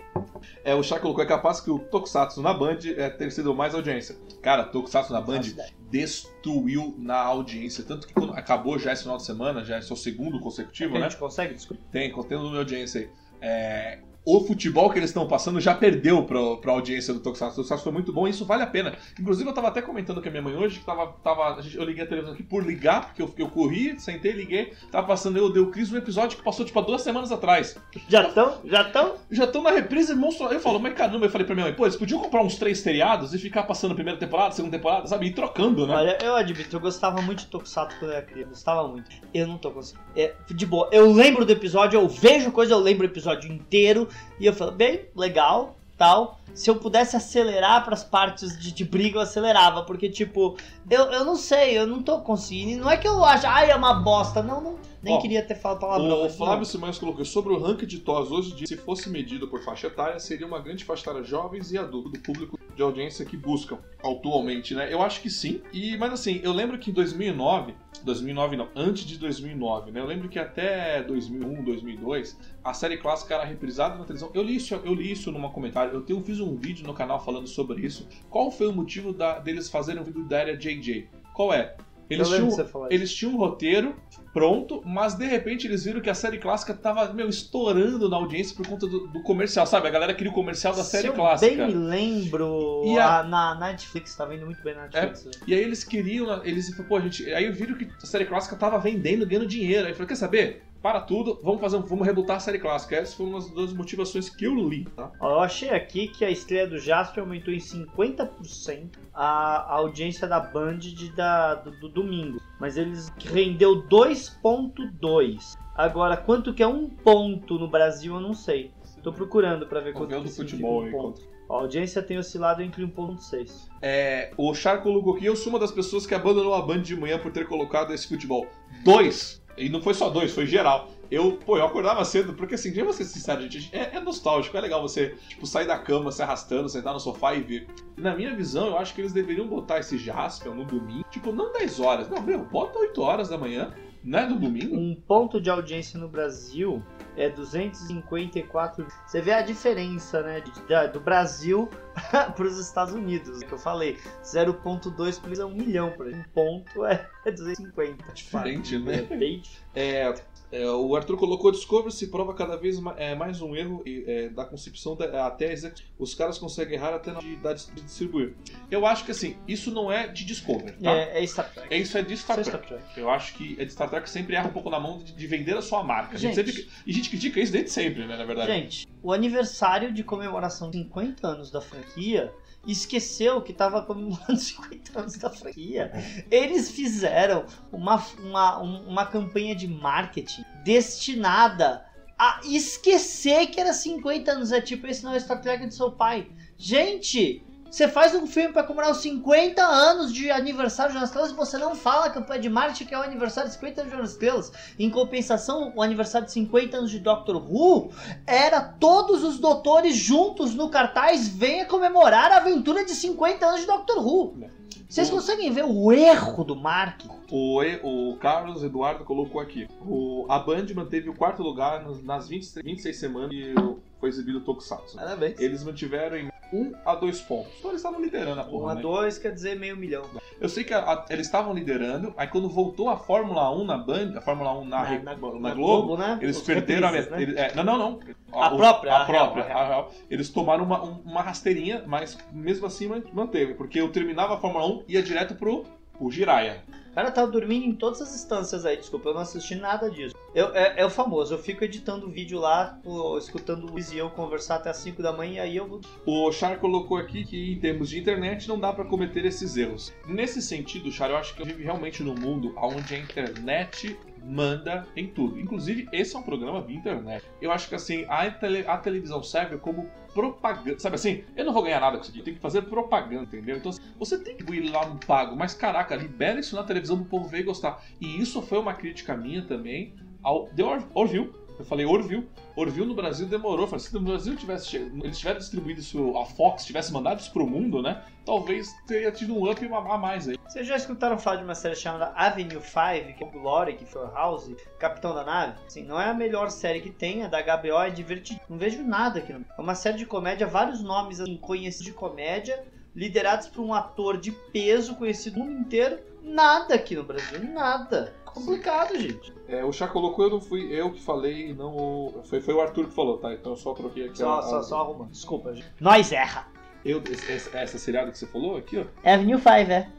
É, o Chá colocou, é capaz que o Tokusatsu na Band é, ter sido mais audiência. Cara, Tokusatsu na Band destruiu na audiência. Tanto que quando acabou já esse final de semana, já é seu segundo consecutivo, a né? gente consegue descobrir. Tem, contendo de audiência aí. É, o futebol que eles estão passando já perdeu pra, pra audiência do Tokusatsu. O Tokusatsu foi muito bom e isso vale a pena. Inclusive, eu tava até comentando com a minha mãe hoje que tava. tava a eu liguei a televisão aqui por ligar, porque eu, eu corri, sentei, liguei. Tava passando eu dei o Cris um episódio que passou tipo há duas semanas atrás. Já estão? Já estão? Já estão na reprise monstro. Eu falo, mas caramba, eu falei pra minha mãe, pô, eles podiam comprar uns três seriados e ficar passando a primeira temporada, segunda temporada, sabe? E trocando, né? Olha, eu admito, eu gostava muito de Tokusatsu quando eu era criança. Gostava muito. Eu não tô conseguindo. É, de boa, eu lembro do episódio, eu vejo coisa, eu lembro o episódio inteiro. E eu falo, bem, legal, tal. Se eu pudesse acelerar pras partes de, de briga, eu acelerava. Porque, tipo, eu, eu não sei, eu não tô conseguindo. Não é que eu acho, ai, é uma bosta. Não, não nem Ó, queria ter falado palavrão. O Flávio. Simões colocou sobre o ranking de TOS hoje, em dia, se fosse medido por faixa etária, seria uma grande faixa etária jovens e adultos do público de audiência que buscam atualmente, né? Eu acho que sim. E mas assim, eu lembro que em 2009, 2009 não, antes de 2009, né? Eu lembro que até 2001, 2002, a série clássica era reprisada na televisão. Eu li isso, eu li isso num comentário. Eu tenho, fiz um vídeo no canal falando sobre isso. Qual foi o motivo da- deles fazerem o vídeo da era JJ? Qual é? Eles tinham, eles tinham um roteiro pronto, mas de repente eles viram que a série clássica tava, meu, estourando na audiência por conta do, do comercial, sabe? A galera queria o comercial da Se série eu clássica. bem me lembro, E a- a- na Netflix, tá vendo muito bem na Netflix. né? E aí eles queriam, eles pô, gente, aí viram que a série clássica tava vendendo, ganhando dinheiro. Aí falou, quer saber? Para tudo, vamos fazer, um- vamos rebutar a série clássica. Essas foram uma das motivações que eu li, tá? Eu achei aqui que a estreia do Jasper aumentou em 50% a, a audiência da Band de, da, do, do domingo. Mas eles rendeu 2.2. Agora, quanto que é um ponto no Brasil, eu não sei. Tô procurando pra ver quanto que futebol um ponto. A audiência tem oscilado entre 1.6. É, o Char colocou aqui, eu sou uma das pessoas que abandonou a Band de manhã por ter colocado esse futebol. Dois! E não foi só dois, foi geral. Eu, pô, eu acordava cedo, porque assim, vou ser sincero, gente, é, é nostálgico, é legal você, tipo, sair da cama, se arrastando, sentar no sofá e ver. Na minha visão, eu acho que eles deveriam botar esse Jasper no domingo, tipo, não 10 horas, não, meu, bota 8 horas da manhã, né, no domingo. Um ponto de audiência no Brasil é 254. Você vê a diferença, né? de- da- do Brasil para os Estados Unidos. Que eu falei, 0.2 por é um milhão. Exemplo. Um ponto é é 250. Diferente, É né? bem É, é, o Arthur colocou Discovery se prova cada vez ma- é, mais um erro e, é, da concepção da- até a execução. Os caras conseguem errar até na hora de, de distribuir. Eu acho que assim, isso não é de Discovery, tá? É, é Star Trek. É isso é de Star é Trek. Star Trek. Eu acho que é de Star Trek sempre erra um pouco na mão de, de vender a sua marca. A gente Gente. sempre, e a gente critica isso desde sempre, né, na verdade. Gente, o aniversário de comemoração de 50 anos da franquia esqueceu que tava comemorando 50 anos da franquia. Eles fizeram uma, uma, um- uma campanha de marketing destinada a esquecer que era 50 anos. É tipo, esse não é o Star Trek do seu pai. Gente, você faz um filme pra comemorar os 50 anos de aniversário de Jornal das Estrelas e você não fala a campanha de marketing que é o aniversário de 50 anos de Jornal das Estrelas. Em compensação, o aniversário de 50 anos de Doctor Who era todos os doutores juntos no cartaz venha comemorar a aventura de 50 anos de Doctor Who. Vocês conseguem ver o erro do marketing? O, E- o Carlos Eduardo colocou aqui. O, a Band manteve o quarto lugar nas, nas 20, 26 semanas que foi exibido o Tokusatsu. Parabéns. Eles mantiveram em 1 a 2 pontos. Então eles estavam liderando a 1 porra, a né? 2 quer dizer meio milhão. Eu sei que a- a- eles estavam liderando, aí quando voltou a Fórmula 1 na Band, a Fórmula 1 na, Re- na Globo, né? eles Os perderam a né? não, não, não. A o- própria, A a própria. a real. a real. Eles tomaram uma, um- uma rasteirinha, mas mesmo assim man- manteve. Porque eu terminava a Fórmula 1 ia direto pro o Jiraya. O cara tava dormindo em todas as instâncias aí, desculpa, eu não assisti nada disso. Eu, é, é o famoso, eu fico editando vídeo lá, pô, escutando o Luiz e eu conversar até as 5 da manhã e aí eu vou. O Char colocou aqui que em termos de internet não dá pra cometer esses erros. Nesse sentido, Char, eu acho que eu vivo realmente num mundo onde a internet manda em tudo. Inclusive, esse é um programa via internet. Eu acho que assim, a, tele, a televisão serve como propaganda. Sabe assim, eu não vou ganhar nada com isso aqui, tem que fazer propaganda, entendeu? Então você tem que ir lá no pago, mas caraca, libera isso na televisão pro povo ver e gostar. E isso foi uma crítica minha também ao The Orville eu falei Orville. Orville no Brasil demorou. Falei, se no Brasil tivesse eles tivessem distribuído isso, a Fox tivesse mandado isso pro mundo, né? Talvez teria tido um up a mais aí. Vocês já escutaram falar de uma série chamada Avenue 5, que é o Glory, que foi o House, Capitão da Nave? Assim, não é a melhor série que tem, é da HBO, é divertido. Não vejo nada aqui. É uma série de comédia, vários nomes assim, conhecidos de comédia, liderados por um ator de peso conhecido no mundo inteiro. Nada aqui no Brasil, nada. Complicado, gente. É, o Chá colocou, eu não fui eu que falei, não o... foi, foi o Arthur que falou, tá? Então eu só troquei aqui só, a, só, a... só arrumando. Desculpa, gente. Nós erra. Eu, essa, essa seriada que você falou aqui, ó. Avenue 5, é.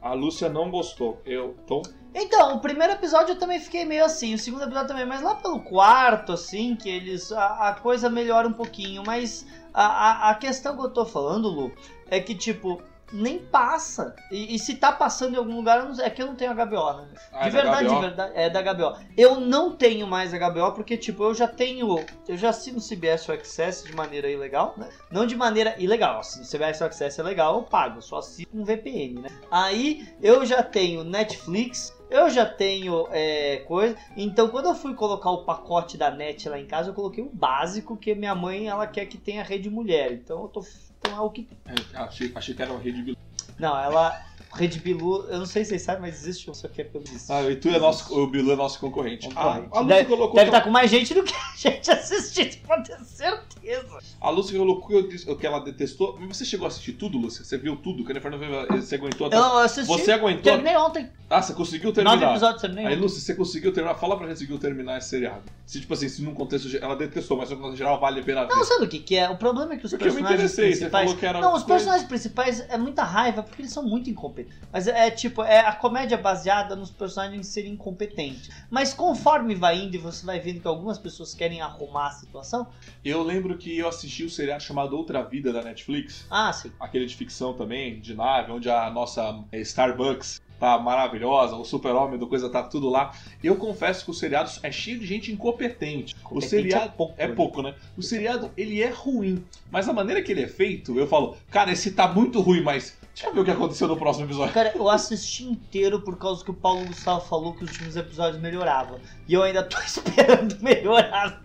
A Lúcia não gostou. Eu, Tom? Então, o primeiro episódio eu também fiquei meio assim, o segundo episódio também, mas lá pelo quarto, assim, que eles. A, a coisa melhora um pouquinho, mas a, a, a questão que eu tô falando, Lu, é que, tipo, nem passa. E, e, se tá passando em algum lugar, não, é que eu não tenho HBO, né? Ah, de é verdade, de verdade, é da HBO. Eu não tenho mais HBO porque, tipo, eu já tenho. Eu já assino CBS Access de maneira ilegal, né? Não de maneira ilegal. Assino CBS Access é legal, eu pago. Eu só assino um VPN, né? Aí eu já tenho Netflix. Eu já tenho é, coisa. Então, quando eu fui colocar o pacote da net lá em casa, eu coloquei o básico, que minha mãe ela quer que tenha rede mulher. Então, eu tô então é o que. É, achei, achei que era uma rede Bilu. Não, ela. Rede Bilu, eu não sei se vocês sabem, mas existe isso aqui é pelo Ah, o Itu é nosso, o Bilu é nosso concorrente. concorrente. Ah, a Lúcia deve, colocou. Deve estar tá com mais gente do que a gente assistir, pode ter certeza. A Lúcia colocou o que ela detestou. Mas você chegou a assistir tudo, Lúcia? Você viu tudo? Que a você aguentou até. Eu assisti. Você aguentou? Terminei ontem. Ah, você conseguiu terminar? Nove episódios terminei. Aí, Lúcia, você conseguiu terminar? Fala pra gente se conseguiu terminar esse seriado. Se, tipo assim, se num contexto. Ela detestou, mas no geral vale a pena ver. Não, sabe o que, que é? O problema é que os porque personagens. Eu me interessei, principais... você falou que era. Não, os personagens principais é muita raiva porque eles são muito incompetentes. Mas é tipo, é a comédia baseada nos personagens serem incompetentes. Mas conforme vai indo e você vai vendo que algumas pessoas querem arrumar a situação. Eu lembro que eu assisti o um seriado chamado Outra Vida da Netflix. Ah, sim. Aquele de ficção também, de nave, onde a nossa é, Starbucks tá maravilhosa, o super-homem do coisa tá tudo lá. Eu confesso que o seriado é cheio de gente incompetente. o seriado é pouco, é pouco, né? O seriado, ele é ruim, mas a maneira que ele é feito, eu falo, cara, esse tá muito ruim, mas Deixa eu ver o que aconteceu no próximo episódio. Cara, eu assisti inteiro por causa que o Paulo Gustavo falou que os últimos episódios melhoravam. E eu ainda tô esperando melhorar.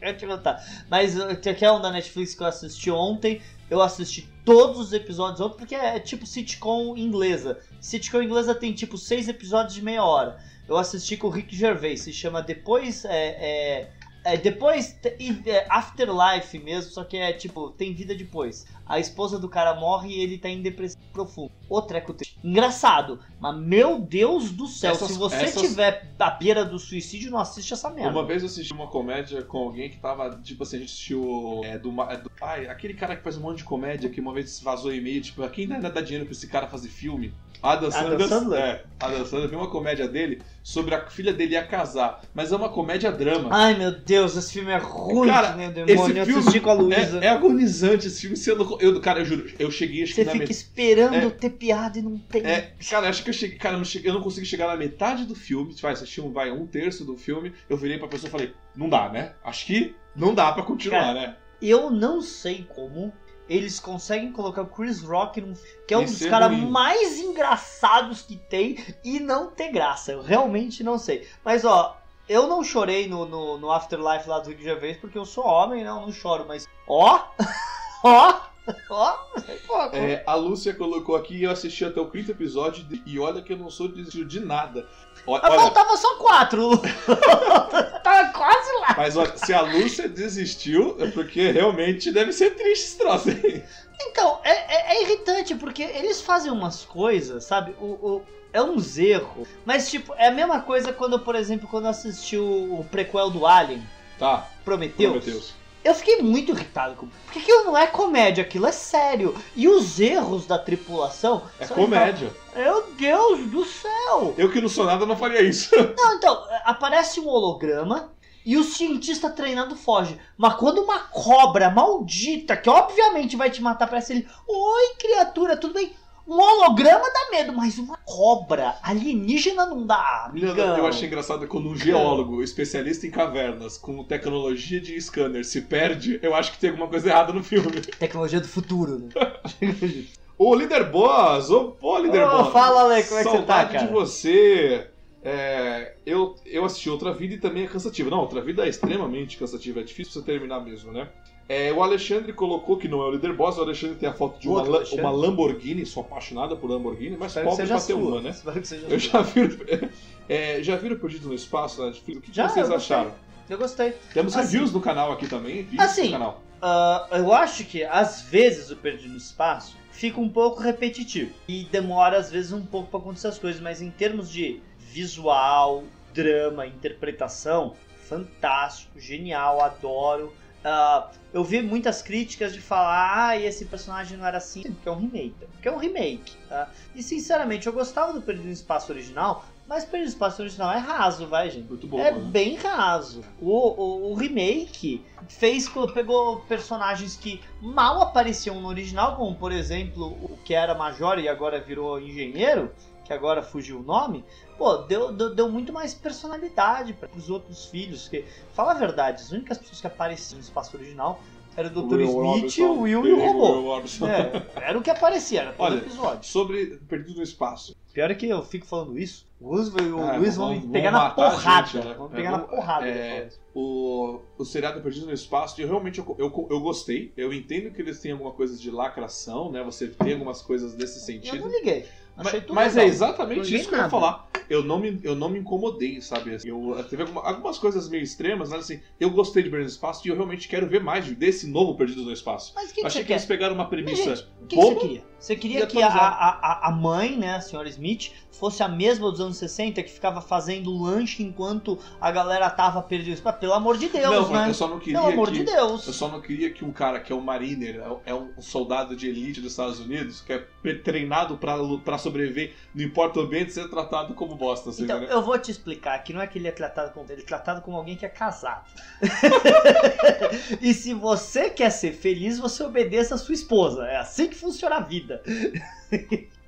Eu te contar. Mas que é um da Netflix que eu assisti ontem. Eu assisti todos os episódios ontem, porque é, tipo sitcom inglesa. Sitcom inglesa tem tipo seis episódios de meia hora. Eu assisti com o Rick Gervais, se chama Depois. É, é, é, depois, é, Afterlife mesmo, só que é tipo, tem vida depois. A esposa do cara morre e ele tá em depressão profunda. O treco Engraçado, mas meu Deus do céu, essas, se você essas... tiver à beira do suicídio, não assiste essa merda. Uma vez eu assisti uma comédia com alguém que tava, tipo assim, a gente assistiu é, do, é, do. Ai, aquele cara que faz um monte de comédia que uma vez vazou e-mail, tipo, quem ainda dá dinheiro pra esse cara fazer filme? Adam Sandler. Adam Sandler? É, Adam Sandler. Tem uma comédia dele sobre a filha dele ia casar, mas é uma comédia drama. Ai meu Deus, esse filme é ruim, cara, né, demônio. Esse filme com a Luísa. É, é, agonizante esse filme. Sendo, eu, cara, eu juro, eu cheguei acho Você fica esperando é, ter piada e não tem. É, cara, acho que eu cheguei. Cara, eu não, cheguei, eu não consegui chegar na metade do filme. Vai, assisti um, vai, um terço do filme. Eu virei pra pessoa e falei, não dá, né? Acho que não dá pra continuar, cara, né? Eu não sei como eles conseguem colocar o Chris Rock, num, que é um dos caras mais engraçados que tem, e não ter graça. Eu realmente não sei. Mas ó, eu não chorei no, no, no Afterlife lá do Rick Gervais porque eu sou homem, não, não choro, mas ó, ó, ó. É, a Lúcia colocou aqui eu assisti até o quinto episódio e olha que eu não sou de, de nada. Olha, faltava só quatro. Tava quase lá. Mas olha, se a Lúcia desistiu, é porque realmente deve ser triste esse troço, hein? Então, é, é, é irritante, porque eles fazem umas coisas, sabe? O, o, é uns erros. Mas, tipo, é a mesma coisa quando, por exemplo, quando eu assisti o, o prequel do Alien. Tá. Prometheus. Prometheus. Eu fiquei muito irritado com. Porque aquilo não é comédia, aquilo é sério. E os erros da tripulação. É comédia. Meu Deus do céu! Eu que não sou nada não faria isso. Não, então, aparece um holograma e o cientista treinado foge. Mas quando uma cobra maldita, que obviamente vai te matar, aparece ele. Oi, criatura, tudo bem? Um holograma dá medo, mas uma cobra alienígena não dá, amigão. Eu achei engraçado quando um geólogo, especialista em cavernas, com tecnologia de scanner, se perde, eu acho que tem alguma coisa errada no filme. Tecnologia do futuro, né? Ô, líder boss! Ô, pô, líder Ô, boss! fala, Ale, como é que você tá, cara? de você! É, eu, eu assisti Outra Vida e também é cansativo. Não, Outra Vida é extremamente cansativa, é difícil você terminar mesmo, né? É, o Alexandre colocou que não é o líder boss, o Alexandre tem a foto de uma, La- uma Lamborghini, sou apaixonado por Lamborghini, mas Espero que pobre pra ter uma, né? Que Eu já vi. É, já viram Perdido no Espaço na Netflix? O que, que Já, vocês eu acharam? Eu gostei. Temos Assim- reviews no canal aqui também, Assim, no canal. Ah, eu acho que às vezes o Perdido no Espaço fica um pouco repetitivo e demora às vezes um pouco pra acontecer as coisas, mas em termos de visual, drama, interpretação, fantástico, genial, adoro. Ah, eu vi muitas críticas de falar, ah, esse personagem não era assim, porque é um remake, porque é um remake. tá? E sinceramente, eu gostava do Perdido no Espaço original, mas Perdido no Espaço original é raso, vai, gente. Muito bom, É né? bem raso. O, o, o remake fez pegou personagens que mal apareciam no original, como por exemplo o que era major e agora virou engenheiro, que agora fugiu o nome. Pô, deu, deu, deu muito mais personalidade para os outros filhos. Que, fala a verdade, as únicas pessoas que apareciam no espaço original eram o Dr. Will Smith, Robinson, o Will e o robô. É, era o que aparecia, era todo Olha, episódio. Sobre Perdido no Espaço. Pior é que eu fico falando isso, o Luz e o Ah, Luiz vão- pegar na porrada. gente, né? Vão me É, pegar na porrada. é. O, o seriado Perdido no Espaço, eu realmente eu, eu, eu gostei. Eu entendo que eles têm alguma coisa de lacração, né? Você tem algumas coisas desse Eu sentido. não liguei. Mas, mas é exatamente isso que eu ia nada. falar. Eu não me, eu não me incomodei, sabe? Assim, Eu, teve alguma- algumas coisas meio extremas, mas assim, eu gostei de Perdido no Espaço e eu realmente quero ver mais desse novo Perdido no Espaço. Mas o que, que Achei que quer? eles pegaram uma premissa Gente, O que, que você queria? Você queria que a, a- a mãe, né, a senhora Smith, fosse a mesma dos anos 60, que ficava fazendo lanche enquanto a galera tava perdida. Mas, Pelo amor de Deus, não, né? eu só não queria Pelo amor que... de Deus. Eu só não queria que um cara que é um mariner, é- é um soldado de elite dos Estados Unidos, que é treinado pra sobreviver, não importa o ambiente, ser tratado como bosta, assim, Então, né? eu vou te explicar que não é que ele é tratado como ele é tratado como alguém que é casado. e se você quer ser feliz, você obedeça a sua esposa. É assim que funciona a vida.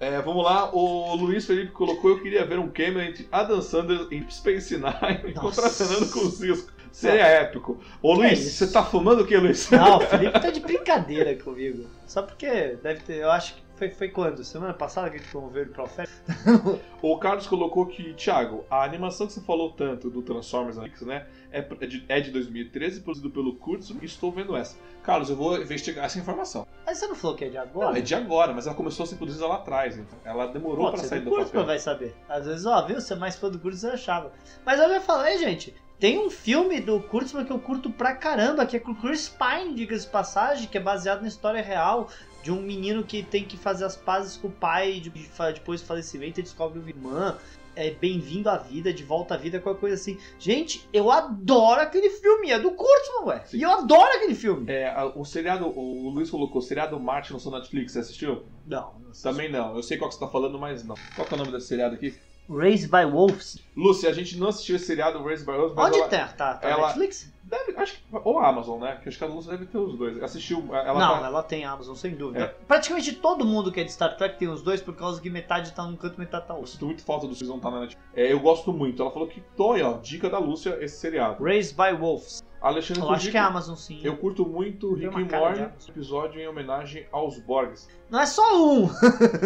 É, vamos lá, o Luiz Felipe colocou, eu queria ver um cameo entre Adam Sandler em Space Nine contracenando com o Cisco. Seria épico. Ô Que Luiz, isso? você tá fumando o que, Luiz? Não, o Felipe tá de brincadeira comigo. Só porque deve ter. Eu acho que foi, foi quando? Semana passada que a gente promoveu ele pra oferta? O Carlos colocou que, Thiago, a animação que você falou tanto do Transformers Netflix, né, é é de, é de 2013, produzido pelo Kurtzman, e estou vendo essa. Carlos, eu vou investigar essa informação. Mas você não falou que é de Não, agora? é de agora, mas ela começou a ser produzida lá atrás, então. Ela demorou você sair do do Kurtzman papel. vai saber. Às vezes, ó, viu? Você é mais fã do Kurtzman, você achava. Mas eu já falei, gente. Tem um filme do Kurtzman que eu curto pra caramba, que é com o Chris Pine, diga-se de passagem, que é baseado na história real de um menino que tem que fazer as pazes com o pai de- de- depois do falecimento e descobre uma irmã. É bem-vindo à vida, de volta à vida, qualquer coisa assim. Gente, eu adoro aquele filme, é do Kurtzman, ué. Sim. E eu adoro aquele filme. É, o seriado, o Luiz colocou, o seriado Martin no seu Netflix, você assistiu? Não, não. Também não, eu sei qual que você tá falando, mas não. Qual que é o nome desse seriado aqui? Raised by Wolves. Lúcia, a gente não assistiu esse seriado Raised by Wolves, mas Onde ela, tá? Tá, tá ela- Netflix? deve, acho que, ou Amazon, né? Que acho que a Lúcia deve ter os dois. Assistiu, ela não, tá- ela tem Amazon, sem dúvida. É. Praticamente todo mundo que é de Star Trek tem os dois, por causa que metade tá num canto e metade tá Eu outro. sinto muito falta do Season tá na Netflix. É, eu gosto muito. Ela falou que toi, ó, dica da Lúcia, esse seriado. Raised by Wolves. Alexandre Eu acho que é Amazon, sim. Eu curto muito Tem Rick de Morty, episódio em homenagem aos Borgs. Não é só um,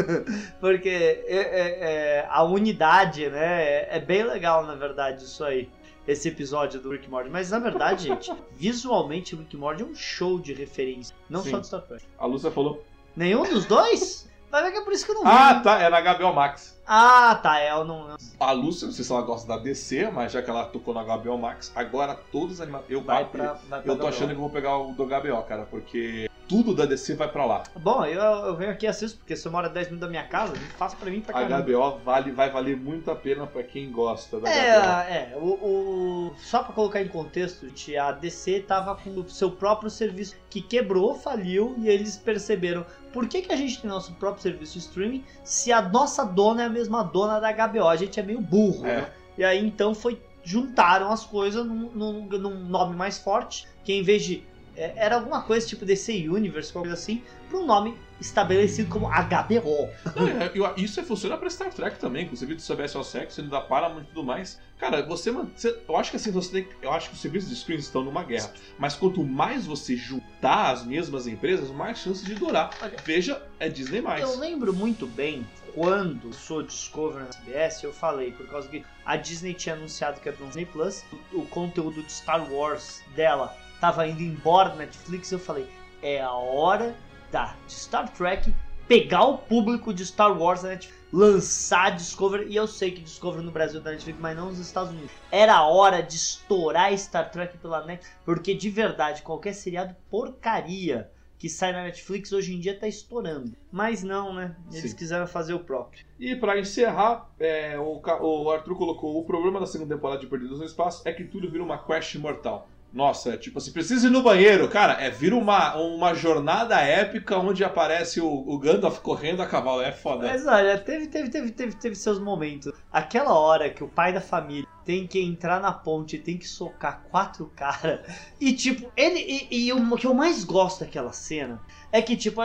porque é- é- é, a unidade, né, é, é bem legal, na verdade, isso aí. Esse episódio do Rick Morty. Mas, na verdade, gente, visualmente, o Rick Morty é um show de referência. Não Sim. só de Star Trek. A Lúcia falou. Nenhum dos dois? Vai ver que é por isso que eu não vi. Ah, tá, é na HBO Max. Ah, tá, é, eu não... A Lúcia, não sei se ela gosta da DC, mas já que ela tocou na HBO Max, agora todos os animados. Eu, Vai pra... Vai pra eu tô achando que eu vou pegar o do HBO, cara, porque tudo da DC vai pra lá. Bom, eu, eu venho aqui e assisto, porque se eu moro a 10 minutos da minha casa, fácil pra mim pra A caramba. HBO vale, vai valer muito a pena pra quem gosta da HBO. É, é, o, o- só pra colocar em contexto, a DC tava com o seu próprio serviço que quebrou, faliu e eles perceberam por que, que a gente tem nosso próprio serviço de streaming se a nossa dona é a mesma dona da HBO, a gente é meio burro, É. né? E aí então foi juntaram as coisas num, num- num nome mais forte, que em vez de é, era alguma coisa tipo DC Universe, qualquer coisa assim, para um nome estabelecido como HBO. Não, é, eu- isso é, funciona pra Star Trek também, inclusive do CBS ao Sex, sendo da Paramount e tudo mais. Cara, você, você- Eu acho que assim, você tem. Eu acho que os serviços de streaming estão numa guerra. Mas quanto mais você juntar as mesmas empresas, mais chance de durar. Olha. Veja, é Disney mais. Eu lembro muito bem quando sou Discovery na CBS, eu falei, por causa que a Disney tinha anunciado que ia pra um Disney Plus, o, o conteúdo de Star Wars dela tava indo embora da Netflix, eu falei, é a hora da Star Trek pegar o público de Star Wars da Netflix, lançar Discovery, e eu sei que Discovery no Brasil é da Netflix, mas não nos Estados Unidos. Era a hora de estourar Star Trek pela Netflix, porque de verdade, qualquer seriado porcaria que sai na Netflix hoje em dia tá estourando. Mas não, né? Eles Sim. quiseram fazer o próprio. E pra encerrar, é, o, o Arthur colocou o problema da segunda temporada de Perdidos no Espaço é que tudo vira uma quest mortal. Nossa, é tipo assim, precisa ir no banheiro, cara, é vira uma, uma jornada épica onde aparece o, o Gandalf correndo a cavalo, é foda. Mas olha, teve, teve, teve, teve, teve seus momentos. Aquela hora que o pai da família tem que entrar na ponte e tem que socar quatro caras. E tipo, ele. E, e o que eu mais gosto daquela cena é que, tipo,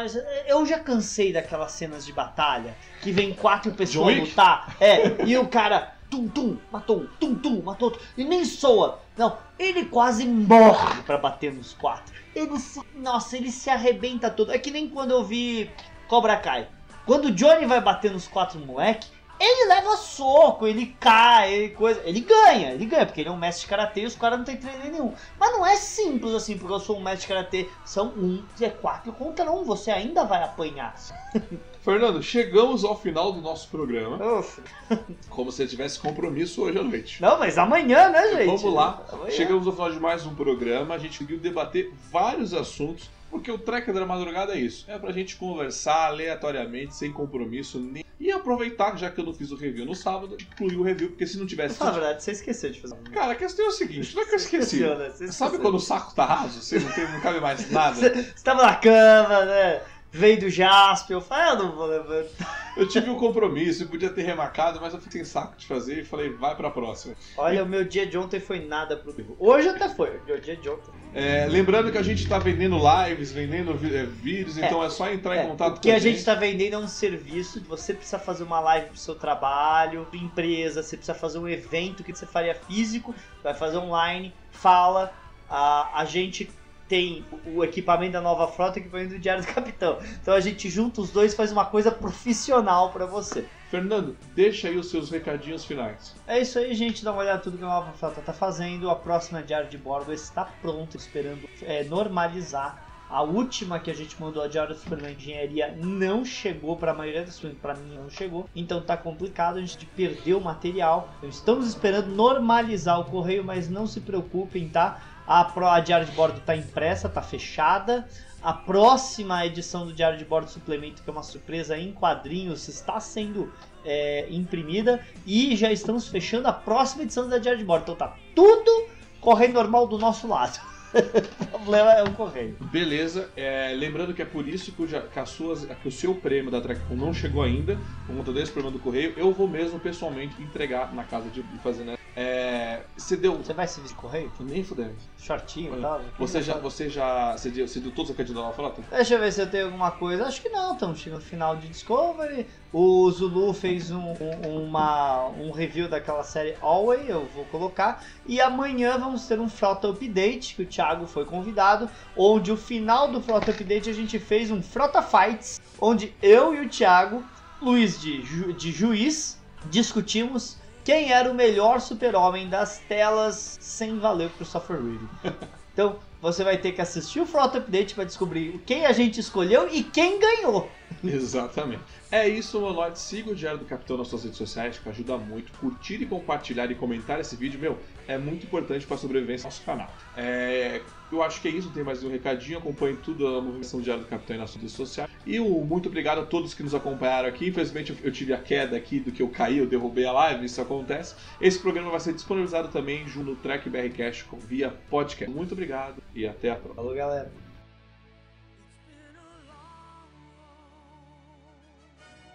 eu já cansei daquelas cenas de batalha que vem quatro pessoas lutar. É, e o cara. Tum, tum, matou um, tum, tum, matou outro. E nem soa. Não, ele quase morre pra bater nos quatro. Ele se. Nossa, ele se arrebenta todo. É que nem quando eu vi Cobra Kai. Quando o Johnny vai bater nos quatro moleque, ele leva soco, ele cai, ele coisa. Ele ganha, ele ganha, porque ele é um mestre de karatê e os caras não tem treino nenhum. Mas não é simples assim, porque eu sou um mestre de karatê. São um, é quatro contra um, você ainda vai apanhar. Fernando, chegamos ao final do nosso programa, Ufa. como se tivesse compromisso hoje à noite. Não, mas amanhã, né, gente? Vamos lá, Amanhã. chegamos ao final de mais um programa, a gente conseguiu debater vários assuntos, porque o Tracker da Madrugada é isso, é pra gente conversar aleatoriamente, sem compromisso, nem... e aproveitar, já que eu não fiz o review no sábado, incluir o review, porque se não tivesse... Na verdade, você esqueceu de fazer um. Cara, a questão é o seguinte, não é que eu esqueci. Né? Sabe quando o saco tá raso, você não, tem, não cabe mais nada? Você tava na cama, né? Veio do Jasper, eu falei, ah, eu não vou levantar. Eu tive um compromisso, eu podia ter remarcado, mas eu fiquei sem saco de fazer e falei, vai pra próxima. Olha, o meu dia de ontem foi nada produtivo. Hoje até foi, o meu dia de ontem. É, lembrando que a gente tá vendendo lives, vendendo é, vídeos, então é só entrar em É, contato o que com a gente está vendendo é um serviço. Você precisa fazer uma live pro seu trabalho, sua empresa, você precisa fazer um evento que você faria físico, vai fazer online, fala. A, a gente tem o equipamento da nova frota e o equipamento do Diário do Capitão. Então a gente junta os dois faz uma coisa profissional para você. Fernando, deixa aí os seus recadinhos finais. É isso aí, gente. Dá uma olhada tudo que a Nova Frota tá fazendo. A próxima Diário de Bordo está pronta, esperando é, normalizar. A última que a gente mandou, a Diário do Superman Engenharia, não chegou para a maioria das pessoas, para mim não chegou. Então tá complicado, a gente perdeu o material. Então, estamos esperando normalizar o correio, mas não se preocupem, tá? A, a Diário de Bordo tá impressa, tá fechada. A próxima edição do Diário de Bordo Suplemento, que é uma surpresa em quadrinhos, está sendo é, imprimida e já estamos fechando a próxima edição da Diário de Bordo. Então tá tudo correndo normal do nosso lado. o problema é o correio. Beleza, é, lembrando que é por isso que, o, que as suas, que o seu prêmio da TrackCon não chegou ainda, por conta desse problema do correio, eu vou mesmo pessoalmente entregar na casa de, de fazenda. É, você deu. Você vai servir de correio? Nem fudendo. Shortinho e tal? Você já. Você já. Você deu, você deu todos os recadinhos da frota? Deixa eu ver se eu tenho alguma coisa. Acho que não, estamos chegando no final de Discovery. O Zulu fez um, um- uma, um review daquela série Always, eu vou colocar. E amanhã vamos ter um Frota Update, que o Thiago foi convidado. Onde o final do Frota Update a gente fez um Frota Fights, onde eu e o Thiago, Luiz de, ju- de juiz, discutimos quem era o melhor super-homem das telas sem valer o Christopher Reeve. Então você vai ter que assistir o Frota Update para descobrir quem a gente escolheu e quem ganhou. Exatamente. É isso, Monoid. Siga o Diário do Capitão nas suas redes sociais, que ajuda muito. Curtir e compartilhar e comentar esse vídeo, meu, é muito importante para a sobrevivência do nosso canal. É, eu acho que é isso, tem mais um recadinho. Acompanhe tudo a movimentação do Diário do Capitão nas redes sociais. E o muito obrigado a todos que nos acompanharam aqui. Infelizmente eu tive a queda aqui do que eu caí, eu derrubei a live, isso acontece. Esse programa vai ser disponibilizado também junto no Track BR Cash via podcast. Muito obrigado e até a próxima. Falou, galera.